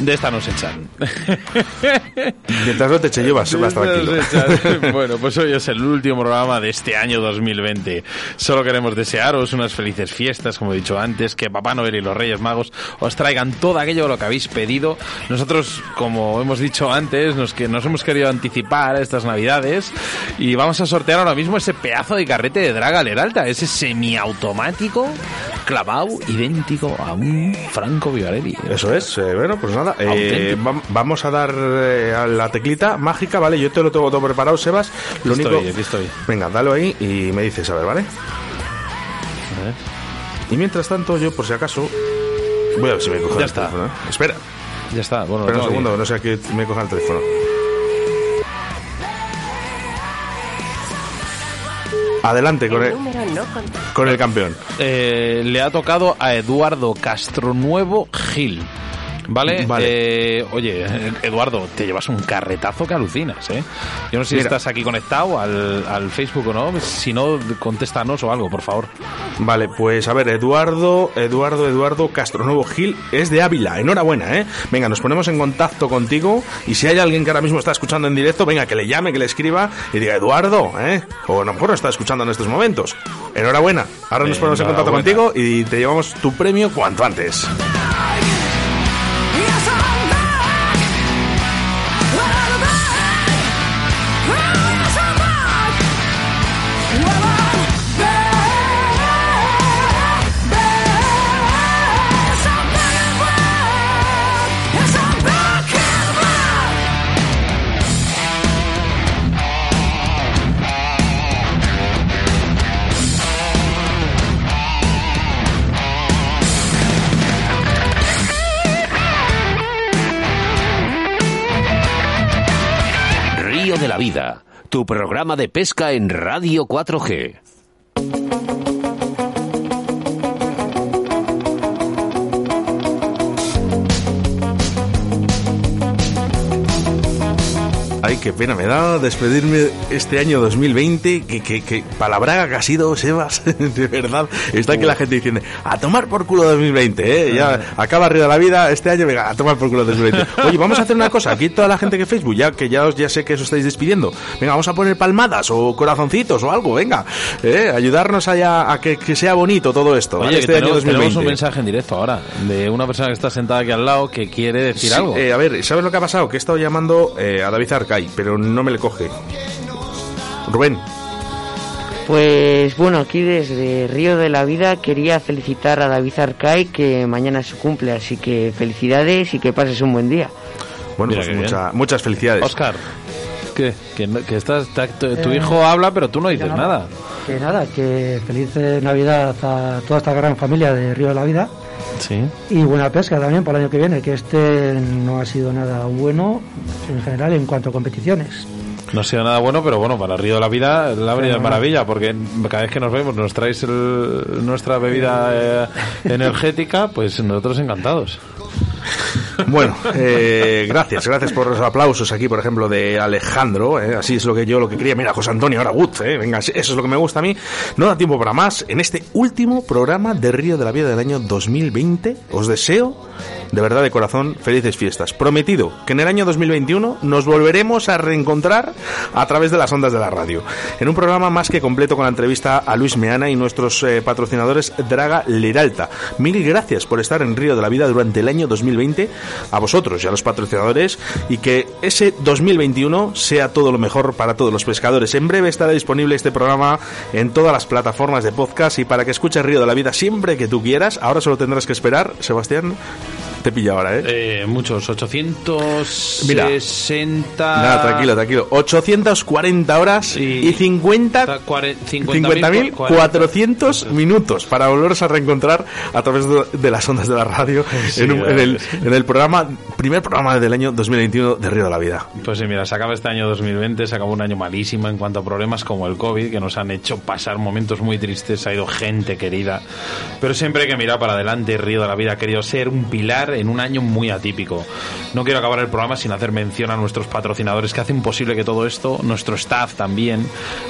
De esta nos echan. Mientras no te eche llevas, vas tranquilo. Bueno, pues hoy es el último programa de este año 2020. Solo queremos desearos unas felices fiestas, como he dicho antes, que Papá Noel y los Reyes Magos os traigan todo aquello lo que habéis pedido. Nosotros, como hemos dicho antes, nos, que nos hemos querido anticipar a estas navidades y vamos a sortear ahora mismo ese pedazo de carrete de Draga Leralta, ese semiautomático clavado idéntico a un Franco Vivarelli. Eso es, eh, bueno, pues nada, eh, vamos a dar eh, a la teclita mágica, ¿vale? Yo te lo tengo todo preparado, Sebas. Lo Aquí único, estoy, aquí estoy. Venga, dalo ahí y me dices, a ver, ¿vale? Y mientras tanto, yo por si acaso, voy a ver si me coge Ya el está. teléfono. ¿eh? Espera, Ya está, bueno, espera un segundo, no sé que me coja el teléfono. Adelante con el, con el campeón. Eh, le ha tocado a Eduardo Castronuevo Gil. ¿Vale? Vale. Eh, oye, Eduardo, te llevas un carretazo que alucinas, ¿eh? Yo no sé si estás aquí conectado al, al Facebook o no. Si no, contéstanos o algo, por favor. Vale, pues a ver, Eduardo, Eduardo, Eduardo Castronuevo Gil es de Ávila. Enhorabuena, ¿eh? Venga, nos ponemos en contacto contigo y si hay alguien que ahora mismo está escuchando en directo, venga, que le llame, que le escriba y diga, Eduardo, ¿eh? O a lo mejor no está escuchando en estos momentos. Enhorabuena. Ahora nos ponemos en contacto contigo y te llevamos tu premio cuanto antes. Tu programa de pesca en Radio 4G. Ay, qué pena me da despedirme este año 2020. Que, que, que palabra que ha sido, Sebas. De verdad. Está que la gente diciendo, a tomar por culo 2020, ¿eh? Ya acaba arriba la vida este año, venga, a tomar por culo 2020. Oye, vamos a hacer una cosa. Aquí toda la gente que Facebook, ya que ya, os, ya sé que os estáis despidiendo. Venga, vamos a poner palmadas o corazoncitos o algo, venga. ¿eh? Ayudarnos allá a que, que sea bonito todo esto. Oye, ¿vale? que Este año tenemos, tenemos 2020. un mensaje en directo ahora de una persona que está sentada aquí al lado que quiere decir Sí, algo. eh, a ver, ¿sabes lo que ha pasado? Que he estado llamando eh, a David Arcay, pero no me le coge. Rubén, Pues bueno, aquí desde Río de la Vida quería felicitar a David Arcay que mañana es su cumple, así que felicidades y que pases un buen día. bueno, Mira pues mucha- muchas felicidades. Oscar, ¿qué? Que, no- que estás, ta- tu, tu Eh, hijo habla, pero tú no dices ya nada. Que nada, que feliz eh, Navidad a toda esta gran familia de Río de la Vida Sí. y buena pesca también para el año que viene, que este no ha sido nada bueno en general en cuanto a competiciones. No ha sido nada bueno, pero bueno, para Río de la Vida la ha venido de maravilla, porque cada vez que nos vemos nos traes el- nuestra bebida eh, energética, pues nosotros encantados. Bueno, eh, gracias, gracias por los aplausos aquí, por ejemplo, de Alejandro. eh, así es lo que yo lo que quería. Mira, José Antonio, ahora Wood, eh, venga, eso es lo que me gusta a mí. No da tiempo para más. En este último programa de Río de la Vida del año 2020, os deseo, de verdad, de corazón, felices fiestas. Prometido que en el año 2021 nos volveremos a reencontrar a través de las ondas de la radio. En un programa más que completo con la entrevista a Luis Meana y nuestros eh, patrocinadores Draga Liralta. Mil gracias por estar en Río de la Vida durante el año 2020, a vosotros y a los patrocinadores, y que ese 2021 sea todo lo mejor para todos los pescadores. En breve estará disponible este programa en todas las plataformas de podcast y para que escuches Río de la Vida siempre que tú quieras. Ahora solo tendrás que esperar, Sebastián. Te pilla ahora, ¿eh? Eh, muchos, 860... Mira. Nada, tranquilo, tranquilo. 840 horas y, 50 cuare- 50.400 minutos para volveros a reencontrar a través de, de las ondas de la radio Sí, en, un- en el, en el programa, primer programa del año 2021 de Río de la Vida. Pues sí, mira, se acaba este año 2020, se acabó un año malísimo en cuanto a problemas como el COVID, que nos han hecho pasar momentos muy tristes, ha ido gente querida, pero siempre hay que mirar para adelante, Río de la Vida ha querido ser un pilar en un año muy atípico. No quiero acabar el programa sin hacer mención a nuestros patrocinadores que hacen posible que todo esto, nuestro staff también,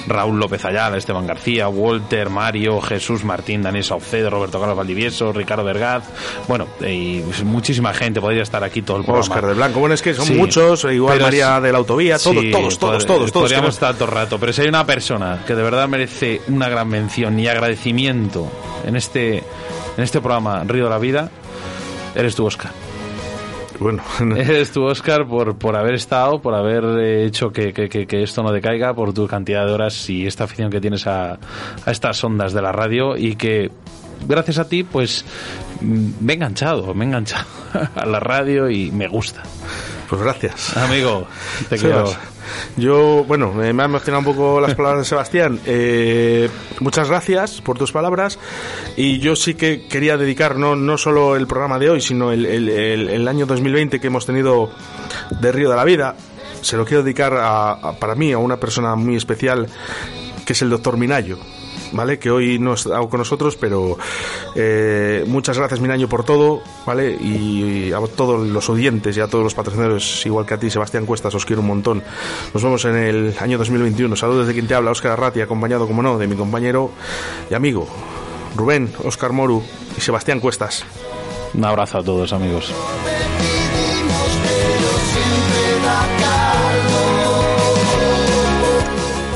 Raúl López Ayala, Esteban García, Walter, Mario, Jesús Martín, Daniel Saucedo, Roberto Carlos Valdivieso, Ricardo Vergaz, bueno, y muchísima gente, podría estar aquí todo el programa. Oscar de Blanco, bueno, es que son Sí, muchos, igual pero María de la Autovía, todos, Sí, todos, todos, todos, todos. Podríamos estar todo el rato, pero si hay una persona que de verdad merece una gran mención y agradecimiento en este, en este programa Río de la Vida, eres tú, Oscar. Bueno, Eres tú, Oscar, por, por haber estado, por haber eh, hecho que, que- que- esto no decaiga, por tu cantidad de horas y esta afición que tienes a, a estas ondas de la radio y que gracias a ti, pues me he enganchado, me he enganchado a la radio y me gusta. Pues gracias. Amigo, te quiero. Yo, bueno, me me han emocionado un poco las palabras de Sebastián. Eh, muchas gracias por tus palabras. Y yo sí que quería dedicar no, no solo el programa de hoy, sino el, el- el- el año 2020 que hemos tenido de Río de la Vida. Se lo quiero dedicar a, a- para mí a una persona muy especial, que es el doctor Minayo. ¿Vale? Que hoy no está con nosotros, pero eh, muchas gracias, Minaño, por todo, ¿vale? Y a todos los oyentes y a todos los patrocinadores, igual que a ti, Sebastián Cuestas, os quiero un montón. Nos vemos en el año 2021. Saludos de quien te habla, Óscar Arrati, acompañado, como no, de mi compañero y amigo Rubén, Óscar Moru y Sebastián Cuestas. Un abrazo a todos, amigos.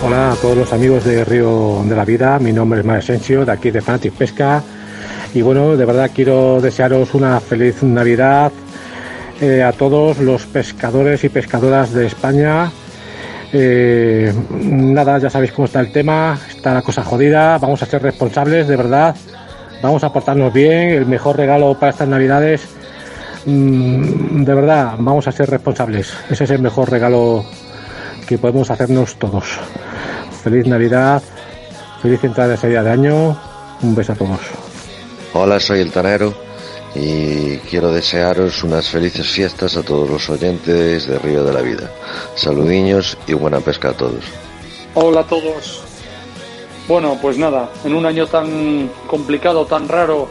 Hola a todos los amigos de Río de la Vida, mi nombre es Mar Asensio, de aquí de Fanatic Pesca. Y bueno, de verdad quiero desearos una feliz Navidad eh, a todos los pescadores y pescadoras de España. Eh, nada, ya sabéis cómo está el tema, está la cosa jodida, vamos a ser responsables, de verdad, vamos a portarnos bien, el mejor regalo para estas Navidades, mm, de verdad, vamos a ser responsables, ese es el mejor regalo que podemos hacernos todos. Feliz Navidad, feliz entrada de salida de año, un beso a todos. Hola, soy el Tanero y quiero desearos unas felices fiestas a todos los oyentes de Río de la Vida. Saludiños y buena pesca a todos. Hola a todos. Bueno, pues nada, en un año tan complicado, tan raro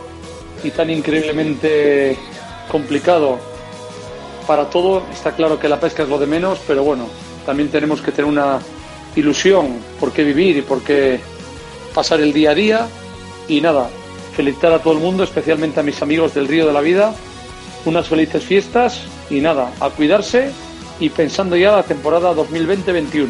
y tan increíblemente complicado para todo, está claro que la pesca es lo de menos, pero bueno, también tenemos que tener una ilusión por qué vivir y por qué pasar el día a día. Y nada, felicitar a todo el mundo, especialmente a mis amigos del Río de la Vida, unas felices fiestas y nada, a cuidarse y pensando ya la temporada 2020-21.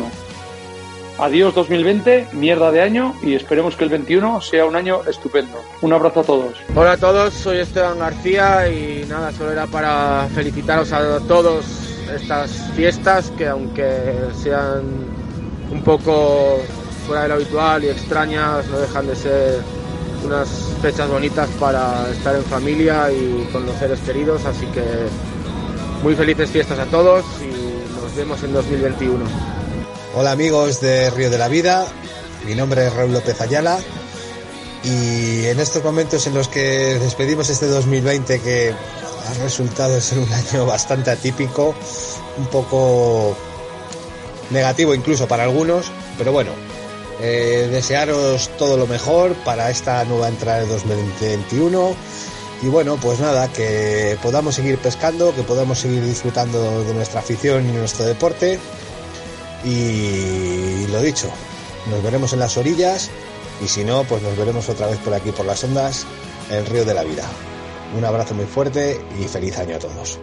Adiós 2020, mierda de año y esperemos que el 21 sea un año estupendo. Un abrazo a todos. Hola a todos, soy Esteban García y nada, solo era para felicitaros a todos estas fiestas que aunque sean un poco fuera de lo habitual y extrañas, no dejan de ser unas fechas bonitas para estar en familia y con los seres queridos, así que muy felices fiestas a todos y nos vemos en 2021. Hola amigos de Río de la Vida, mi nombre es Raúl López Ayala. Y en estos momentos en los que despedimos este 2020 que ha resultado ser un año bastante atípico, un poco negativo incluso para algunos, pero bueno, eh, desearos todo lo mejor para esta nueva entrada de 2021 y bueno, pues nada, que podamos seguir pescando, que podamos seguir disfrutando de nuestra afición y nuestro deporte y lo dicho, nos veremos en las orillas y si no, pues nos veremos otra vez por aquí por las ondas, el río de la vida. Un abrazo muy fuerte y feliz año a todos.